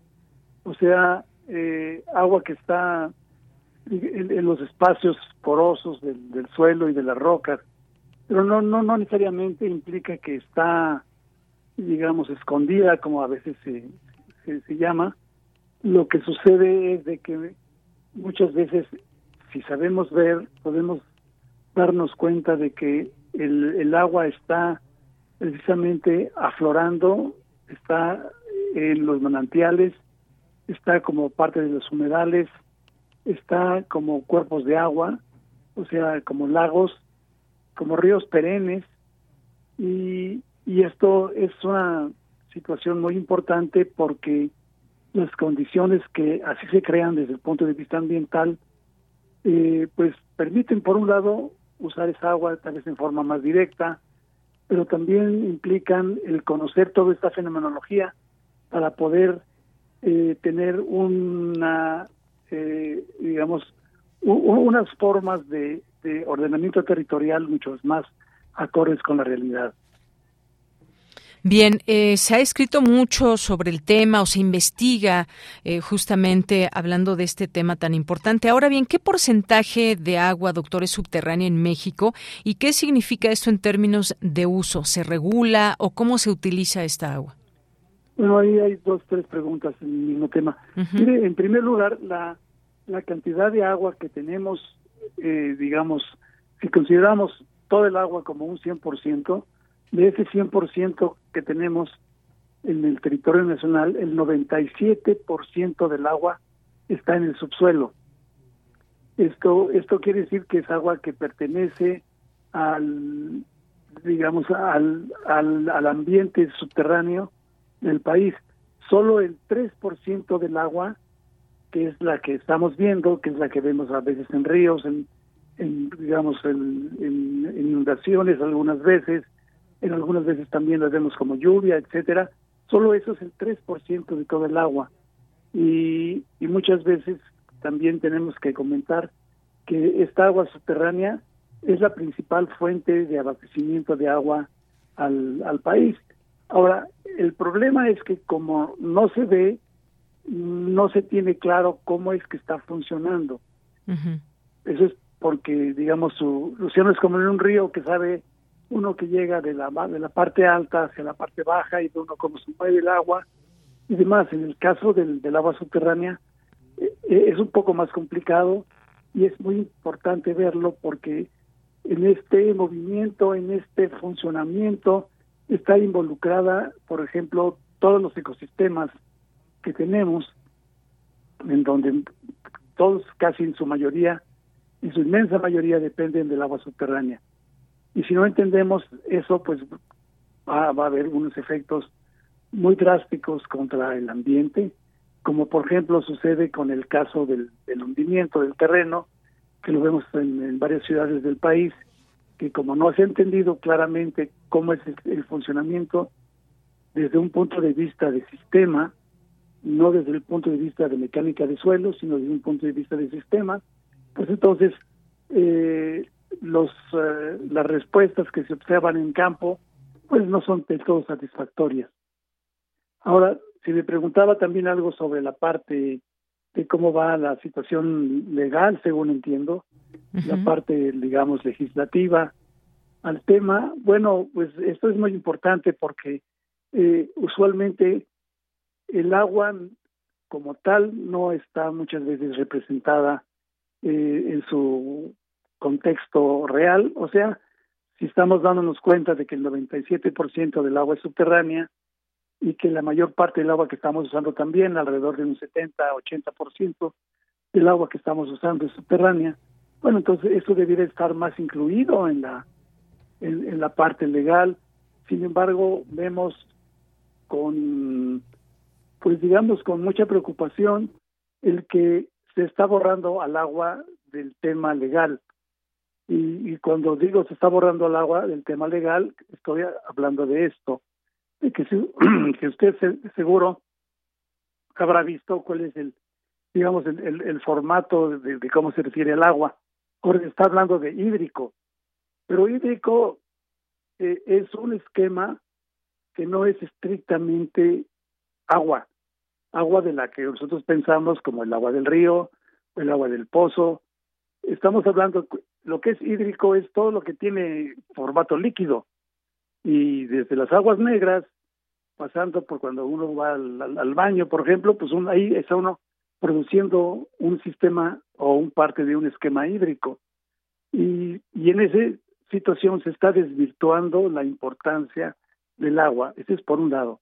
o sea, eh, agua que está en, los espacios porosos del, del suelo y de las rocas pero no, no, no necesariamente implica que está, digamos, escondida, como a veces se, se, llama. Lo que sucede es de que muchas veces, si sabemos ver, podemos darnos cuenta de que el, el agua está precisamente aflorando, está en los manantiales, está como parte de los humedales, está como cuerpos de agua, o sea, como lagos, como ríos perennes, y, y esto es una situación muy importante porque las condiciones que así se crean desde el punto de vista ambiental, eh, pues permiten, por un lado, usar esa agua tal vez en forma más directa, pero también implican el conocer toda esta fenomenología para poder eh, tener una, eh, digamos, unas formas de, de ordenamiento territorial mucho más acordes con la realidad.
Bien, eh, se ha escrito mucho sobre el tema o se investiga eh, justamente hablando de este tema tan importante. Ahora bien, ¿qué porcentaje de agua, doctor, es subterránea en México y qué significa esto en términos de uso? ¿Se regula o cómo se utiliza esta agua?
Bueno, ahí hay dos, tres preguntas en el mismo tema. Mire, en primer lugar, la, la cantidad de agua que tenemos, eh, digamos, si consideramos todo el agua como un 100%, de ese 100% que tenemos en el territorio nacional, el 97% del agua está en el subsuelo. Esto, esto quiere decir que es agua que pertenece al, digamos, al, al, al ambiente subterráneo del país. Solo el 3% del agua, que es la que estamos viendo, que es la que vemos a veces en ríos, en, en digamos, en, en inundaciones algunas veces, en algunas veces también las vemos como lluvia, etcétera. Solo eso es el 3% de todo el agua. Y, y muchas veces también tenemos que comentar que esta agua subterránea es la principal fuente de abastecimiento de agua al, al país. Ahora, el problema es que como no se ve, no se tiene claro cómo es que está funcionando. Eso es porque, digamos, su océano es como en un río que sabe uno que llega de la, de la parte alta hacia la parte baja y de uno como se mueve el agua y demás. En el caso del, del agua subterránea eh, eh, es un poco más complicado y es muy importante verlo porque en este movimiento, en este funcionamiento, está involucrada, por ejemplo, todos los ecosistemas que tenemos, en donde todos, casi en su mayoría, en su inmensa mayoría, dependen del agua subterránea. Y si no entendemos eso, pues va, a haber unos efectos muy drásticos contra el ambiente, como por ejemplo sucede con el caso del, hundimiento del terreno, que lo vemos en, varias ciudades del país, que como no se ha entendido claramente cómo es el, funcionamiento desde un punto de vista de sistema, no desde el punto de vista de mecánica de suelo, sino desde un punto de vista de sistema, pues entonces eh, los eh, las respuestas que se observan en campo pues no son del todo satisfactorias. Ahora, si me preguntaba también algo sobre la parte de cómo va la situación legal, según entiendo, la parte, digamos, legislativa al tema, bueno, pues esto es muy importante porque eh, usualmente el agua como tal no está muchas veces representada eh, en su contexto real, o sea, si estamos dándonos cuenta de que el 97% del agua es subterránea y que la mayor parte del agua que estamos usando también, alrededor de un 70-80% del agua que estamos usando es subterránea, bueno, entonces eso debería estar más incluido en la en, la parte legal. Sin embargo, vemos con pues digamos con mucha preocupación el que se está borrando al agua del tema legal. Y, cuando digo se está borrando el agua del tema legal, estoy hablando de esto, de que, que usted seguro habrá visto cuál es el, digamos, el, el, formato de, cómo se refiere al agua. Ahora está hablando de hídrico, pero hídrico eh, es un esquema que no es estrictamente agua, agua de la que nosotros pensamos como el agua del río, el agua del pozo. Estamos hablando lo que es hídrico es todo lo que tiene formato líquido. Y desde las aguas negras, pasando por cuando uno va al, baño, por ejemplo, pues ahí está uno produciendo un sistema o un parte de un esquema hídrico. Y, y en esa situación se está desvirtuando la importancia del agua. Ese es por un lado.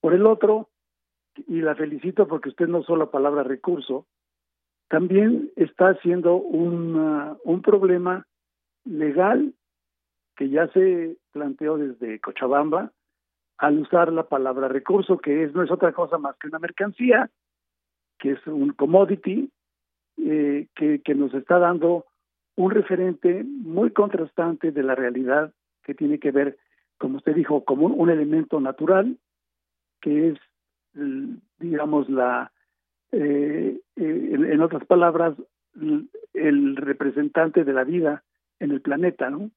Por el otro, y la felicito porque usted no solo palabra recurso, también está siendo un, un problema legal que ya se planteó desde Cochabamba al usar la palabra recurso, que es, no es otra cosa más que una mercancía, que es un commodity, eh, que, que nos está dando un referente muy contrastante de la realidad que tiene que ver, como usted dijo, como un, elemento natural, que es, digamos, la, eh, eh, en, otras palabras, el representante de la vida en el planeta, ¿no?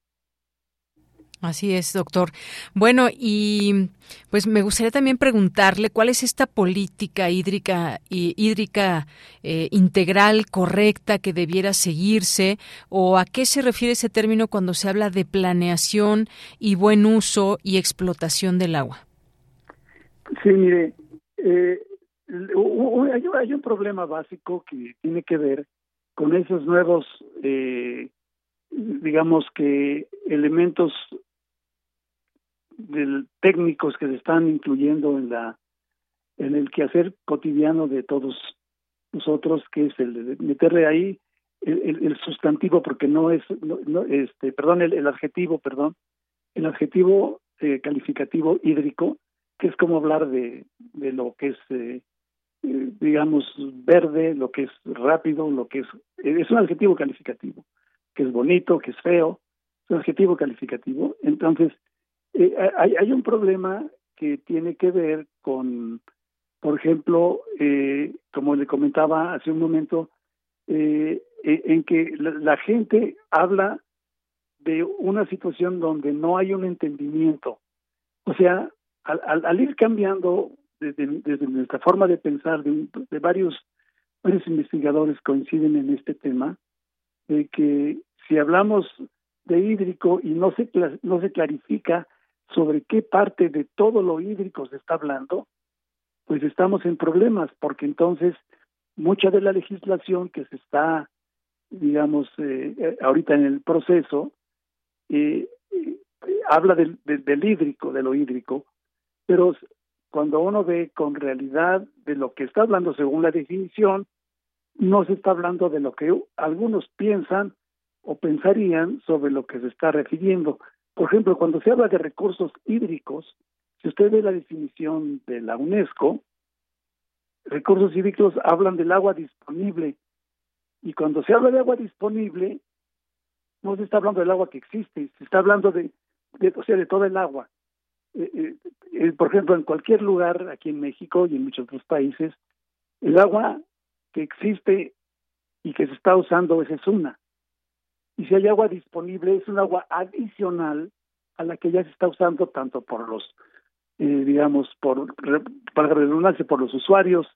Así es, doctor. Bueno, y pues me gustaría también preguntarle cuál es esta política hídrica y hídrica eh, integral correcta que debiera seguirse o a qué se refiere ese término cuando se habla de planeación y buen uso y explotación del agua.
Sí, mire, eh, hay, un problema básico que tiene que ver con esos nuevos, eh, digamos que elementos del técnicos que se están incluyendo en la en el quehacer cotidiano de todos nosotros que es el de meterle ahí el, sustantivo porque no es no, este perdón el, adjetivo perdón el adjetivo eh, calificativo hídrico que es como hablar de, de lo que es eh, eh, digamos verde lo que es rápido lo que es es un adjetivo calificativo que es bonito que es feo es un adjetivo calificativo entonces eh, hay, hay, un problema que tiene que ver con, por ejemplo, eh, como le comentaba hace un momento, eh, e, en que la, gente habla de una situación donde no hay un entendimiento. O sea, al, al, ir cambiando desde, nuestra forma de pensar, de, de varios, varios investigadores coinciden en este tema, de que si hablamos de hídrico y no se, no se clarifica sobre qué parte de todo lo hídrico se está hablando, pues estamos en problemas, porque entonces mucha de la legislación que se está, digamos, eh, eh, ahorita en el proceso, eh, habla del, del hídrico, de lo hídrico, pero cuando uno ve con realidad de lo que está hablando según la definición, no se está hablando de lo que algunos piensan o pensarían sobre lo que se está refiriendo. Por ejemplo, cuando se habla de recursos hídricos, si usted ve la definición de la UNESCO, recursos hídricos hablan del agua disponible. Y cuando se habla de agua disponible, no se está hablando del agua que existe, se está hablando de, o sea, de toda el agua. Eh, eh, por ejemplo, en cualquier lugar aquí en México y en muchos otros países, el agua que existe y que se está usando esa es una. Y si hay agua disponible es un agua adicional a la que ya se está usando tanto por los eh, digamos por para redundancia por los usuarios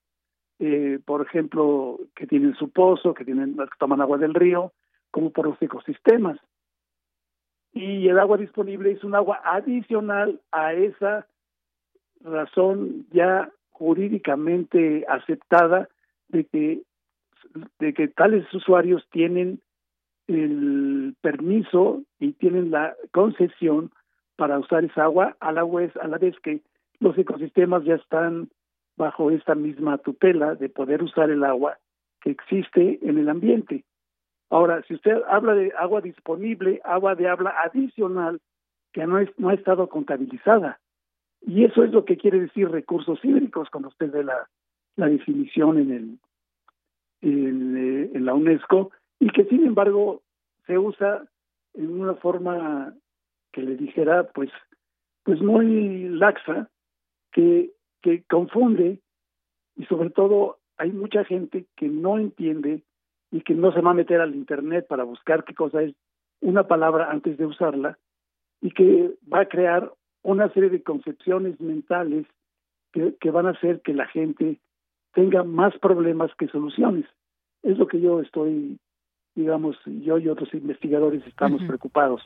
eh, por ejemplo que tienen su pozo que tienen toman agua del río como por los ecosistemas y el agua disponible es un agua adicional a esa razón ya jurídicamente aceptada de que de que tales usuarios tienen el permiso y tienen la concesión para usar esa agua a la vez, a la vez que los ecosistemas ya están bajo esta misma tutela de poder usar el agua que existe en el ambiente. Ahora, si usted habla de agua disponible, agua de habla adicional que no, es, no ha estado contabilizada. Y eso es lo que quiere decir recursos hídricos cuando usted ve la, la definición en, el, en, eh, en la UNESCO y que sin embargo se usa en una forma que le dijera pues pues muy laxa que que confunde y sobre todo hay mucha gente que no entiende y que no se va a meter al internet para buscar qué cosa es una palabra antes de usarla y que va a crear una serie de concepciones mentales que, que van a hacer que la gente tenga más problemas que soluciones. Es lo que yo estoy digamos, yo y otros investigadores estamos preocupados.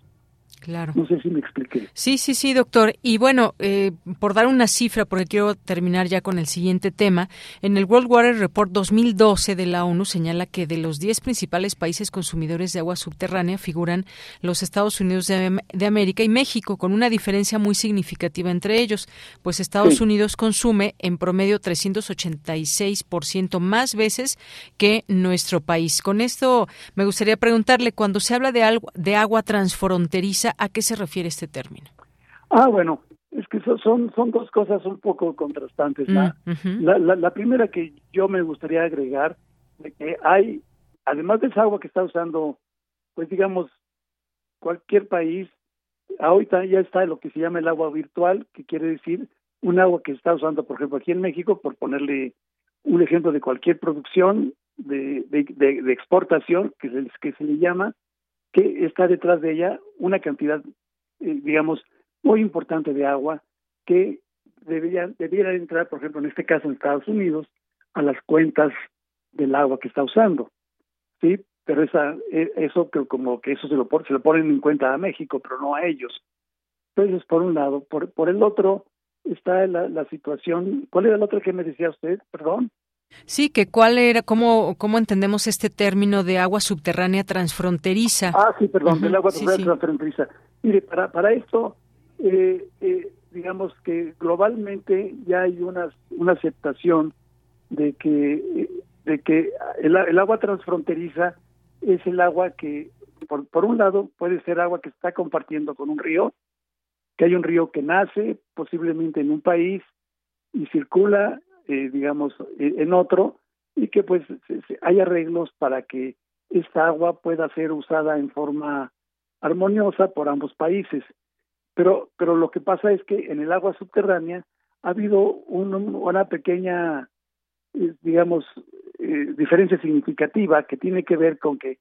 Claro.
No sé si me expliqué.
Sí, sí, sí, doctor. Y bueno, eh, por dar una cifra, porque quiero terminar ya con el siguiente tema, en el World Water Report 2012 de la ONU señala que de los 10 principales países consumidores de agua subterránea figuran los Estados Unidos de, América y México, con una diferencia muy significativa entre ellos, pues Estados Unidos consume en promedio 386% más veces que nuestro país. Con esto me gustaría preguntarle, cuando se habla de, de agua transfronteriza, ¿A qué se refiere este término?
Ah, bueno, es que son, son dos cosas un poco contrastantes. La, mm, la, primera que yo me gustaría agregar, de que hay, además de esa agua que está usando, pues digamos, cualquier país, ahorita ya está lo que se llama el agua virtual, que quiere decir un agua que está usando, por ejemplo, aquí en México, por ponerle un ejemplo de cualquier producción de, de, de, exportación, que se, que se le llama, que está detrás de ella una cantidad, eh, digamos, muy importante de agua que debería, debiera entrar, por ejemplo, en este caso en Estados Unidos, a las cuentas del agua que está usando. Sí, pero esa, e, eso que como que eso se lo, se lo ponen en cuenta a México, pero no a ellos. Entonces, por un lado. Por, por el otro está la, la situación. ¿Cuál era el otro que me decía usted? Perdón.
Sí, que cuál era, cómo, cómo entendemos este término de agua subterránea transfronteriza.
Ah, sí, perdón, del agua subterránea transfronteriza. Mire, para, para esto, eh, eh, digamos que globalmente ya hay una, una aceptación de que, de que el, el agua transfronteriza es el agua que, por, por un lado, puede ser agua que está compartiendo con un río, que hay un río que nace posiblemente en un país y circula eh, digamos, eh, en otro, y que pues hay arreglos para que esta agua pueda ser usada en forma armoniosa por ambos países. Pero, pero lo que pasa es que en el agua subterránea ha habido una pequeña, eh, digamos, diferencia significativa que tiene que ver con que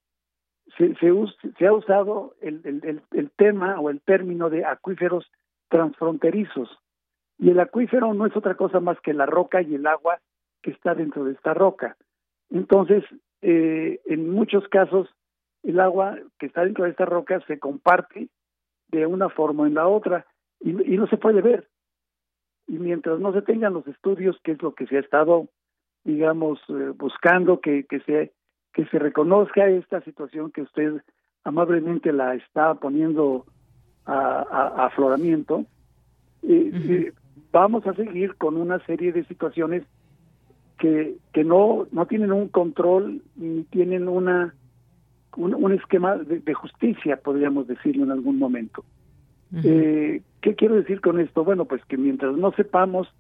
se, se, se ha usado el, el, el, tema o el término de acuíferos transfronterizos. Y el acuífero no es otra cosa más que la roca y el agua que está dentro de esta roca. Entonces, eh, en muchos casos, el agua que está dentro de esta roca se comparte de una forma o en la otra y, no se puede ver. Y mientras no se tengan los estudios, que es lo que se ha estado, digamos, eh, buscando, que, que, se, que se reconozca esta situación que usted amablemente la está poniendo a, a, afloramiento, eh, vamos a seguir con una serie de situaciones que, que no, no tienen un control ni tienen una un, esquema de, justicia, podríamos decirlo en algún momento. eh, ¿Qué quiero decir con esto? Bueno, pues que mientras no sepamos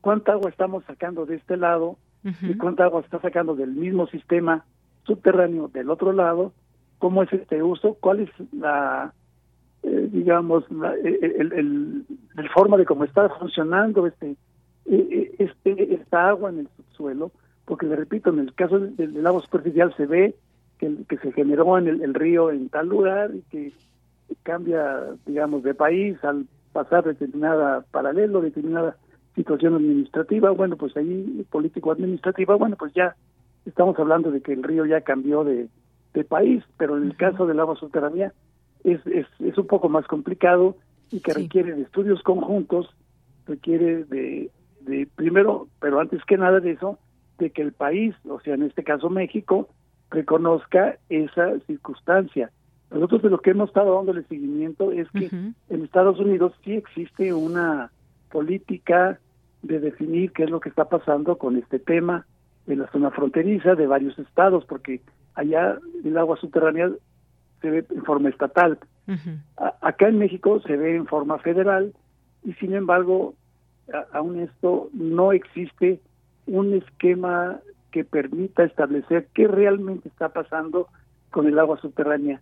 cuánta agua estamos sacando de este lado y cuánta agua está sacando del mismo sistema subterráneo del otro lado, cómo es este uso, cuál es la eh, digamos, eh, el, el, forma de cómo está funcionando este, eh, este esta agua en el subsuelo, porque le repito, en el caso del, agua superficial se ve que, que se generó en el, río en tal lugar y que cambia, digamos, de país al pasar determinada paralelo, determinada situación administrativa, bueno, pues ahí político-administrativa, bueno, pues ya estamos hablando de que el río ya cambió de, de país, pero en el caso del agua subterránea es, es, es un poco más complicado y que requiere de estudios conjuntos, requiere de, de, primero, pero antes que nada de eso, de que el país, o sea, en este caso México, reconozca esa circunstancia. Nosotros de lo que hemos estado dándole seguimiento es que en Estados Unidos sí existe una política de definir qué es lo que está pasando con este tema en la zona fronteriza de varios estados, porque allá el agua subterránea se ve en forma estatal. acá en México se ve en forma federal y sin embargo, aún esto no existe un esquema que permita establecer qué realmente está pasando con el agua subterránea,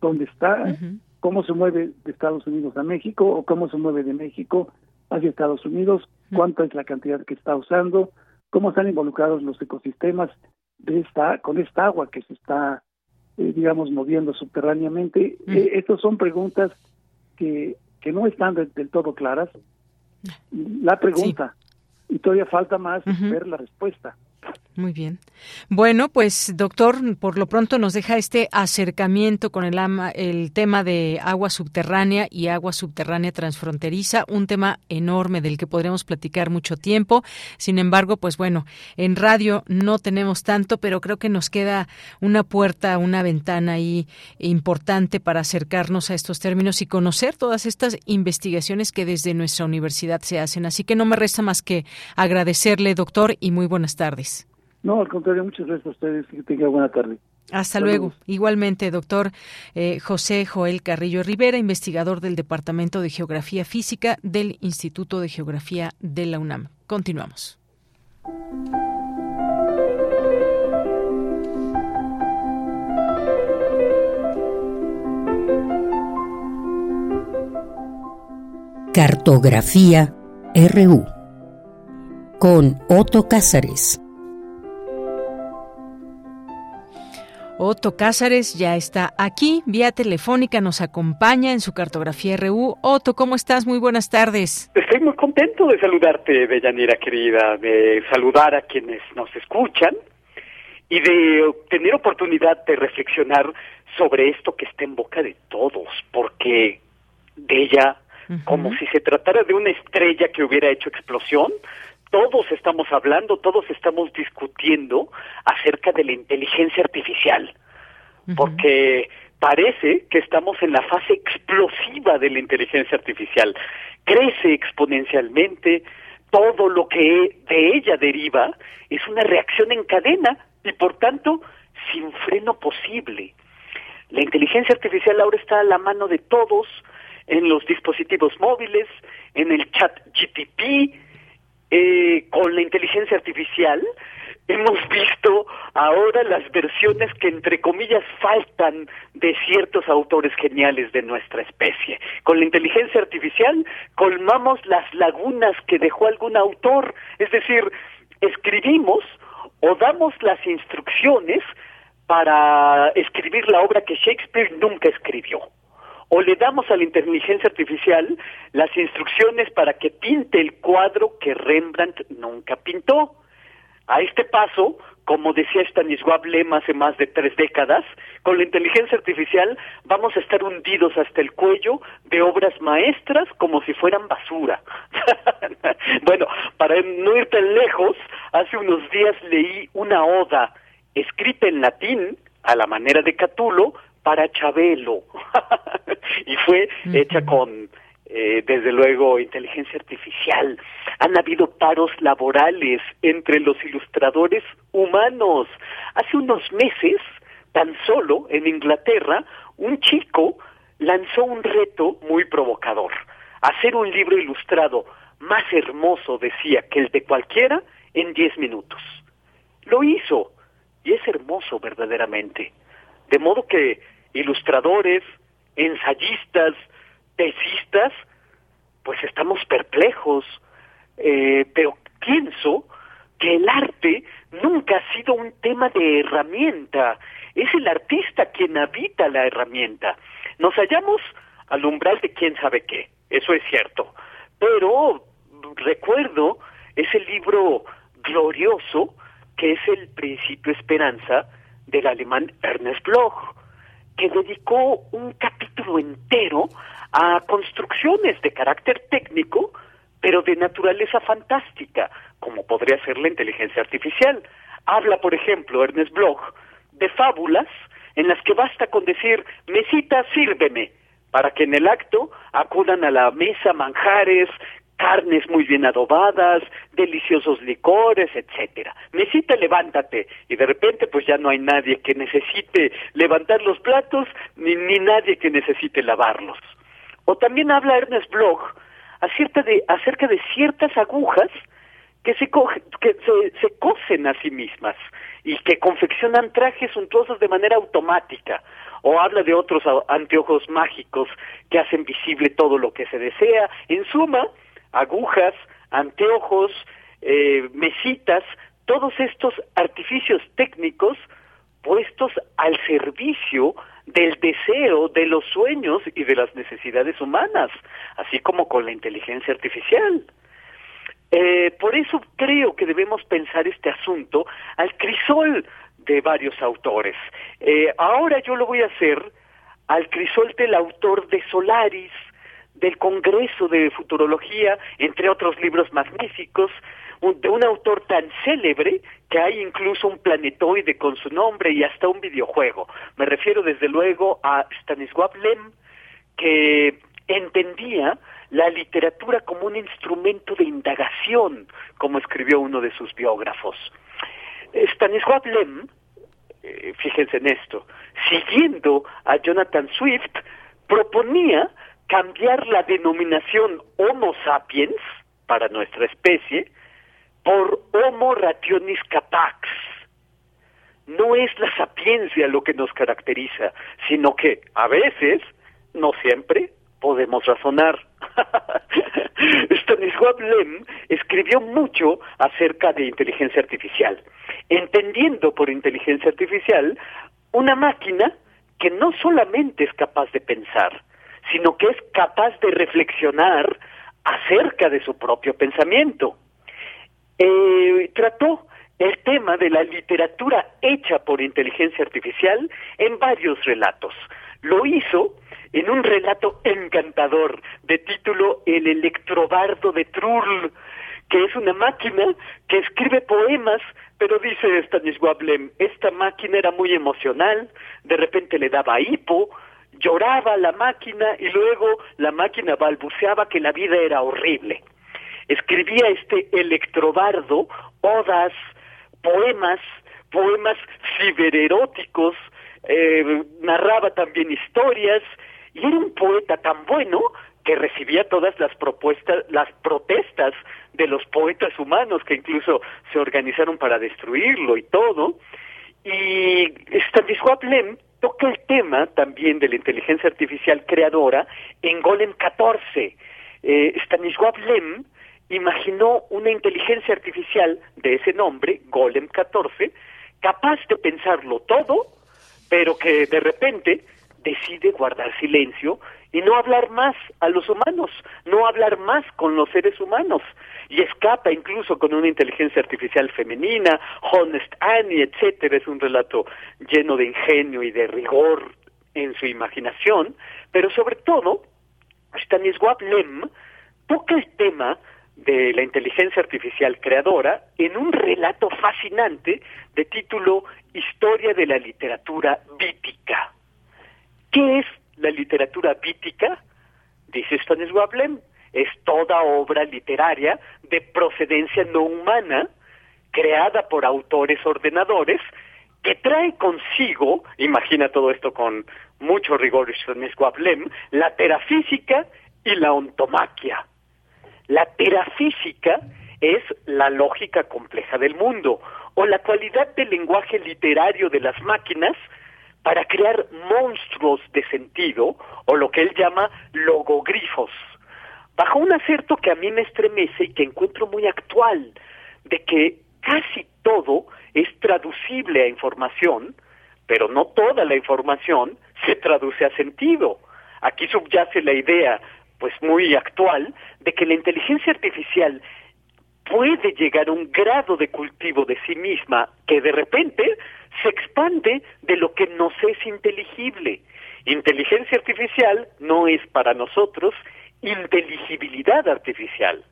dónde está, cómo se mueve de Estados Unidos a México o cómo se mueve de México hacia Estados Unidos, cuánta es la cantidad que está usando, cómo están involucrados los ecosistemas de esta con esta agua que se está eh, digamos, moviendo subterráneamente. Eh, estas son preguntas que, que no están del todo claras. La pregunta, y todavía falta más ver la respuesta.
Muy bien. Bueno, pues doctor, por lo pronto nos deja este acercamiento con el, el tema de agua subterránea y agua subterránea transfronteriza, un tema enorme del que podremos platicar mucho tiempo. Sin embargo, pues bueno, en radio no tenemos tanto, pero creo que nos queda una puerta, una ventana ahí importante para acercarnos a estos términos y conocer todas estas investigaciones que desde nuestra universidad se hacen. Así que no me resta más que agradecerle, doctor, y muy buenas tardes.
No, al contrario, muchas gracias a ustedes. Que tengan buena tarde.
Hasta luego. Igualmente, doctor eh, José Joel Carrillo Rivera, investigador del Departamento de Geografía Física del Instituto de Geografía de la UNAM. Continuamos.
Cartografía RU con Otto Cázares.
Otto Cázares ya está aquí, vía telefónica, nos acompaña en su cartografía RU. Otto, ¿cómo estás? Muy buenas tardes.
Estoy muy contento de saludarte, Deyanira querida, de saludar a quienes nos escuchan y de tener oportunidad de reflexionar sobre esto que está en boca de todos, porque de ella, como si se tratara de una estrella que hubiera hecho explosión, todos estamos hablando, todos estamos discutiendo acerca de la inteligencia artificial, porque parece que estamos en la fase explosiva de la inteligencia artificial. Crece exponencialmente, todo lo que de ella deriva es una reacción en cadena y por tanto sin freno posible. La inteligencia artificial ahora está a la mano de todos, en los dispositivos móviles, en el chat GTP, eh, con la inteligencia artificial, hemos visto ahora las versiones que entre comillas faltan de ciertos autores geniales de nuestra especie. Con la inteligencia artificial colmamos las lagunas que dejó algún autor, es decir, escribimos o damos las instrucciones para escribir la obra que Shakespeare nunca escribió o le damos a la inteligencia artificial las instrucciones para que pinte el cuadro que Rembrandt nunca pintó. A este paso, como decía Stanisław Lem hace más de tres décadas, con la inteligencia artificial vamos a estar hundidos hasta el cuello de obras maestras como si fueran basura. bueno, para no ir tan lejos, hace unos días leí una oda escrita en latín, a la manera de Catulo, para Chabelo y fue hecha con eh, desde luego inteligencia artificial. Han habido paros laborales entre los ilustradores humanos. Hace unos meses, tan solo en Inglaterra, un chico lanzó un reto muy provocador. Hacer un libro ilustrado más hermoso, decía, que el de cualquiera en diez minutos. Lo hizo y es hermoso verdaderamente. De modo que ilustradores, ensayistas, tesistas, pues estamos perplejos, eh, pero pienso que el arte nunca ha sido un tema de herramienta, es el artista quien habita la herramienta. Nos hallamos al umbral de quién sabe qué, eso es cierto, pero recuerdo ese libro glorioso que es el Principio Esperanza del alemán Ernest Bloch que dedicó un capítulo entero a construcciones de carácter técnico, pero de naturaleza fantástica, como podría ser la inteligencia artificial. Habla, por ejemplo, Ernest Bloch, de fábulas en las que basta con decir, mesita, sírveme, para que en el acto acudan a la mesa manjares, carnes muy bien adobadas, deliciosos licores, etcétera. Mesita, levántate. Y de repente pues ya no hay nadie que necesite levantar los platos, ni, ni nadie que necesite lavarlos. O también habla Ernest Bloch acerca de, acerca de ciertas agujas que, se, que se, se cosen a sí mismas y que confeccionan trajes suntuosos de manera automática o habla de otros anteojos mágicos que hacen visible todo lo que se desea. En suma, agujas, anteojos, eh, mesitas, todos estos artificios técnicos puestos al servicio del deseo, de los sueños y de las necesidades humanas, así como con la inteligencia artificial. Eh, por eso creo que debemos pensar este asunto al crisol de varios autores. Eh, ahora yo lo voy a hacer al crisol del autor de Solaris, del Congreso de Futurología, entre otros libros magníficos, de un autor tan célebre que hay incluso un planetoide con su nombre y hasta un videojuego. Me refiero desde luego a Stanisław Lem, que entendía la literatura como un instrumento de indagación, como escribió uno de sus biógrafos. Stanisław Lem, eh, fíjense en esto, siguiendo a Jonathan Swift, proponía cambiar la denominación Homo sapiens para nuestra especie por Homo rationis capax. No es la sapiencia lo que nos caracteriza, sino que a veces, no siempre, podemos razonar. Stanisław Lem escribió mucho acerca de inteligencia artificial, entendiendo por inteligencia artificial una máquina que no solamente es capaz de pensar, sino que es capaz de reflexionar acerca de su propio pensamiento eh, trató el tema de la literatura hecha por inteligencia artificial en varios relatos. Lo hizo en un relato encantador de título El electrobardo de Trull, que es una máquina que escribe poemas, pero dice Stanisław Lem, esta máquina era muy emocional, de repente le daba hipo, lloraba la máquina y luego la máquina balbuceaba que la vida era horrible escribía este electrobardo, odas, poemas, poemas cibereróticos, eh, narraba también historias, y era un poeta tan bueno que recibía todas las propuestas, las protestas de los poetas humanos que incluso se organizaron para destruirlo y todo. Y Stanisław Lem toca el tema también de la inteligencia artificial creadora en Golem 14. Eh, Lem imaginó una inteligencia artificial de ese nombre, Golem 14, capaz de pensarlo todo, pero que de repente decide guardar silencio y no hablar más a los humanos, no hablar más con los seres humanos, y escapa incluso con una inteligencia artificial femenina, Honest Annie, etcétera, es un relato lleno de ingenio y de rigor en su imaginación, pero sobre todo, Stanisław Lem toca el tema de la inteligencia artificial creadora en un relato fascinante de título Historia de la literatura vítica. ¿Qué es la literatura vítica? Dice Stanisław Lem, es toda obra literaria de procedencia no humana creada por autores ordenadores que trae consigo, imagina todo esto con mucho rigor Stanisław Lem, la terafísica y la ontomaquia la terafísica es la lógica compleja del mundo o la cualidad del lenguaje literario de las máquinas para crear monstruos de sentido o lo que él llama logogrifos, bajo un acerto que a mí me estremece y que encuentro muy actual, de que casi todo es traducible a información, pero no toda la información se traduce a sentido. Aquí subyace la idea pues muy actual de que la inteligencia artificial puede llegar a un grado de cultivo de sí misma que de repente se expande de lo que nos es inteligible. Inteligencia artificial no es para nosotros inteligibilidad artificial.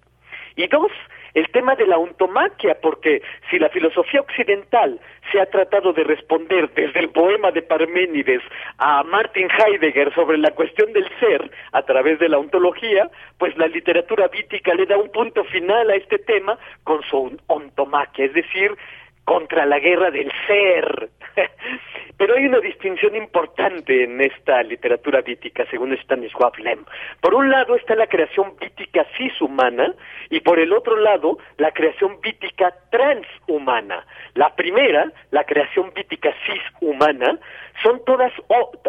Y dos, el tema de la ontomaquia, porque si la filosofía occidental se ha tratado de responder desde el poema de Parménides a Martin Heidegger sobre la cuestión del ser a través de la ontología, pues la literatura vítica le da un punto final a este tema con su ontomaquia, es decir, contra la guerra del ser. Pero hay una distinción importante en esta literatura vítica, según Stanisław Lem. Por un lado está la creación vítica cishumana y por el otro lado la creación vítica transhumana. La primera, la creación vítica cishumana, son todas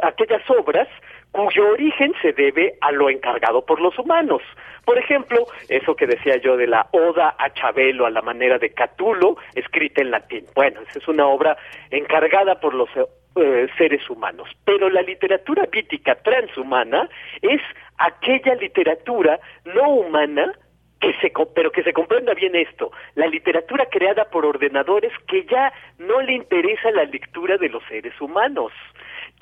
aquellas obras cuyo origen se debe a lo encargado por los humanos. Por ejemplo, eso que decía yo de la Oda a Chabelo a la manera de Catulo, escrita en latín. Bueno, esa es una obra encargada por los eh, seres humanos. Pero la literatura vítica transhumana es aquella literatura no humana que se, pero que se comprenda bien esto, la literatura creada por ordenadores que ya no le interesa la lectura de los seres humanos.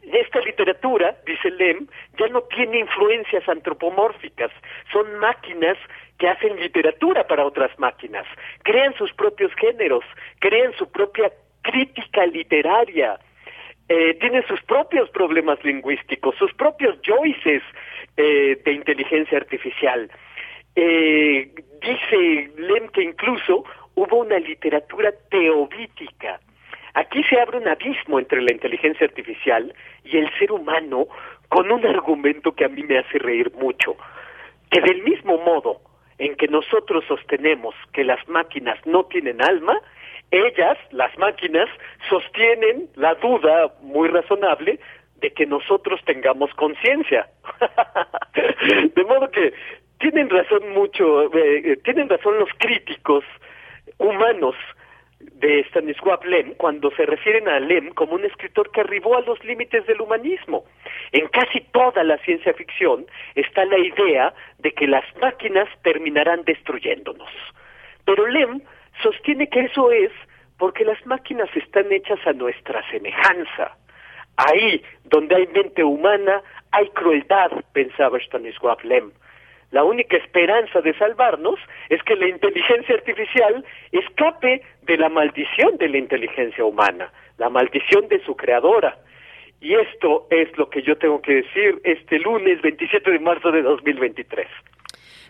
Esta literatura, dice Lem, ya no tiene influencias antropomórficas, son máquinas que hacen literatura para otras máquinas, crean sus propios géneros, crean su propia crítica literaria, eh, tienen sus propios problemas lingüísticos, sus propios Joyces eh, de inteligencia artificial. Eh, dice Lem que incluso hubo una literatura teobítica. Aquí se abre un abismo entre la inteligencia artificial y el ser humano con un argumento que a mí me hace reír mucho, que del mismo modo en que nosotros sostenemos que las máquinas no tienen alma, ellas, las máquinas, sostienen la duda muy razonable de que nosotros tengamos conciencia. de modo que tienen razón mucho, eh, eh, tienen razón los críticos humanos de Stanisław Lem cuando se refieren a Lem como un escritor que arribó a los límites del humanismo. En casi toda la ciencia ficción está la idea de que las máquinas terminarán destruyéndonos. Pero Lem sostiene que eso es porque las máquinas están hechas a nuestra semejanza. Ahí donde hay mente humana hay crueldad, pensaba Stanisław Lem. La única esperanza de salvarnos es que la inteligencia artificial escape de la maldición de la inteligencia humana, la maldición de su creadora. Y esto es lo que yo tengo que decir este lunes 27 de marzo de 2023.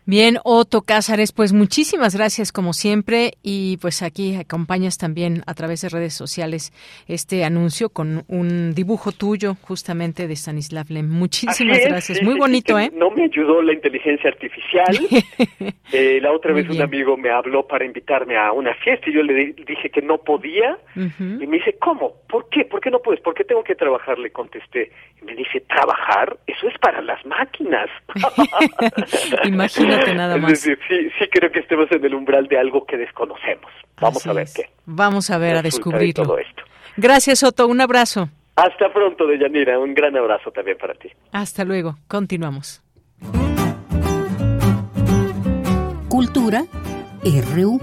Bien, Otto Cázares, pues muchísimas gracias como siempre y pues aquí acompañas también a través de redes sociales este anuncio con un dibujo tuyo justamente de Stanislav Lem. Muchísimas gracias, muy bonito, ¿eh?
No me ayudó la inteligencia artificial. eh, la otra vez un amigo me habló para invitarme a una fiesta y yo le dije que no podía y me dice, ¿cómo? ¿Por qué? ¿Por qué no puedes? ¿Por qué tengo que trabajar? Le contesté. Y me dice, ¿trabajar? Eso es para las máquinas.
Imagínate nada más.
sí, sí creo que estemos en el umbral de algo que desconocemos. Vamos a ver qué.
Vamos a ver, a descubrirlo. Todo esto. Gracias, Otto. Un abrazo.
Hasta pronto, Deyanira. Un gran abrazo también para ti.
Hasta luego. Continuamos.
Cultura RU.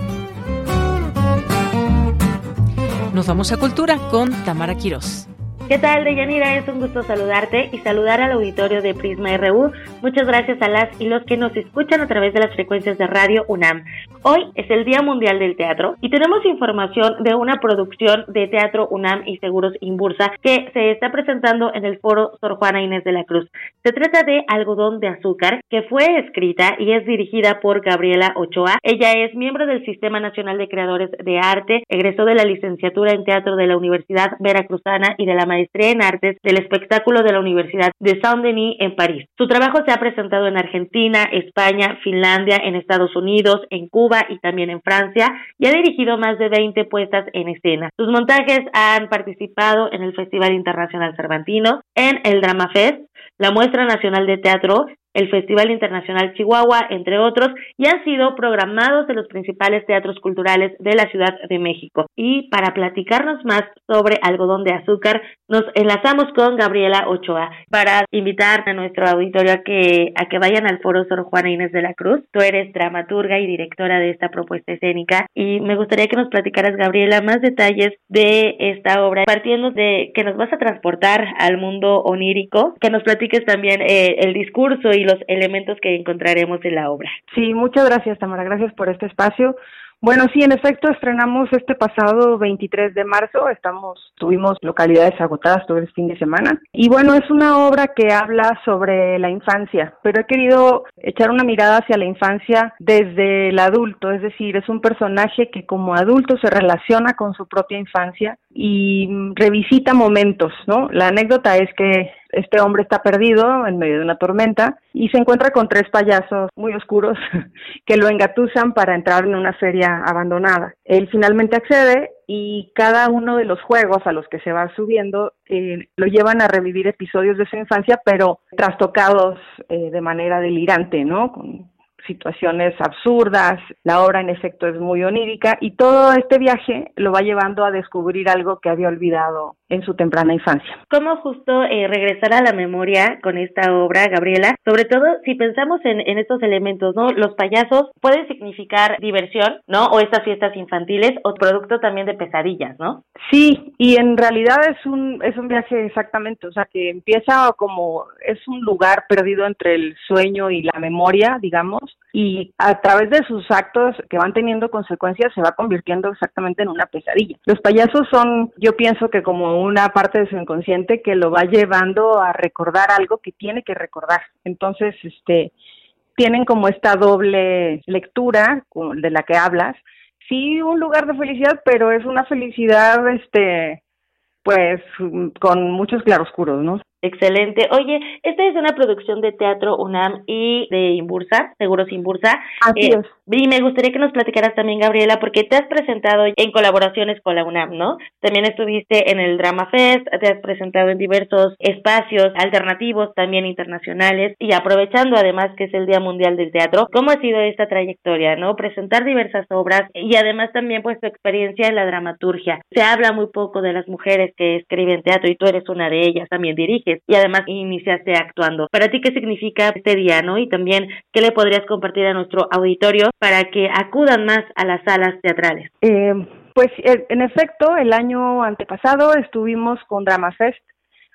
Nos vamos a Cultura con Tamara Quirós.
¿Qué tal, Deyanira? Es un gusto saludarte y saludar al auditorio de Prisma RU. Muchas gracias a las y los que nos escuchan a través de las frecuencias de Radio UNAM. Hoy es el Día Mundial del Teatro y tenemos información de una producción de Teatro UNAM y Seguros Inbursa que se está presentando en el foro Sor Juana Inés de la Cruz. Se trata de Algodón de Azúcar, que fue escrita y es dirigida por Gabriela Ochoa. Ella es miembro del Sistema Nacional de Creadores de Arte, egresó de la licenciatura en Teatro de la Universidad Veracruzana y de la maestría en artes del espectáculo de la Universidad de Saint-Denis en París. Su trabajo se ha presentado en Argentina, España, Finlandia, en Estados Unidos, en Cuba y también en Francia y ha dirigido más de 20 puestas en escena. Sus montajes han participado en el Festival Internacional Cervantino, en el Drama Fest, la Muestra Nacional de Teatro el Festival Internacional Chihuahua, entre otros, y han sido programados en los principales teatros culturales de la Ciudad de México. Y para platicarnos más sobre algodón de azúcar, nos enlazamos con Gabriela Ochoa para invitar a nuestro auditorio a que, a que vayan al foro Sor Juana Inés de la Cruz. Tú eres dramaturga y directora de esta propuesta escénica y me gustaría que nos platicaras, Gabriela, más detalles de esta obra, partiendo de que nos vas a transportar al mundo onírico, que nos platiques también eh, el discurso y los elementos que encontraremos en la obra.
Sí, muchas gracias, Tamara. Gracias por este espacio. Bueno, sí, en efecto, estrenamos este pasado 23 de marzo. Estamos, tuvimos localidades agotadas todo el fin de semana. Y bueno, es una obra que habla sobre la infancia, pero he querido echar una mirada hacia la infancia desde el adulto, es decir, es un personaje que como adulto se relaciona con su propia infancia y revisita momentos, ¿no? La anécdota es que este hombre está perdido en medio de una tormenta y se encuentra con tres payasos muy oscuros que lo engatusan para entrar en una feria abandonada. Él finalmente accede y cada uno de los juegos a los que se va subiendo eh, lo llevan a revivir episodios de su infancia, pero trastocados eh, de manera delirante, ¿no? Con situaciones absurdas, la obra en efecto es muy onírica y todo este viaje lo va llevando a descubrir algo que había olvidado en su temprana infancia.
¿Cómo justo eh, regresar a la memoria con esta obra, Gabriela? Sobre todo si pensamos en, en, estos elementos, ¿no? Los payasos pueden significar diversión, ¿no? O estas fiestas infantiles o producto también de pesadillas, ¿no?
Sí, y en realidad es un, es un viaje exactamente, o sea, que empieza como, es un lugar perdido entre el sueño y la memoria, digamos, y a través de sus actos que van teniendo consecuencias se va convirtiendo exactamente en una pesadilla. Los payasos son, yo pienso que como una parte de su inconsciente que lo va llevando a recordar algo que tiene que recordar. Entonces, este, tienen como esta doble lectura de la que hablas. Sí, un lugar de felicidad, pero es una felicidad, este, pues, con muchos claroscuros, ¿no?
Excelente. Oye, esta es una producción de Teatro UNAM y de Imbursa, Seguros Imbursa.
Así
eh, Y me gustaría que nos platicaras también, Gabriela, porque te has presentado en colaboraciones con la UNAM, ¿no? También estuviste en el Drama Fest, te has presentado en diversos espacios alternativos, también internacionales, y aprovechando además que es el Día Mundial del Teatro, ¿cómo ha sido esta trayectoria, no? Presentar diversas obras y además también pues tu experiencia en la dramaturgia. Se habla muy poco de las mujeres que escriben teatro y tú eres una de ellas, también diriges y además iniciaste actuando. ¿Para ti qué significa este día, no? Y también, ¿qué le podrías compartir a nuestro auditorio para que acudan más a las salas teatrales?
Eh, pues en efecto, el año antepasado estuvimos con Drama Fest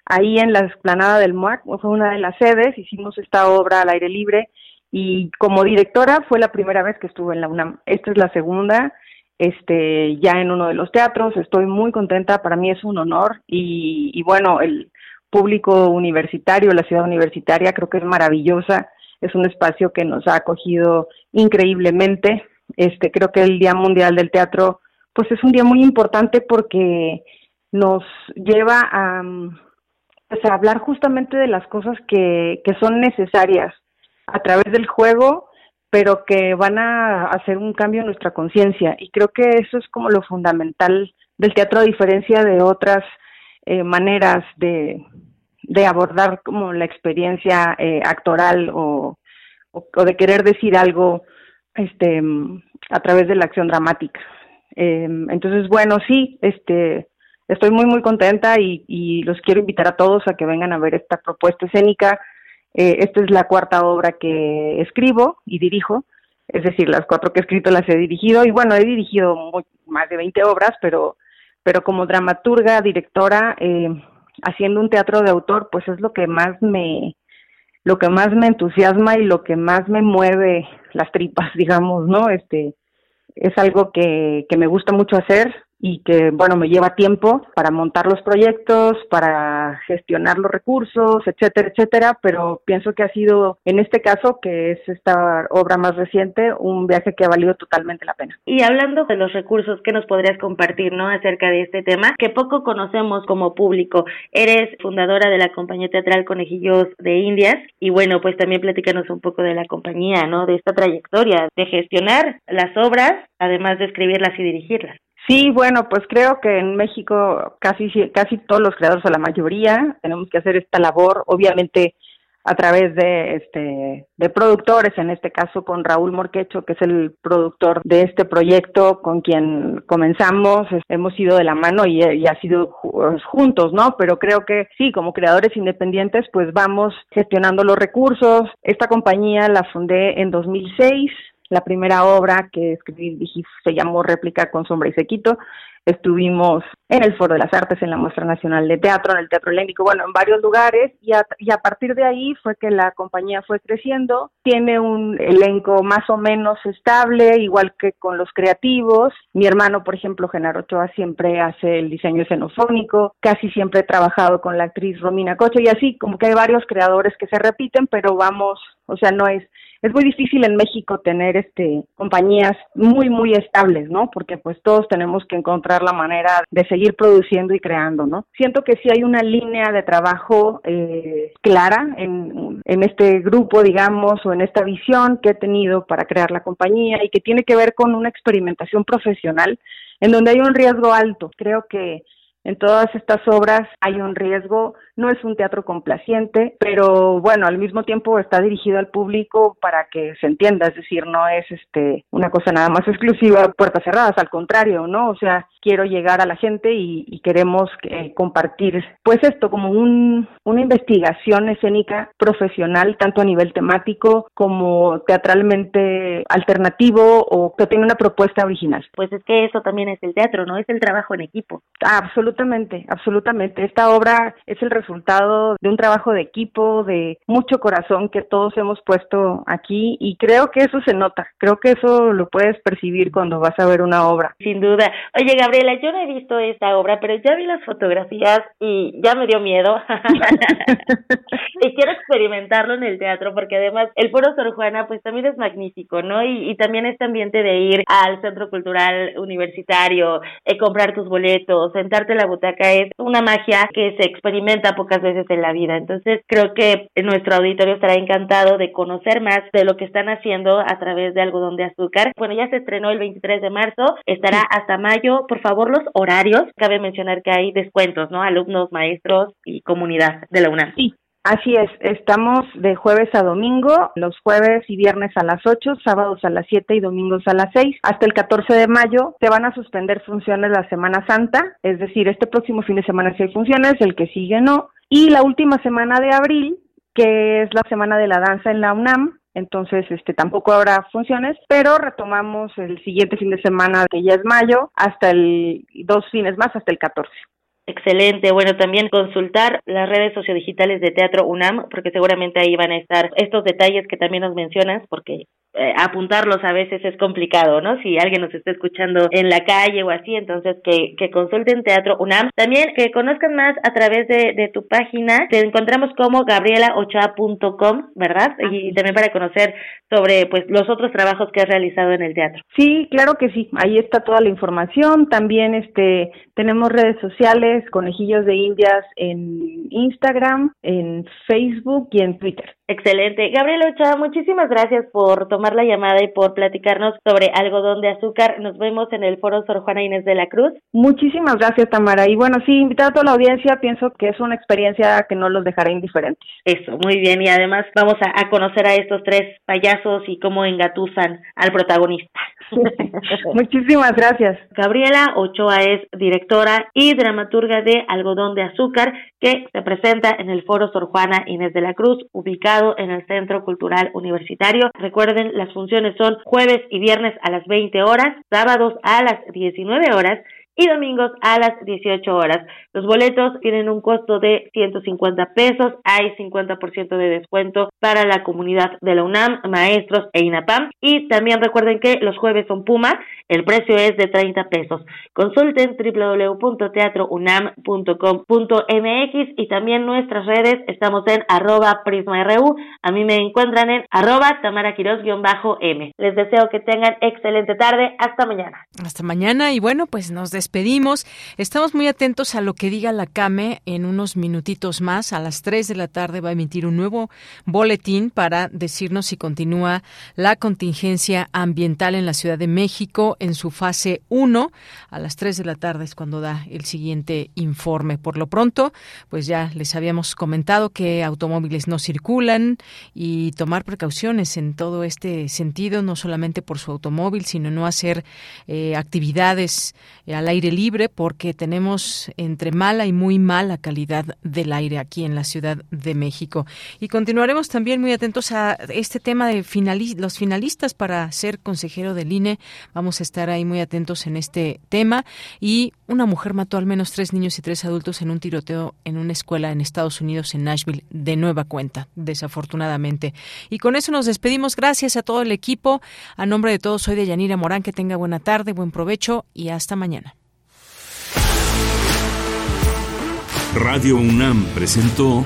ahí en la explanada del MUAC, fue una de las sedes, hicimos esta obra al aire libre y como directora fue la primera vez que estuve en la UNAM. Esta es la segunda, este, ya en uno de los teatros, estoy muy contenta, para mí es un honor y bueno, el, público universitario, la ciudad universitaria, creo que es maravillosa, es un espacio que nos ha acogido increíblemente. Este, creo que el Día Mundial del Teatro, pues es un día muy importante porque nos lleva a, pues, a hablar justamente de las cosas que, que son necesarias a través del juego, pero que van a hacer un cambio en nuestra conciencia. Y creo que eso es como lo fundamental del teatro, a diferencia de otras eh, maneras de, de abordar como la experiencia eh, actoral o, o, de querer decir algo este a través de la acción dramática. Eh, entonces bueno sí este estoy muy muy contenta y, los quiero invitar a todos a que vengan a ver esta propuesta escénica. Eh, esta es la cuarta obra que escribo y dirijo es decir las cuatro que he escrito las he dirigido y bueno he dirigido más de 20 obras pero pero como dramaturga directora eh, haciendo un teatro de autor, pues es lo que más me lo que más me entusiasma y lo que más me mueve las tripas, digamos, ¿no? Este es algo que, que me gusta mucho hacer y que, bueno, me lleva tiempo para montar los proyectos, para gestionar los recursos, etcétera, etcétera, pero pienso que ha sido, en este caso, que es esta obra más reciente, un viaje que ha valido totalmente la pena.
Y hablando de los recursos, ¿qué nos podrías compartir, no, acerca de este tema que poco conocemos como público? Eres fundadora de la compañía teatral Conejillos de Indias y, bueno, pues también platícanos un poco de la compañía, ¿no? De esta trayectoria de gestionar las obras, además de escribirlas y dirigirlas.
Sí, bueno, pues creo que en México casi casi todos los creadores o la mayoría tenemos que hacer esta labor, obviamente a través de este de productores, en este caso con Raúl Morquecho, que es el productor de este proyecto con quien comenzamos, hemos ido de la mano y, y ha sido pues, juntos, ¿no? Pero creo que sí, como creadores independientes, pues vamos gestionando los recursos. Esta compañía la fundé en 2006 la primera obra que escribí se llamó Réplica con sombra y sequito. Estuvimos en el Foro de las Artes, en la Muestra Nacional de Teatro, en el Teatro Helénico, bueno, en varios lugares y a, partir de ahí fue que la compañía fue creciendo. Tiene un elenco más o menos estable, igual que con los creativos. Mi hermano, por ejemplo, Genaro Ochoa, siempre hace el diseño escenofónico. Casi siempre he trabajado con la actriz Romina Coche y así, como que hay varios creadores que se repiten, pero vamos, o sea, no es es muy difícil en México tener este compañías muy muy estables, ¿no? Porque pues todos tenemos que encontrar la manera de seguir produciendo y creando, ¿no? Siento que sí hay una línea de trabajo eh, clara en, en este grupo, digamos, o en esta visión que he tenido para crear la compañía y que tiene que ver con una experimentación profesional en donde hay un riesgo alto. Creo que En todas estas obras hay un riesgo, no es un teatro complaciente, pero bueno, al mismo tiempo está dirigido al público para que se entienda, es decir, no es este una cosa nada más exclusiva puertas cerradas, al contrario, ¿no? O sea, quiero llegar a la gente y, queremos eh, compartir pues esto como un, una investigación escénica profesional, tanto a nivel temático como teatralmente alternativo o que tiene una propuesta original.
Pues es que eso también es el teatro, ¿no? Es el trabajo en equipo.
Absolutamente, absolutamente. Esta obra es el resultado de un trabajo de equipo, de mucho corazón que todos hemos puesto aquí y creo que eso se nota, creo que eso lo puedes percibir cuando vas a ver una obra.
Sin duda. Oye, Gabriela, yo no he visto esta obra, pero ya vi las fotografías y ya me dio miedo. y quiero experimentarlo en el teatro porque además el Foro Sor Juana pues también es magnífico, ¿no? Y, y también este ambiente de ir al Centro Cultural Universitario, eh, comprar tus boletos, sentarte en la butaca es una magia que se experimenta pocas veces en la vida. Entonces creo que nuestro auditorio estará encantado de conocer más de lo que están haciendo a través de algodón de azúcar. Bueno, ya se estrenó el 23 de marzo, estará hasta mayo. Por favor, los horarios. Cabe mencionar que hay descuentos, ¿no? Alumnos, maestros y comunidad de la UNAM.
Sí, Así es, estamos de jueves a domingo, los jueves y viernes a las 8, sábados a las 7 y domingos a las 6. Hasta el 14 de mayo se van a suspender funciones la Semana Santa, es decir, este próximo fin de semana sí hay funciones, el que sigue no. Y la última semana de abril, que es la semana de la danza en la UNAM, entonces este tampoco habrá funciones, pero retomamos el siguiente fin de semana, que ya es mayo, hasta el dos fines más, hasta el 14.
Excelente. Bueno, también consultar las redes sociodigitales de Teatro UNAM, porque seguramente ahí van a estar estos detalles que también nos mencionas, porque eh, apuntarlos a veces es complicado, ¿no? Si alguien nos está escuchando en la calle o así, entonces que, que consulten Teatro UNAM. También que conozcan más a través de, de tu página. Te encontramos como gabrielaochoa.com, ¿verdad? Y también para conocer sobre pues los otros trabajos que has realizado en el teatro.
Sí, claro que sí. Ahí está toda la información. También este tenemos redes sociales, conejillos de indias en Instagram, en Facebook y en Twitter.
Excelente. Gabriela Ochoa, muchísimas gracias por tomar la llamada y por platicarnos sobre algodón de azúcar. Nos vemos en el foro Sor Juana Inés de la Cruz.
Muchísimas gracias, Tamara. Y bueno, sí, invitar a toda la audiencia, pienso que es una experiencia que no los dejará indiferentes.
Eso, muy bien. Y además vamos a, a conocer a estos tres payasos y cómo engatusan al protagonista.
Muchísimas gracias.
Gabriela Ochoa es directora y dramaturga de Algodón de Azúcar, que se presenta en el Foro Sor Juana Inés de la Cruz, ubicado en el Centro Cultural Universitario. Recuerden, las funciones son jueves y viernes a las 20 horas, sábados a las 19 horas y domingos a las 18 horas. Los boletos tienen un costo de 150 pesos, hay 50% de descuento para la comunidad de la UNAM, maestros e INAPAM y también recuerden que los jueves son Puma, el precio es de 30 pesos. Consulten www.teatrounam.com.mx y también nuestras redes, estamos en arroba prisma.ru, a mí me encuentran en arroba tamaraquiros-m. Les deseo que tengan excelente tarde, hasta mañana.
Hasta mañana y bueno, pues nos despedimos. Estamos muy atentos a lo que diga la CAME en unos minutitos más. A las 3 de la tarde va a emitir un nuevo boletín para decirnos si continúa la contingencia ambiental en la Ciudad de México en su fase 1. A las 3 de la tarde es cuando da el siguiente informe. Por lo pronto, pues ya les habíamos comentado que automóviles no circulan y tomar precauciones en todo este sentido, no solamente por su automóvil, sino no hacer eh, actividades al aire libre porque tenemos entre mala y muy mala calidad del aire aquí en la Ciudad de México. Y continuaremos también muy atentos a este tema de los finalistas para ser consejero del INE. Vamos a estar ahí muy atentos en este tema. Y una mujer mató al menos tres niños y tres adultos en un tiroteo en una escuela en Estados Unidos, en Nashville, de nueva cuenta, desafortunadamente. Y con eso nos despedimos. Gracias a todo el equipo. A nombre de todos, soy de Yanira Morán. Que tenga buena tarde, buen provecho y hasta mañana.
Radio UNAM presentó